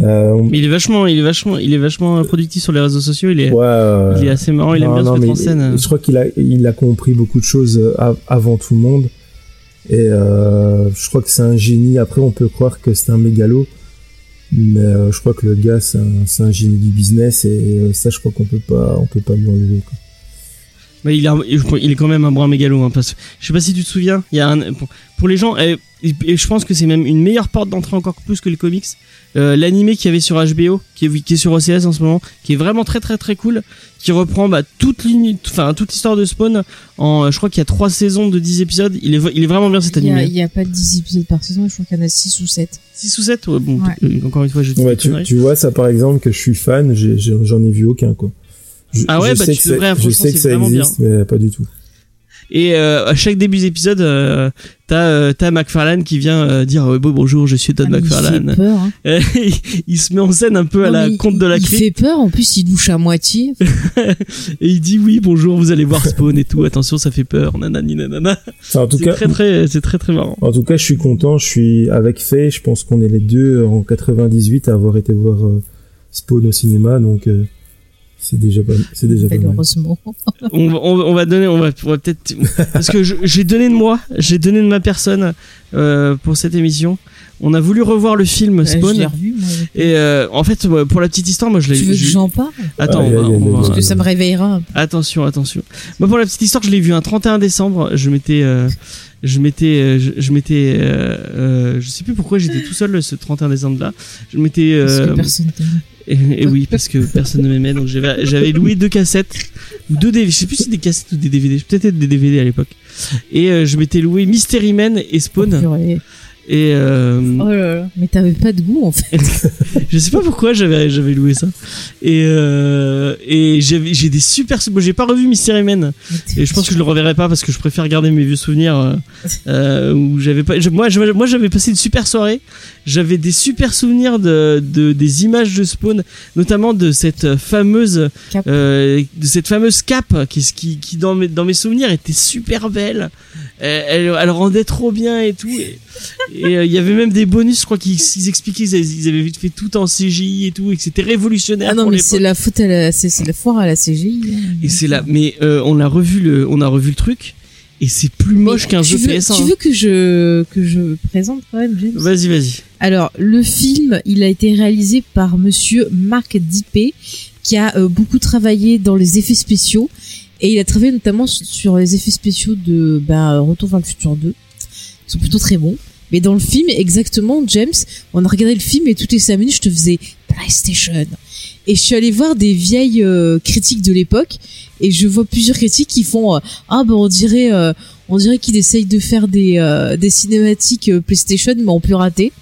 Euh, on- Mais il est vachement, il est vachement, il est vachement productif sur les réseaux sociaux. Il est, ouais, il est assez marrant. Il aime bien non, se mettre en scène. Je crois qu'il a, il a compris beaucoup de choses av- avant tout le monde. Et euh, je crois que c'est un génie. Après, on peut croire que c'est un mégalo. Mais euh, je crois que le gars, c'est un, un génie du business. Et euh, ça, je crois qu'on peut pas, on peut pas lui enlever. Quoi. Mais il, a, il est quand même un brin mégalo. Hein, parce que je sais pas si tu te souviens. Il y a un, pour, pour les gens, et, et je pense que c'est même une meilleure porte d'entrée encore plus que les comics. Euh, L'animé qu'il y avait sur HBO, qui est, qui est sur OCS en ce moment, qui est vraiment très très très cool, qui reprend bah, toute enfin toute l'histoire de Spawn. En, je crois qu'il y a trois saisons de 10 épisodes. Il est, il est vraiment bien cet Il y, a, animé. il y a pas 10 épisodes par saison, je crois qu'il y en a 6 ou 7. 6 ou 7 ouais, bon, Ouais. euh, encore une fois, je dis Ouais, tu, tu vois, ça par exemple, que je suis fan, j'en ai, vu aucun. quoi. Je, Ah ouais, je bah, sais tu que devrais, Je sais que c'est ça vraiment existe, mais pas du tout. Et euh, à chaque début d'épisode, euh, t'as euh, t'as McFarlane qui vient euh, dire euh, bon, bonjour, je suis Todd Ah, il McFarlane. peur. Hein. il, il se met en scène un peu à la conte de la il, il crypte fait peur, en plus il louche à moitié. et il dit oui bonjour vous allez voir Spawn et tout attention ça fait peur nanani nanana Enfin, en tout c'est cas, très très c'est très très marrant En tout cas, je suis content. Je suis avec Faye. Je pense qu'on est les deux en 98 à avoir été voir euh, Spawn au cinéma, donc euh, c'est déjà pas, c'est déjà pas. Malheureusement. on, va- on, va- on va donner on va, on va peut-être parce que je- j'ai donné de moi j'ai donné de ma personne euh, pour cette émission on a voulu revoir le film Ouais, Je l'ai Spawn revu, moi. et euh, en fait pour la petite histoire moi je l'ai Tu veux que je- j'en parle? Attends Aïe, on va- Parce que ça me réveillera. Attention, attention. Moi, pour la petite histoire, je l'ai vu un 31 décembre. Je m'étais, euh, je m'étais, je, je m'étais, euh, euh, je sais plus pourquoi j'étais tout seul ce 31 décembre-là. Je m'étais, Parce que personne t'aime. Et, et oui, parce que personne ne m'aimait, donc j'avais, loué deux cassettes ou deux DVD. Je sais plus si des cassettes ou des DVD. Peut-être des DVD à l'époque. Et euh, je m'étais loué Mystery Man et Spawn. Et euh, Oh là là. Mais t'avais pas de goût en fait. je sais pas pourquoi j'avais j'avais loué ça. Et euh, et j'avais j'ai des super. Bon, j'ai pas revu Mystery Man. Et je pense que je le reverrai pas parce que je préfère garder mes vieux souvenirs euh, où j'avais pas. moi, moi, j'avais passé une super soirée. J'avais des super souvenirs de, de des images de Spawn, notamment de cette fameuse Cape. euh, de cette fameuse cape qui qui, qui dans mes dans mes souvenirs était super belle. Elle, elle, elle rendait trop bien et tout. Et euh, il y avait même des bonus, je crois qu'ils ils expliquaient qu'ils avaient, ils avaient vite fait tout en CGI et tout et que c'était révolutionnaire. Ah non, pour mais c'est la faute c'est, la foire à la CGI. hein. Et c'est là, mais euh, on a revu le, on a revu le truc. et c'est plus moche qu'un jeu veux, PS1. Tu veux que je que je présente quand même James? Vas-y, vas-y. Alors, le film, il a été réalisé par monsieur Marc Dippé, qui a euh, beaucoup travaillé dans les effets spéciaux. Et il a travaillé notamment sur les effets spéciaux de bah, Retour vers le futur 2. Ils sont plutôt très bons. Mais dans le film, exactement, James, on a regardé le film et toutes les 5 minutes, je te faisais PlayStation. Et je suis allée voir des vieilles euh, critiques de l'époque et je vois plusieurs critiques qui font euh, ah ben on dirait on dirait qu'il essaye de faire des euh, des cinématiques euh, PlayStation mais en plus raté.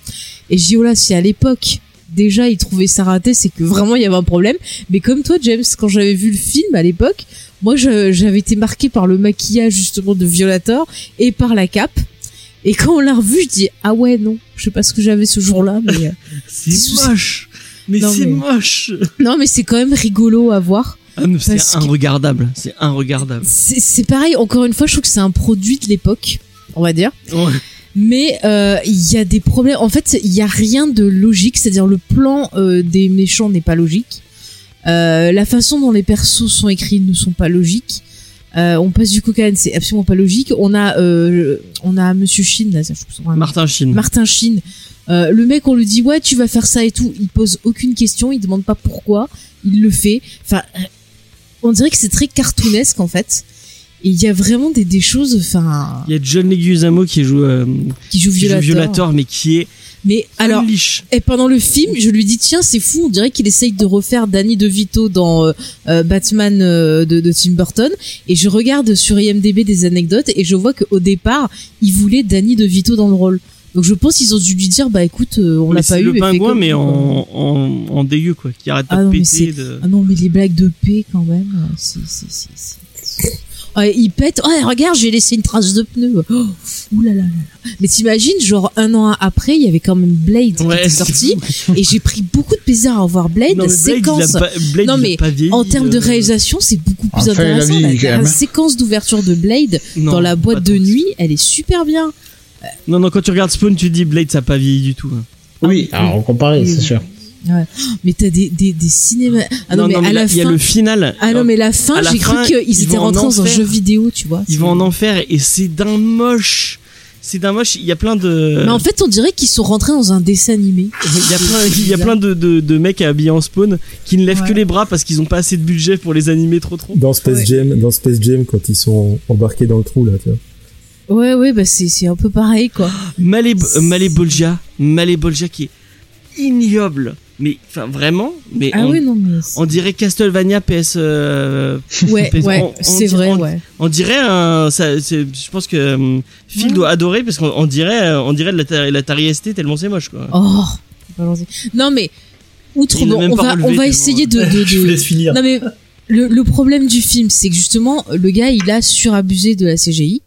Et je dis oh là si à l'époque déjà il trouvait ça raté c'est que vraiment il y avait un problème. Mais comme toi James quand j'avais vu le film à l'époque moi j'avais été marqué par le maquillage justement de Violator et par la cape. Et quand on l'a revu, je dis ah ouais non, je sais pas ce que j'avais ce jour-là, mais euh, C'est moche. Mais c'est mais- moche. non mais c'est quand même rigolo à voir. Ah, c'est inregardable. C'est inregardable. C'est pareil, encore une fois, je trouve que c'est un produit de l'époque, on va dire. Ouais. Mais euh, il y a des problèmes. En fait, il y a rien de logique. C'est-à-dire le plan euh, des méchants n'est pas logique. Euh, la façon dont les persos sont écrits ne sont pas logiques. On passe du cocaïne, c'est absolument pas logique. On a, on a Monsieur Shin, là, je. Martin Sheen. Martin. Euh, le mec, on lui dit ouais, tu vas faire ça et tout. Il pose aucune question, il demande pas pourquoi, il le fait. Enfin, on dirait que c'est très cartoonesque en fait. Et il y a vraiment des, des choses, enfin, Il y a John Leguizamo qui joue, euh, qui joue qui joue Violator. Violator, mais qui est Mais alors, et pendant le film, je lui dis tiens, c'est fou, on dirait qu'il essaye de refaire Danny DeVito dans euh, euh, Batman euh, de, de Tim Burton. Et je regarde sur IMDb des anecdotes et je vois qu'au départ, il voulait Danny DeVito dans le rôle. Donc je pense qu'ils ont dû lui dire bah écoute, euh, on l'a c'est pas eu. le mais fais pingouin, mais nous, en, quoi. en, en dégueu, quoi. Qui arrête pas Ah de non, péter. c'est- De... Ah non, mais les blagues de paix quand même, euh, c'est c'est c'est c'est. Ouais, il pète. Ouais, regarde, j'ai laissé une trace de pneu. Oh, ouh là là là là. Mais t'imagines, genre un an après, il y avait quand même Blade qui était c'est sorti, fou. et j'ai pris beaucoup de plaisir à revoir Blade. Non, la mais Blade, séquence. pas, Blade, Non, mais pas vieilli, En termes de euh, réalisation, c'est beaucoup plus Enfin, la intéressant. vie, La, séquence d'ouverture de Blade non, dans la boîte de nuit, elle est super bien. Non, non, quand tu regardes Spawn, tu te dis Blade, ça a pas vieilli du tout. hein. Oui, alors on comparait, c'est sûr. Mais t'as des, des, des cinémas. Ah non, mais, à la il y a fin. le final. Ah non, mais la fin, j'ai cru fin, qu'ils ils étaient rentrés dans un enfer. jeu vidéo, tu vois. Ils vont en enfer et c'est d'un moche. C'est d'un moche. Il y a plein de. Mais en fait, on dirait qu'ils sont rentrés dans un dessin animé. Il y a plein, il y a plein de, de, de mecs habillés en spawn qui ne lèvent Ouais. que les bras parce qu'ils ont pas assez de budget pour les animer trop trop. Dans Space Ouais. Jam, dans Space Jam, quand ils sont embarqués dans le trou, là, tu vois. Ouais, ouais, bah c'est c'est un peu pareil, quoi. Malé, Malébolgia, Malébolgia qui est ignoble. Mais enfin vraiment, mais Ah on, oui, non, mais. on dirait Castlevania PS. euh, Ouais, on- ouais, on c'est vrai, on- ouais. on dirait un. Ça, c'est- je pense que euh, Phil Ouais. doit adorer parce qu'on on dirait, on dirait de la, la Atari ST tellement c'est moche quoi. Oh. Non, mais. Outre, bon, on va, on va essayer de. de, Je vous de... laisse finir. Non, mais. Le, le problème du film, c'est que justement, le gars, il a surabusé de la CGI.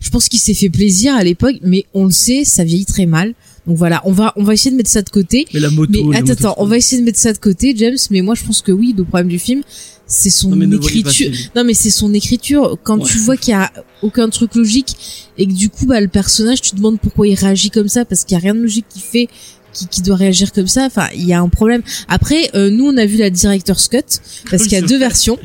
Je pense qu'il s'est fait plaisir à l'époque, mais on le sait, ça vieillit très mal. Donc voilà, on va, on va essayer de mettre ça de côté. Mais la moto. Mais attends, attends, on va essayer de mettre ça de côté, James. Mais moi, je pense que oui, le problème du film, c'est son Non, écriture. Non, mais c'est son écriture. Quand Ouais. tu vois qu'il y a aucun truc logique et que du coup, bah, le personnage, tu te demandes pourquoi il réagit comme ça parce qu'il y a rien de logique qui fait qui, qui doit réagir comme ça. Enfin, il y a un problème. Après, euh, nous, on a vu la director's cut parce Oui, qu'il y a deux vrai. versions.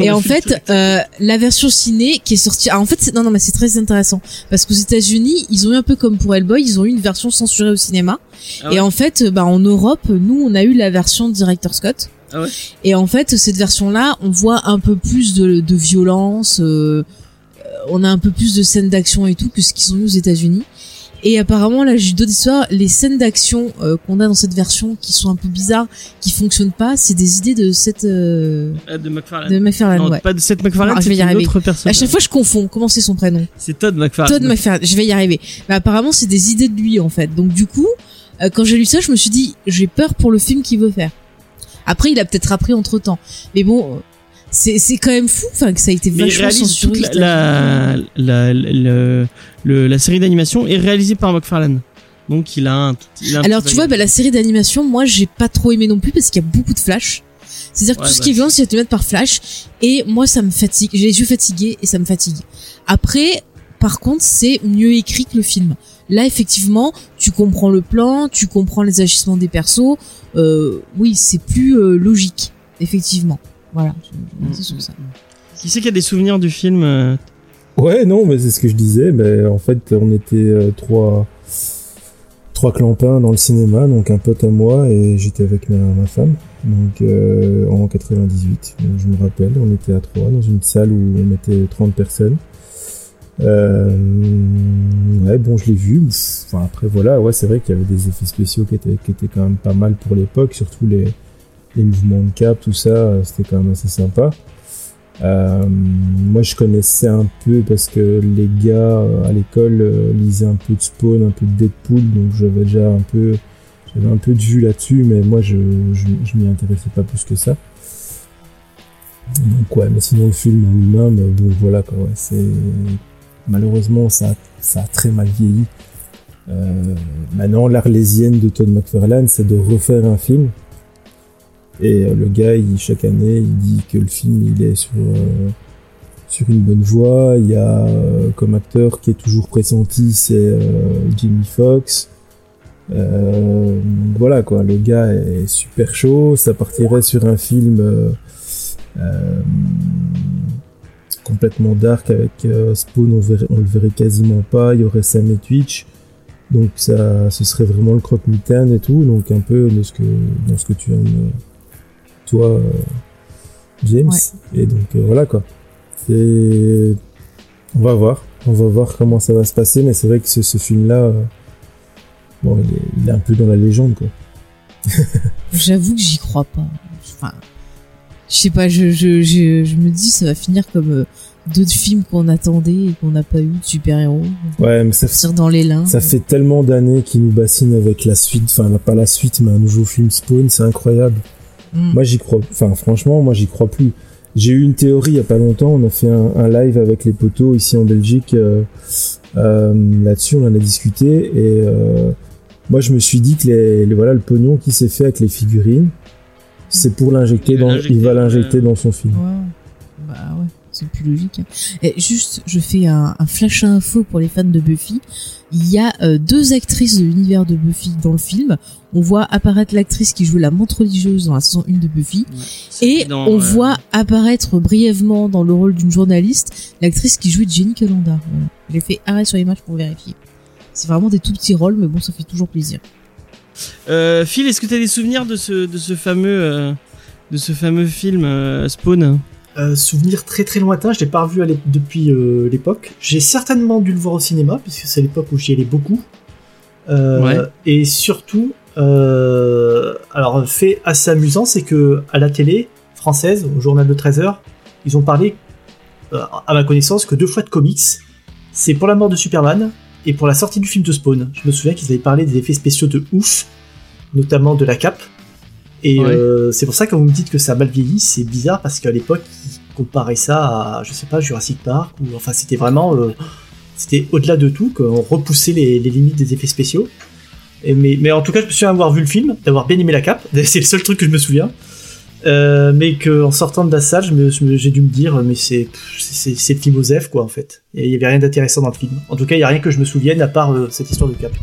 Et en fait euh, la version ciné qui est sortie, ah, en fait, c'est- non, non, mais c'est très intéressant parce qu'aux États-Unis, ils ont eu un peu comme pour Hellboy, ils ont eu une version censurée au cinéma. Ah ouais Et en fait, bah, en Europe, nous, on a eu la version director's cut. Ah ouais Et en fait, cette version-là, on voit un peu plus de, de violence, euh, euh, on a un peu plus de scènes d'action et tout que ce qu'ils ont eu aux États-Unis. Et apparemment, là, j'ai d'autres histoires. Les scènes d'action euh, qu'on a dans cette version, qui sont un peu bizarres, qui fonctionnent pas, c'est des idées de cette euh, Ah, de McFarlane. de McFarlane. non, ouais. pas de Seth MacFarlane, Ah, je c'est vais y une arriver. autre personne. À chaque fois, je confonds. Comment c'est son prénom C'est Todd McFarlane. Todd McFarlane. Je vais y arriver. Mais apparemment, c'est des idées de lui en fait. Donc du coup, euh, quand j'ai lu ça, je me suis dit, j'ai peur pour le film qu'il veut faire. Après, il a peut-être appris entre temps. Mais bon, c'est c'est quand même fou, enfin que ça a été vachement censuré. toute la, la, la, la, le- la série d'animation est réalisée par McFarlane. Donc il a un. il a un Alors tu vois, bah, la série d'animation, moi, j'ai pas trop aimé non plus parce qu'il y a beaucoup de flash. C'est-à-dire que Ouais, tout ce bah, qui est violence, il te mettre par flash. Et moi, ça me fatigue. J'ai les yeux fatigués et ça me fatigue. Après, par contre, c'est mieux écrit que le film. Là, effectivement, tu comprends le plan, tu comprends les agissements des persos. Euh, oui, c'est plus euh, logique, effectivement. Voilà. je- je vais rester sur ça. Qui c'est qui a des souvenirs du film euh, Ouais, non, mais c'est ce que je disais. Ben, en fait, on était euh, trois, trois clampins dans le cinéma, donc un pote à moi et j'étais avec ma, ma femme. Donc euh, en 98, donc, je me rappelle, on était à trois dans une salle où on était 30 personnes. Euh, ouais, bon, je l'ai vu. Enfin, après, voilà, ouais, c'est vrai qu'il y avait des effets spéciaux qui étaient, qui étaient quand même pas mal pour l'époque, surtout les, les mouvements de cap, tout ça, euh, c'était quand même assez sympa. Euh, moi, je connaissais un peu parce que les gars euh, à l'école lisaient un peu de Spawn, un peu de Deadpool, donc j'avais déjà un peu, j'avais un peu de vue là-dessus, mais moi, je, m'y intéressais pas plus que ça. Donc ouais, mais sinon le film lui-même, bon voilà quoi, c'est malheureusement ça, ça a très mal vieilli. Maintenant, l'arlésienne de Todd McFarlane, c'est de refaire un film. Et euh, le gars, il, chaque année, il dit que le film, il est sur euh, sur une bonne voie. Il y a euh, comme acteur qui est toujours pressenti, c'est euh, Jimmy Fox. Euh, voilà quoi, le gars est super chaud. Ça partirait sur un film euh, complètement dark avec Spawn. On, verrait, on le verrait quasiment pas. Il y aurait Sam et Twitch. Donc ça, ce serait vraiment le croque-mitaine et tout. Donc un peu de ce que dans ce que tu aimes toi, euh, James. Ouais. Et donc euh, voilà quoi. C'est, on va voir, on va voir comment ça va se passer. Mais c'est vrai que ce, ce film-là, euh, bon, il est, il est un peu dans la légende quoi. J'avoue que j'y crois pas. Enfin, je sais pas, je, je, je, je me dis ça va finir comme d'autres films qu'on attendait et qu'on n'a pas eu de super-héros. Ouais, mais ça, Partir dans les lins. ça fait tellement d'années qu'il nous bassine avec la suite, enfin pas la suite, mais un nouveau film Spawn, c'est incroyable. Mm. Moi j'y crois, enfin franchement, moi j'y crois plus. J'ai eu une théorie il y a pas longtemps, on a fait un, un live avec les poteaux ici en Belgique, euh, euh, là-dessus on en a discuté et euh, moi je me suis dit que les, les- voilà le pognon qui s'est fait avec les figurines, c'est pour l'injecter dans, il va l'injecter dans son film. C'est plus logique. Et juste, je fais un, un flash info pour les fans de Buffy. Il y a euh, deux actrices de l'univers de Buffy dans le film. On voit apparaître l'actrice qui jouait la montre religieuse dans la saison 1 de Buffy. Et Dans, on euh, voit apparaître brièvement dans le rôle d'une journaliste l'actrice qui jouait Jenny Calendar. Voilà. J'ai fait arrêt sur l'image pour vérifier. C'est vraiment des tout petits rôles, mais bon, ça fait toujours plaisir. Euh, Phil, est-ce que tu as des souvenirs de ce, de ce fameux, euh, de ce fameux film euh, Spawn? Euh, souvenir très très lointain, je l'ai pas revu depuis euh, l'époque. J'ai certainement dû le voir au cinéma, puisque c'est l'époque où j'y allais beaucoup. Euh, Ouais. Et surtout, alors un fait assez amusant, c'est que à la télé française, au journal de 13h, ils ont parlé, à ma connaissance, que deux fois de comics. C'est pour la mort de Superman et pour la sortie du film de Spawn. Je me souviens qu'ils avaient parlé des effets spéciaux de ouf, notamment de la cape. Et Ouais. euh, c'est pour ça que quand vous me dites que ça a mal vieilli, c'est bizarre parce qu'à l'époque, ils comparaient ça à, je sais pas, Jurassic Park, ou enfin c'était vraiment, euh, c'était au-delà de tout, qu'on repoussait les, les limites des effets spéciaux. Et mais, mais en tout cas, je me souviens avoir vu le film, d'avoir bien aimé la cape, c'est le seul truc que je me souviens. Euh, mais que en sortant de la salle, j'ai dû me dire, mais c'est le film Osef, quoi, en fait. Et il y avait rien d'intéressant dans le film. En tout cas, il y a rien que je me souvienne à part cette histoire de cape.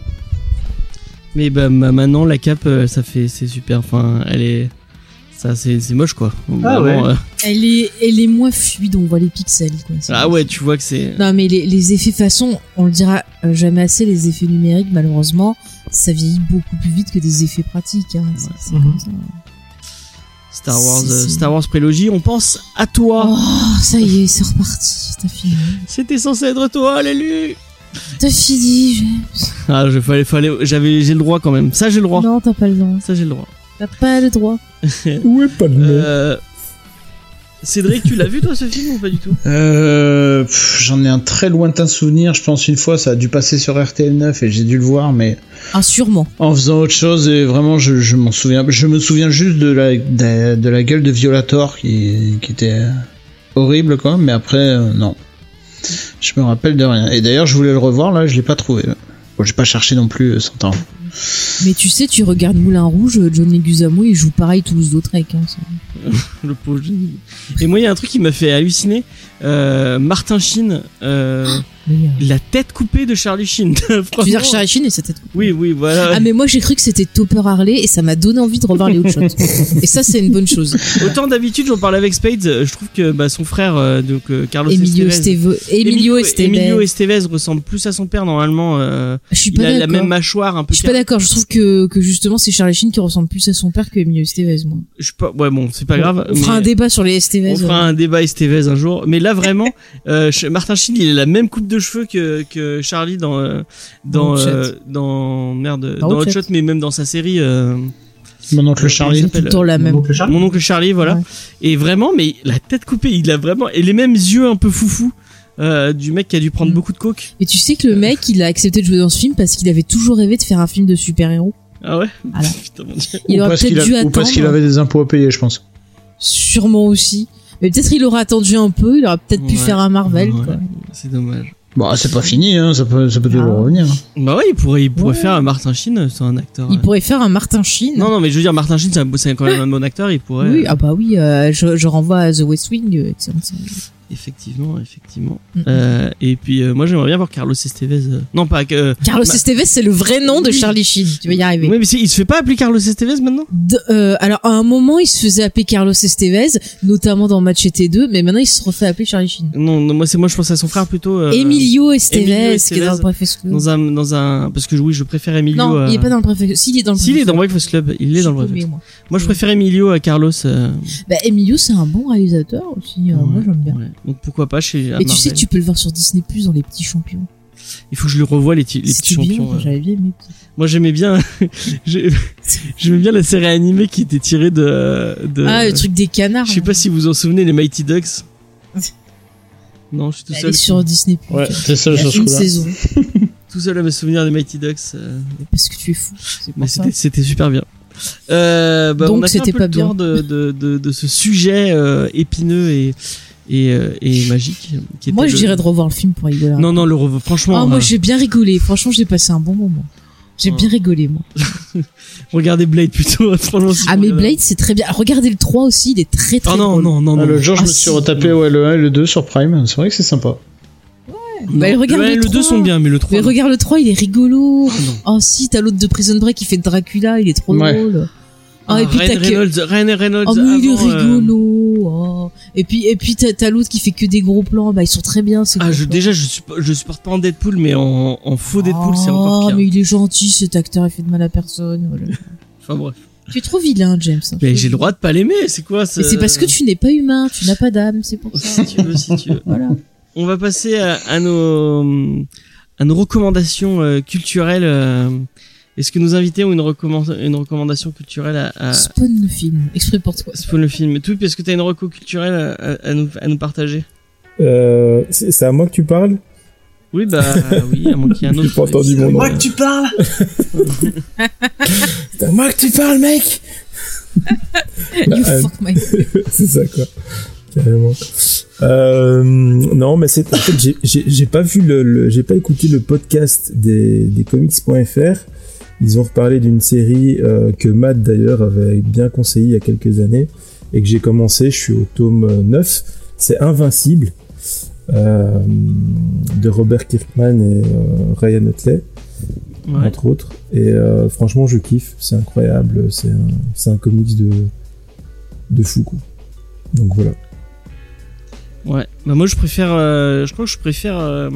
Mais bah, ma- maintenant, la cape, euh, ça fait, c'est super. Enfin, elle est, ça, c'est, c'est moche quoi. Ah Vraiment, ouais. euh, Elle est, elle est moins fluide, on voit les pixels, quoi. C'est- ah ouais, tu vois que c'est. Non, mais les, les effets façon, on le dira euh, jamais assez, les effets numériques, malheureusement, ça vieillit beaucoup plus vite que des effets pratiques. Hein. C'est- c'est comme ça. Star Wars, euh. Star Wars prélogie. On pense à toi. Oh, ça y est, c'est reparti. T'as fini. C'était censé être toi, l'élu. T'as fini, James. Ah, je fallait, fallait, j'avais, j'ai le droit quand même. Ça, j'ai le droit. Non, t'as pas le droit. Ça, j'ai le droit. T'as pas le droit. Où est pas le Euh... Cédric, tu l'as vu toi ce film ou pas du tout? Euh, pff, J'en ai un très lointain souvenir. Je pense une fois, ça a dû passer sur RTL 9 et j'ai dû le voir, mais Ah, sûrement. en faisant autre chose. Et vraiment, je, je m'en souviens. Je me souviens juste de la de, de la gueule de Violator qui, qui était horrible, quoi. Mais après, euh, non. Je me rappelle de rien. Et d'ailleurs, je voulais le revoir. Là, je l'ai pas trouvé. Bon, j'ai pas cherché non plus euh, 100 ans. Mais tu sais, tu regardes Moulin Rouge, John Leguizamo, il joue pareil Toulouse-Lautrec. Hein, ça. Le pauvre Johnny. Et moi, il y a un truc qui m'a fait halluciner. Euh, Martin Sheen, euh, la tête coupée de Charlie Sheen. Tu veux dire. Charlie Sheen et sa tête Oui, oui, voilà. Ah mais moi j'ai cru que c'était Topper Harley et ça m'a donné envie de revoir les Hot Shots. et ça c'est une bonne chose. Autant d'habitude, j'en parlais avec Spades, je trouve que bah, son frère, euh, donc Carlos Emilio Estevez, Esteve, Emilio Estevez. Emilio Estevez ressemble plus à son père normalement. Je suis il pas a la d'accord. même mâchoire, un peu. Je suis pas d'accord. Je trouve que que justement c'est Charlie Sheen qui ressemble plus à son père que Emilio Estevez moi. Je pas. Ouais, bon, c'est pas grave. On fera un débat sur les Estevez. On fera un débat Estevez un jour. Mais là vraiment, euh, Martin Sheen, il a la même coupe de cheveux que que Charlie dans euh, dans Dans euh, dans merde Dans dans Hot Hot Shot. Mais même dans sa série. euh, Mon oncle Charlie. tout le temps la même. Mon oncle. Mon oncle Charlie, voilà. Ouais. Et vraiment, mais la tête coupée, il a vraiment et les mêmes yeux un peu foufou euh, du mec qui a dû prendre Mm. beaucoup de coke. Et tu sais que le mec il a accepté de jouer dans ce film parce qu'il avait toujours rêvé de faire un film de super-héros. Ah ouais? Voilà. Putain, mon Dieu. Il ou aurait peut-être a- dû ou parce qu'il attendre. avait des impôts à payer, je pense. Sûrement aussi. Mais peut-être il aurait attendu un peu. Il aurait peut-être pu faire un Marvel. Ouais. Quoi. C'est dommage. Bon, c'est pas fini, hein, ça peut, ça peut toujours Ah. revenir. Bah ouais, il pourrait, il pourrait Ouais. faire un Martin Sheen, c'est un acteur. Il euh. pourrait faire un Martin Sheen. Non, non, mais je veux dire, Martin Sheen, c'est un- c'est quand même un bon acteur, il pourrait. Oui, euh, ah bah oui, euh, je, je renvoie à The West Wing. euh. Effectivement, effectivement. Mm. Euh, et puis, euh, moi, j'aimerais bien voir Carlos Estevez. euh, Non, pas que. Carlos Estevez, c'est le vrai nom de. Charlie Sheen. Tu vas y arriver. Oui, mais il se fait pas appeler Carlos Estevez maintenant? De- alors à un moment, il se faisait appeler Carlos Estevez, notamment dans Match T2, mais maintenant il se refait appeler Charlie Sheen. Non, non, moi, c'est moi, je pense à son frère plutôt. Emilio Estevez, Emilio qui est dans le Breakfast Club. Dans un, dans un, parce que oui, je préfère Emilio. non, il est pas dans le Breakfast Si, il est dans le S'il est dans Breakfast Club, il est dans le Breakfast. moi. Moi, je préfère Emilio à Carlos. Bah, Emilio, c'est un bon réalisateur aussi. moi, j'aime bien. ouais. Donc pourquoi pas chez. Et tu sais tu peux le voir sur Disney Plus dans Les Petits Champions. Il faut que je le revoie les, les petits bien, champions. moi, euh. bien aimé. Moi, j'aimais bien. j'ai- j'aimais bien la série animée qui était tirée de. de... Ah, le truc des canards. Je sais pas si vous en souvenez, les Mighty Ducks. Non, je suis tout Elle seul. est sur Disney Plus. Ouais, c'est ça, ce une coup-là. saison. Tout seul à me souvenir des Mighty Ducks. euh, Parce que tu es fou. Mais c'était, c'était super bien. Euh, bah, Donc, on a fait un c'était peu pas le tour de, de, de, de ce sujet euh, épineux et, et, euh, et magique. Qui était Moi, je le- dirais de revoir le film pour rigoler. Non, non, le revo- franchement, Ah, moi, euh, j'ai bien rigolé. Franchement, j'ai passé un bon moment. J'ai bien rigolé, moi. regardez Blade plutôt. franchement, si Ah, mais Blade, c'est très bien. Regardez le 3 aussi, il est très très Oh non, drôle. non, non, Ah, non. le jour, je Ah, me suis retapé ouais, le 1 et le 2 sur Prime. C'est vrai que c'est sympa. Bah, Non. regarde le, le le 2 trois. sont bien, mais le 3. Mais non. regarde le 3, il est rigolo. Ah, non. Oh si, t'as l'autre de Prison Break qui fait Dracula, il est trop Ouais. drôle. Ah, Ah, et puis Ryan. Reynolds, Ryan Reynolds Oh mais il est euh, rigolo. Oh. Et puis et puis t'as l'autre qui fait que des gros plans. Bah ils sont très bien ces Ah, gros je, plans. déjà, je, suppo- je supporte pas en Deadpool, mais en, en faux Deadpool, c'est encore Oh pire. mais il est gentil cet acteur, il fait de mal à personne. Voilà. Enfin bref. tu es trop vilain James. hein. Mais j'ai le droit de pas l'aimer, c'est quoi Mais c'est parce que tu n'es pas humain, tu n'as pas d'âme, c'est pour ça. Si tu veux, si tu veux. voilà. On va passer à, à nos à nos recommandations euh, culturelles. euh. Est-ce que nos invités ont une, recommanda- une recommandation culturelle à, à Spawn le film, exprès pour toi. Spawn le film. Tout, est-ce que tu as une reco culturelle à, à- à nous, à nous partager? Euh, c'est à moi que tu parles? Oui, bah oui, à moins qu'il y ait un autre. J'ai pas entendu mon nom. Moi que tu parles? C'est à moi que tu parles, mec! You Euh, fuck my. c'est ça quoi. Carrément. Euh, non mais c'est en fait j'ai- pas vu le, le- j'ai pas écouté le podcast des, des comics.fr ils ont reparlé d'une série euh, que Matt d'ailleurs avait bien conseillé il y a quelques années et que j'ai commencé je suis au tome euh, 9 c'est Invincible euh, de Robert Kirkman et euh, Ryan Ouais. entre autres. Et euh, franchement, je kiffe, c'est incroyable, c'est un, comics de, de fou, quoi. Donc voilà. Ouais. Bah moi je préfère, euh, je crois que je préfère, euh,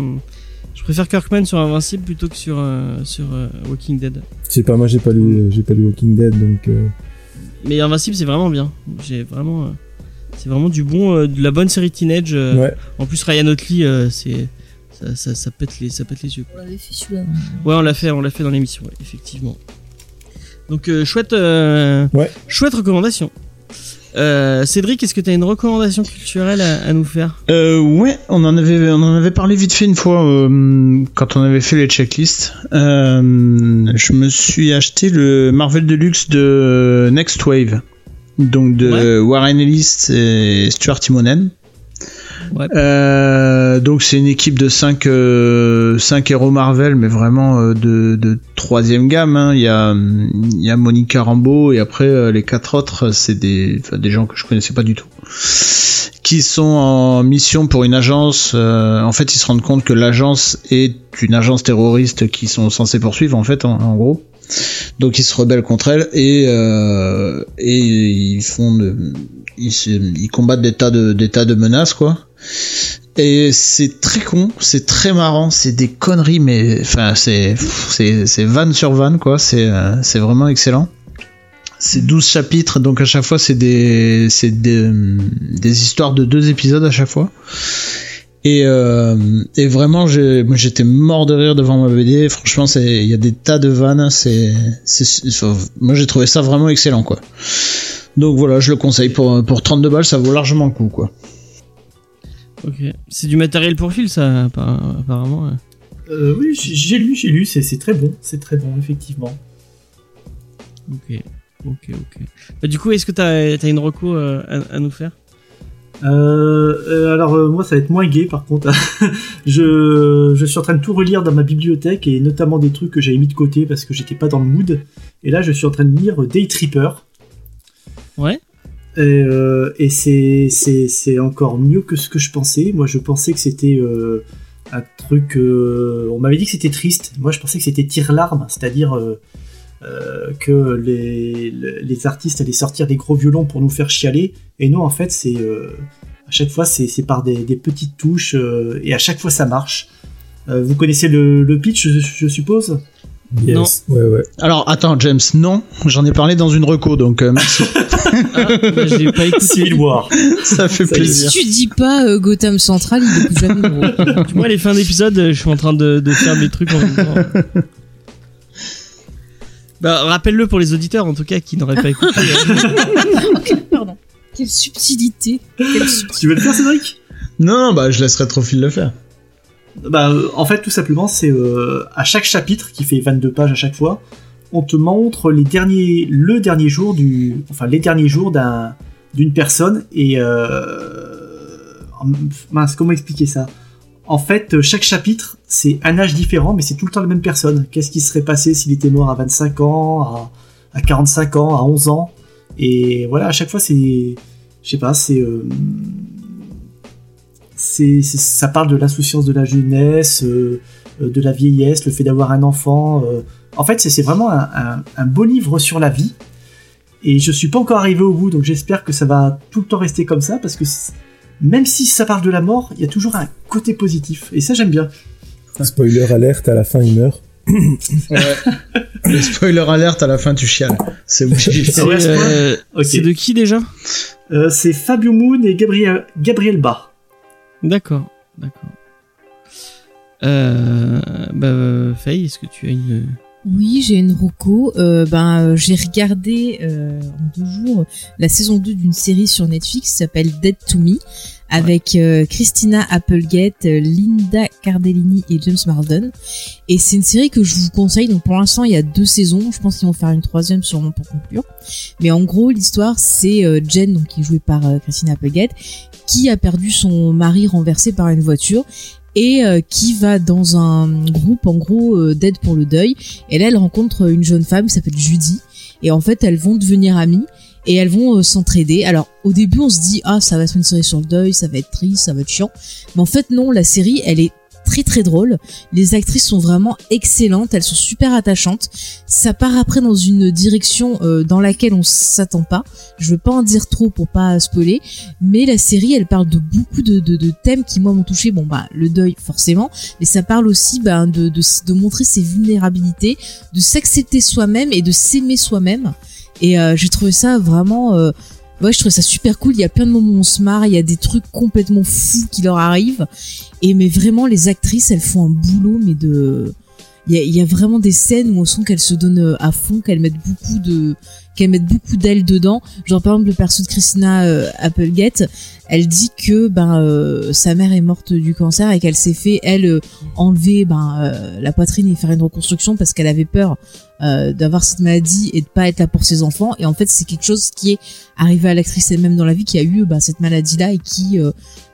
préfère Kirkman sur Invincible plutôt que sur euh, sur euh, Walking Dead. Je sais pas, moi j'ai pas lu, j'ai pas lu Walking Dead, donc euh, Mais Invincible c'est vraiment bien. J'ai vraiment, euh, c'est vraiment du bon, euh, de la bonne série teenage. euh. ouais. En plus Ryan Otley, euh, c'est ça, ça, ça pète les, ça pète les yeux. On l'avait fait celui-là. Ouais, on l'a fait, on l'a fait dans l'émission, ouais, effectivement. Donc euh, chouette, euh, Ouais. chouette recommandation. Euh, Cédric, est-ce que tu as une recommandation culturelle à, à nous faire? Euh, ouais, on en avait, on en avait parlé vite fait une fois euh, quand on avait fait les checklists. Euh, je me suis acheté le Marvel Deluxe de Next Wave, donc de Ouais. Warren Ellis et Stuart Timonen. Euh, donc c'est une équipe de 5 euh, cinq héros Marvel, mais vraiment euh, de, de troisième gamme. hein. Il y a il y a Monica Rambeau et après euh, les quatre autres, c'est des des gens que je connaissais pas du tout, qui sont en mission pour une agence. euh, en fait, ils se rendent compte que l'agence est une agence terroriste qu'ils sont censés poursuivre en fait, en, en gros. Donc ils se rebellent contre elle et euh, et ils font de, ils, ils combattent des tas de des tas de menaces quoi. Et c'est très con, c'est très marrant, c'est des conneries, mais c'est c'est sur van quoi, c'est euh, c'est vraiment excellent. C'est 12 chapitres, donc à chaque fois c'est des c'est des, des histoires de deux épisodes à chaque fois. Et, euh, vraiment, j'étais mort de rire devant ma BD. Franchement, il y a des tas de vannes. C'est- moi j'ai trouvé ça vraiment excellent quoi. Donc voilà, je le conseille pour pour 32 balles, ça vaut largement le coup quoi. Ok. C'est du matériel pour fil, ça, appa- apparemment. Euh, oui, j'ai lu, j'ai lu, c'est très bon, c'est très bon, effectivement. Ok. Ok, ok. Bah, du coup, est-ce que t'as as une reco euh, à, à nous faire? Euh, euh, alors moi ça va être moins gay par contre. je, je suis en train de tout relire dans ma bibliothèque et notamment des trucs que j'avais mis de côté parce que j'étais pas dans le mood. Et là je suis en train de lire Day Tripper. Ouais. Et, euh, et c'est, c'est, encore mieux que ce que je pensais. Moi je pensais que c'était euh, un truc... euh, on m'avait dit que c'était triste. Moi je pensais que c'était tire-larme, c'est-à-dire... que les, les artistes allaient sortir des gros violons pour nous faire chialer et non en fait c'est euh, à chaque fois c'est par des, petites touches et à chaque fois ça marche vous connaissez le, le pitch je suppose? Yes. Ouais, ouais. Alors attends, James, non, j'en ai parlé dans une reco, donc euh, merci, Ah, bah, j'ai pas écouté. Civil War ça fait Ça plaisir. Si tu dis pas euh, Gotham Central, il est plus jamais gros. Tu vois, les fins d'épisode, je suis en train de, de faire mes trucs en même temps. Bah, rappelle-le pour les auditeurs, en tout cas, qui n'auraient pas écouté. Pardon. Quelle subtilité. Quelle subtilité. tu veux le faire Cédric? Non, non, bah je laisserai trop fil le faire. Bah, euh, en fait tout simplement c'est euh, à chaque chapitre qui fait 22 pages à chaque fois on te montre les derniers le dernier jour du enfin les derniers jours d'un d'une personne et euh, mince comment expliquer ça? En fait, chaque chapitre, c'est un âge différent, mais c'est tout le temps la même personne. Qu'est-ce qui serait passé s'il était mort à 25 ans, à, à 45 ans, à 11 ans? Et voilà, à chaque fois, c'est... Je sais pas, c'est... euh, c'est, c'est- ça parle de l'insouciance de la jeunesse, euh, euh, de la vieillesse, le fait d'avoir un enfant. euh. En fait, c'est, c'est vraiment un, un- un beau livre sur la vie. Et je suis pas encore arrivé au bout, donc j'espère que ça va tout le temps rester comme ça, parce que même si ça parle de la mort, il y a toujours un côté positif. Et ça, j'aime bien. Spoiler alerte, à la fin il meurt. Le spoiler alerte à la fin, tu chiales. C'est obligé. Euh, de qui déjà? Euh, c'est Fabio Moon et Gabriel, Gabriel Bas. D'accord, d'accord. Euh, bah, Faye, est-ce que tu as une. Oui, j'ai une roco. Euh, ben, euh, j'ai regardé euh, en deux jours la saison 2 d'une série sur Netflix qui s'appelle Dead to Me avec euh, Christina Applegate, euh, Linda Cardellini et James Marsden. Et c'est une série que je vous conseille. Donc pour l'instant, il y a deux saisons. Je pense qu'ils vont faire une troisième sûrement pour conclure. Mais en gros, l'histoire, c'est euh, Jen, donc qui est jouée par Christina Applegate, qui a perdu son mari renversé par une voiture et qui va dans un groupe en gros d'aide pour le deuil et là, elle rencontre une jeune femme qui s'appelle Judy. Et en fait, elles vont devenir amies et elles vont euh, s'entraider. Alors, au début, on se dit, ah, ça va être une série sur le deuil, ça va être triste, ça va être chiant. Mais en fait, non, la série, elle est très très drôle. Les actrices sont vraiment excellentes, elles sont super attachantes. Ça part après dans une direction euh, dans laquelle on s'attend pas. Je veux pas en dire trop pour pas spoiler, mais la série, elle parle de beaucoup de, thèmes qui moi m'ont touché. Bon bah le deuil forcément, mais ça parle aussi de, de montrer ses vulnérabilités, de s'accepter soi-même et de s'aimer soi-même. Et euh, j'ai trouvé ça vraiment, euh, ouais, je trouvais ça super cool. Il y a plein de moments où on se marre, il y a des trucs complètement fous qui leur arrivent. Et mais vraiment, les actrices, elles font un boulot, mais de il y a, vraiment des scènes où on sent qu'elle se donne euh, à fond, qu'elle met beaucoup de dedans. Genre par exemple le perso de Christina euh, Applegate, elle dit que ben euh, sa mère est morte du cancer et qu'elle s'est fait elle enlever ben la poitrine et faire une reconstruction parce qu'elle avait peur d'avoir cette maladie et de pas être là pour ses enfants. Et en fait c'est quelque chose qui est arrivé à l'actrice elle-même dans la vie qui a eu ben, cette maladie là et qui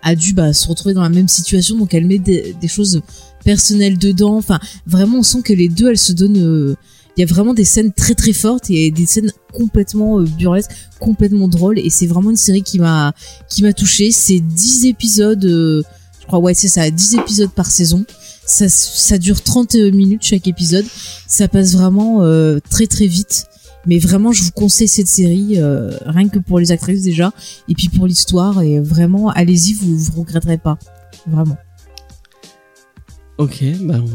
a dû se retrouver dans la même situation. Donc elle met des choses personnelles dedans. Enfin vraiment on sent que les deux elles se donnent euh, il y a vraiment des scènes très très fortes et des scènes complètement euh, burlesques, complètement drôles et c'est vraiment une série qui m'a qui m'a touché. C'est 10 épisodes euh, je crois ouais, c'est ça, 10 épisodes par saison. Ça ça dure 30 minutes chaque épisode. Ça passe vraiment euh, très très vite. Mais vraiment, je vous conseille cette série, euh, rien que pour les actrices déjà, et puis pour l'histoire. Et vraiment, allez-y, vous vous regretterez pas. Vraiment. Ok, bah on,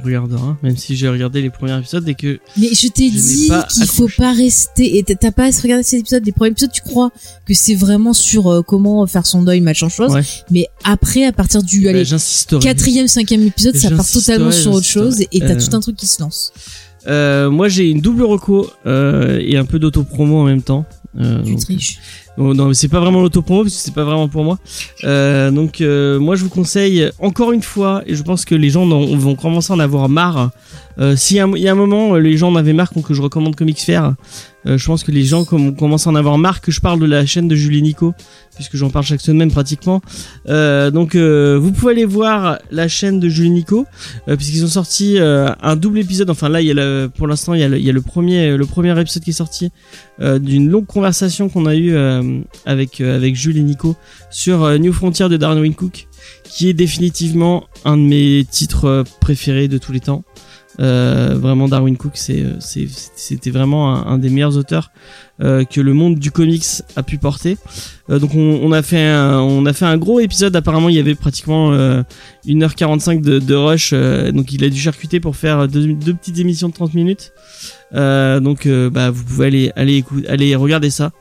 on regardera, même si j'ai regardé les premiers épisodes et que Mais je t'ai dit qu'il faut pas rester. Et t'as- pas à se regarder ces épisodes. Les premiers épisodes, tu crois que c'est vraiment sur euh, comment faire son deuil, machin chose. Ouais. Mais après, à partir du bah, allez, quatrième, cinquième épisode, ça part totalement sur autre chose et t'as Euh, tout un truc qui se lance. Euh, moi j'ai une double reco et un peu d'auto-promo en même temps. Euh, Tu donc- triches. Non, non, mais c'est pas vraiment l'autopromo parce que c'est pas vraiment pour moi. Euh, donc euh, moi je vous conseille encore une fois et je pense que les gens en- vont commencer à en avoir marre. Euh, un- il y a un moment euh, les gens en avaient marre que je recommande Comics Fair, euh, je pense que les gens com- commencent à en avoir marre que je parle de la chaîne de Julie Nico puisque j'en parle chaque semaine pratiquement. Euh, donc vous pouvez aller voir la chaîne de Julie Nico puisqu'ils ont sorti un double épisode. Enfin là il y a le, pour l'instant il y a le, premier le premier épisode qui est sorti d'une longue conversation qu'on a eue avec euh, avec Jules et Nico sur euh, New Frontier de Darwin Cook, qui est définitivement un de mes titres euh, préférés de tous les temps. Euh, vraiment Darwin Cook, euh, c'était vraiment un, un des meilleurs auteurs euh, que le monde du comics a pu porter. Euh, donc on, on a fait un, on a fait un gros épisode. Apparemment, il y avait pratiquement euh, 1h45 de, de rush, euh, donc il a dû charcuter pour faire deux, deux petites émissions de 30 minutes. Euh, donc euh, bah vous pouvez aller aller écouter, aller regarder ça.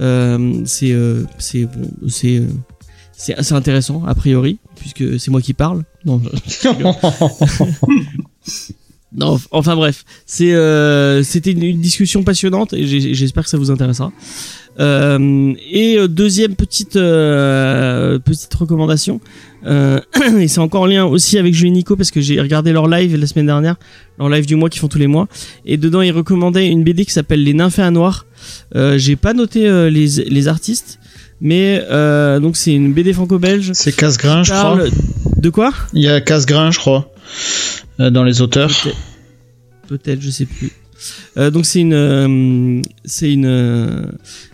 Euh, c'est euh, c'est bon, c'est euh, c'est assez intéressant a priori puisque c'est moi qui parle. Non, je- non enfin bref, c'est euh, c'était une, une discussion passionnante et j'espère que ça vous intéressera. Euh, et euh, deuxième petite euh, petite recommandation, euh, et c'est encore en lien aussi avec Julie Nico parce que j'ai regardé leur live la semaine dernière, leur live du mois qu'ils font tous les mois, et dedans ils recommandaient une BD qui s'appelle Les Nymphéas Noirs. Euh, j'ai pas noté les les artistes, mais euh, donc c'est une BD franco-belge. C'est Casgrain, je crois. De quoi? Il y a Casgrain, je crois, dans les auteurs. Peut-être, je sais plus. Euh, donc c'est une, euh, c'est une, euh,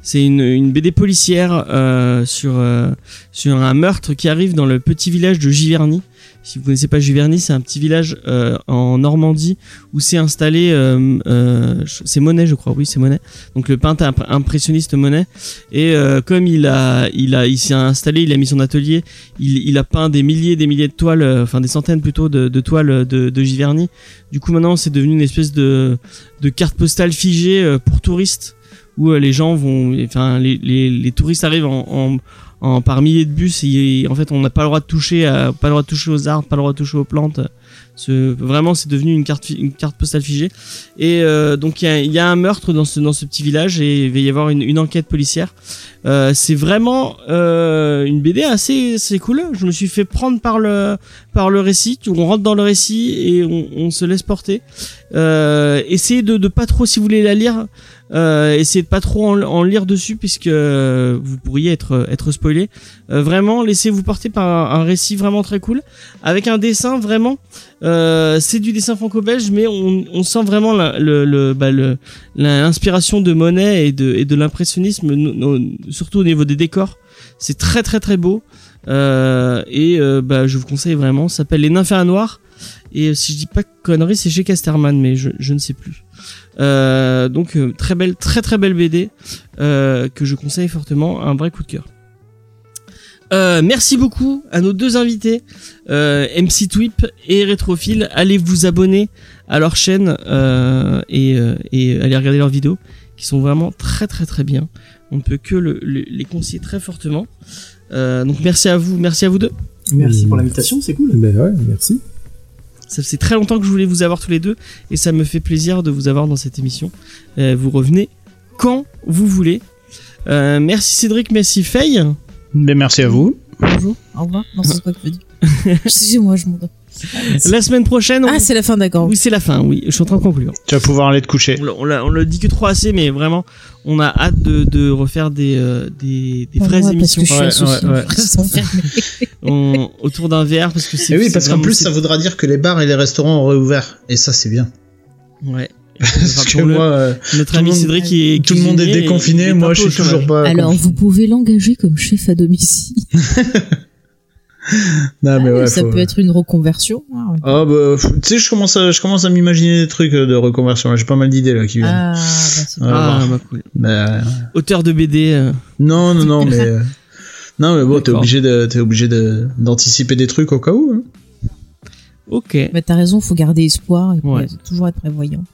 c'est une, une BD policière euh, sur euh, sur un meurtre qui arrive dans le petit village de Giverny. Si vous connaissez pas Giverny, c'est un petit village euh, en Normandie où s'est installé, euh, euh, c'est Monet, je crois, oui, c'est Monet. Donc le peintre imp- impressionniste Monet. Et euh, comme il a, il a, il s'est installé, il a mis son atelier, il, il a peint des milliers, des milliers de toiles, euh, enfin des centaines plutôt de, de toiles de, de Giverny. Du coup, maintenant, c'est devenu une espèce de, de carte postale figée pour touristes où les gens vont, enfin, les, les, les touristes arrivent en, en, en par milliers de bus et en fait, on n'a pas le droit de toucher, à, pas le droit de toucher aux arbres, pas le droit de toucher aux plantes. Ce, vraiment, c'est devenu une carte, une carte postale figée. Et euh, donc, il y y a un meurtre dans ce, dans ce petit village et il va y avoir une, une enquête policière. Euh, c'est vraiment euh, une BD assez, assez cool. Je me suis fait prendre par le, par le récit. On rentre dans le récit et on, on se laisse porter. Euh, essayez de, de pas trop, si vous voulez la lire, euh, essayez de pas trop en, en lire dessus puisque euh, vous pourriez être, être spoilé. Euh, vraiment, laissez-vous porter par un, un récit vraiment très cool avec un dessin vraiment. Euh, c'est du dessin franco-belge, mais on, on sent vraiment la- le, le, bah, l'inspiration de Monet et de, et de l'impressionnisme, surtout au niveau des décors. C'est très très très beau. Euh, et euh, bah, je vous conseille vraiment. Ça s'appelle Les Nymphéas Noirs. Et euh, si je dis pas conneries, c'est chez Casterman, mais je, je ne sais plus. Euh, donc euh, très belle, très très belle BD euh, que je conseille fortement, un vrai coup de cœur. Euh, merci beaucoup à nos deux invités, euh, MC Twip et Retrophile. Allez vous abonner à leur chaîne euh, et, euh, et allez regarder leurs vidéos qui sont vraiment très très très bien. On ne peut que le- le- les conseiller très fortement. Euh, donc merci à vous, merci à vous deux. Merci pour l'invitation, c'est cool. Ben ouais, merci. Ça c'est très longtemps que je voulais vous avoir tous les deux et ça me fait plaisir de vous avoir dans cette émission. Euh, vous revenez quand vous voulez. Euh, merci Cédric, merci Faye. Ben, merci à vous. Bonjour, au revoir. Non, c'est pas que je veux dire. Excusez-moi, je m'entends. La semaine prochaine, on... Ah, c'est la fin, d'accord. oui c'est la fin. Oui, je suis en train de conclure. Tu vas pouvoir aller te coucher. On, on, le dit que trop assez, mais vraiment, on a hâte de, de refaire des, euh, des, des vraies émissions Parce que je suis Ouais, ouais, on- autour d'un verre parce que c'est. Et oui, parce qu'en plus, ça voudra dire que les bars et les restaurants ont réouvert. Et ça, c'est bien. Ouais. Parce que moi, euh, notre tout ami le monde- Cédric qui est tout le monde est cuisinier et il déconfiné. Moi, je suis toujours pas. Alors, vous pouvez l'engager comme chef à domicile. Non, mais Ah, ouais, ça faut- peut être une reconversion. Ah, ouais. Ah bah, tu sais, je commence à, je commence à m'imaginer des trucs euh, de reconversion. J'ai pas mal d'idées là qui viennent. Ah, bah, c'est Ah, Ah, bah cool. Euh, Auteur de BD. euh, non, non, non, mais euh, non, mais bon, t'es obligé de, t'es obligé de d'anticiper des trucs au cas où. hein. Ok. Bah, t'as raison, faut garder espoir et Ouais. toujours être prévoyant.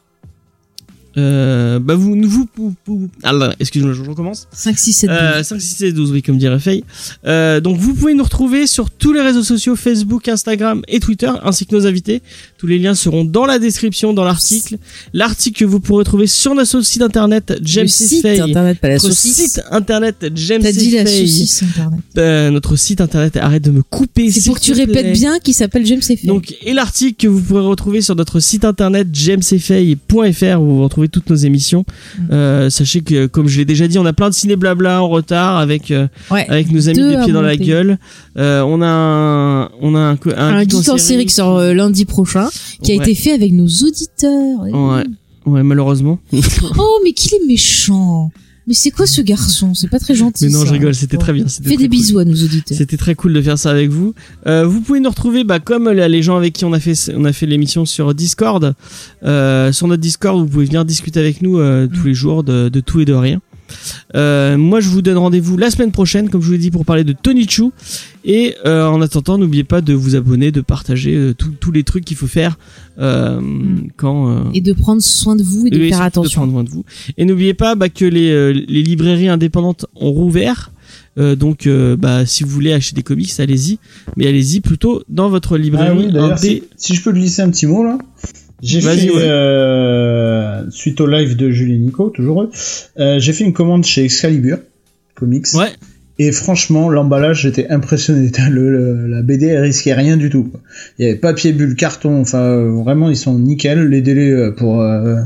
Euh, bah vous, vous, vous, vous- alors, excuse-moi, je recommence. 5, 6, 7, 12. Euh, 5, 6, 7, 12, oui, comme dirait Faye. Euh, donc, vous pouvez nous retrouver sur tous les réseaux sociaux, Facebook, Instagram et Twitter, ainsi que nos invités. Tous les liens seront dans la description, dans l'article. L'article que vous pourrez trouver sur notre site internet, James Le site Faye. internet, pas la Notre saucisse. site internet, James T'as dit la Faye. saucisse internet. Euh, notre site internet, arrête de me couper. C'est pour que tu plaît. répètes bien qu'il s'appelle James Effet. Donc, et l'article que vous pourrez retrouver sur notre site internet jamesfay.fr où vous retrouvez toutes nos émissions. Mm. Euh, sachez que, comme je l'ai déjà dit, on a plein de ciné blabla en retard avec euh, ouais. avec nos amis des pieds dans la gueule. On a un, on a un, un, un en série qui sort lundi prochain, qui a Ouais. été fait avec nos auditeurs. Ouais, ouais, malheureusement. Oh, mais qu'il est méchant. Mais c'est quoi ce garçon? C'est pas très gentil. Mais non, ça. je rigole, c'était très bien. Fais très des cool. bisous à nos auditeurs. C'était très cool de faire ça avec vous. Euh, vous pouvez nous retrouver, bah, comme les gens avec qui on a fait, on a fait l'émission sur Discord. Euh, sur notre Discord, vous pouvez venir discuter avec nous euh, tous Mm. les jours de, de tout et de rien. Euh, moi, je vous donne rendez-vous la semaine prochaine, comme je vous l'ai dit, pour parler de Tony Chu. Et euh, en attendant, n'oubliez pas de vous abonner, de partager euh, tous- les trucs qu'il faut faire euh, quand. euh, Et de prendre soin de vous et de oui, faire de attention. prendre soin de vous. Et n'oubliez pas bah, que les, euh, les librairies indépendantes ont rouvert. Euh, donc, euh, bah, si vous voulez acheter des comics, allez-y. Mais allez-y plutôt dans votre Ah librairie. oui, d'ailleurs, indé- si, si je peux glisser un petit mot là. J'ai fait, ouais. euh, suite au live de Julie Nico, toujours eux, euh, j'ai fait une commande chez Excalibur Comics. Ouais. Et franchement, l'emballage, j'étais impressionné. Le, le- la BD, elle risquait rien du tout. quoi. Il y avait papier, bulle, carton. Enfin, euh, vraiment, ils sont nickel. Les délais euh, pour euh,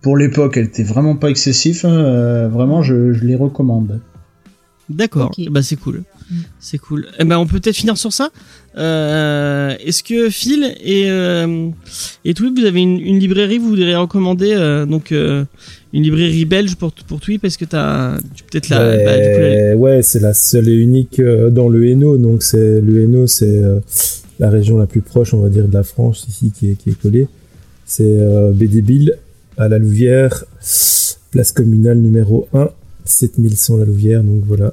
pour l'époque, elle était vraiment pas excessif. hein. Vraiment, je, je les recommande. D'accord. Bah, c'est cool. Mm. C'est cool. Eh ben, on peut peut-être finir sur ça. Euh, Est-ce que Phil et euh, et Twip, vous avez une, une librairie, vous voudriez recommander euh, donc euh, une librairie belge pour pour Twip? Est-ce que t'as tu- peut-être la, ouais, bah, la- ouais, c'est la seule et unique dans le Hainaut. Donc c'est le Hainaut, c'est euh, la région la plus proche, on va dire, de la France ici qui est, qui est collée. C'est euh, BD Bill à la Louvière, place communale numéro 1, 7100 la Louvière. Donc voilà,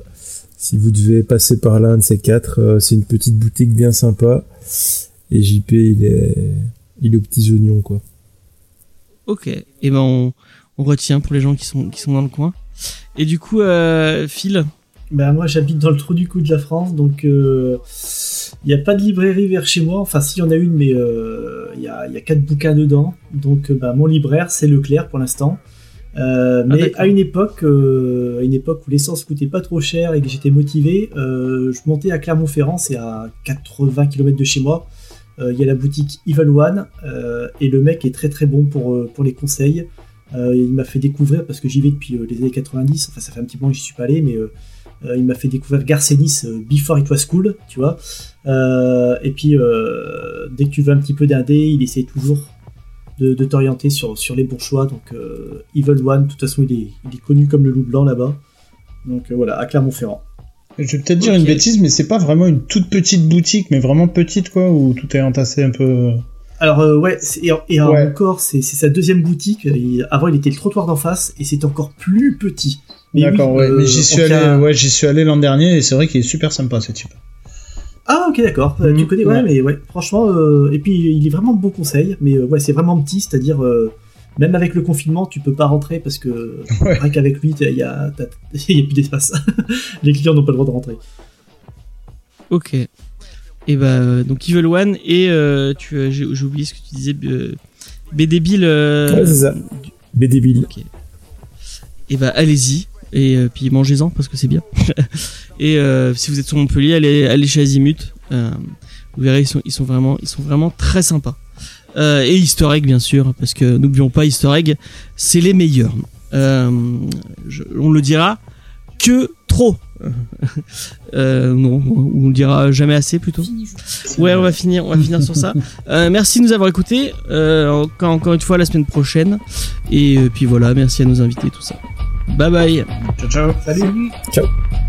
si vous devez passer par l'un de ces quatre, euh, c'est une petite boutique bien sympa. Et JP, il est, il est aux petits oignons quoi. Ok. Et ben on, on retient pour les gens qui sont qui sont dans le coin. Et du coup, euh, Phil. Ben moi j'habite dans le trou du cou de la France, donc il n'y a pas de librairie vers chez moi. Enfin si, il y en a une, mais il y, a, y a quatre bouquins dedans. Donc euh, ben, mon libraire c'est Leclerc pour l'instant. Euh, mais d'accord. à une époque, euh, à une époque où l'essence coûtait pas trop cher et que j'étais motivé, euh, je montais à Clermont-Ferrand, c'est à 80 km de chez moi. Il y a la boutique Evil One euh, et le mec est très très bon pour, pour les conseils. Il m'a fait découvrir parce que j'y vais depuis les années 90. Enfin, ça fait un petit moment que j'y suis pas allé, mais il m'a fait découvrir Garcenis Before It Was Cool, tu vois. Et puis, dès que tu veux un petit peu d'indé, il essaie toujours de, de t'orienter sur, sur les bourgeois. Donc, euh, Evil One, de toute façon, il est, il est connu comme le loup blanc là-bas. Donc, euh, voilà, à Clermont-Ferrand. Je vais peut-être dire une bêtise, mais c'est pas vraiment une toute petite boutique, mais vraiment petite quoi, où tout est entassé un peu. Alors, euh, ouais, c'est- et, et Ouais. encore, c'est c'est sa deuxième boutique. Il- avant, il était le trottoir d'en face et c'est encore plus petit. Mais D'accord, oui, ouais. euh, mais j'y suis allé, ouais, suis allé l'an dernier et c'est vrai qu'il est super sympa ce type. Ah ok d'accord, Euh, tu Mhm, connais ouais, ouais. mais ouais franchement euh, et puis il est vraiment de bons conseils mais euh, ouais c'est vraiment petit c'est-à-dire euh, même avec le confinement tu peux pas rentrer parce que Ouais. rien qu'avec lui il y a y a plus d'espace les clients n'ont pas le droit de rentrer Ok. Et bah euh, donc Evil One et euh, tu j'ai oublié ce que tu disais euh, BD Bill. euh, Ouais, c'est ça. BD Bill. Ok. Et bah allez-y et euh, puis mangez-en parce que c'est bien. et euh, si vous êtes sur Montpellier, allez, allez chez Azimut. Euh, vous verrez ils sont ils sont vraiment ils sont vraiment très sympas. Et Easter Egg bien sûr parce que n'oublions pas Easter Egg, c'est les meilleurs. Je- on le dira que trop. Euh, non, on le dira jamais assez plutôt. Ouais, on va finir, on va finir sur ça. Euh, merci de nous avoir écoutés. Euh, encore, encore une fois la semaine prochaine. Et puis voilà, merci à nos invités, tout ça. Bye bye. Ciao, ciao. Salut. Salut. Ciao.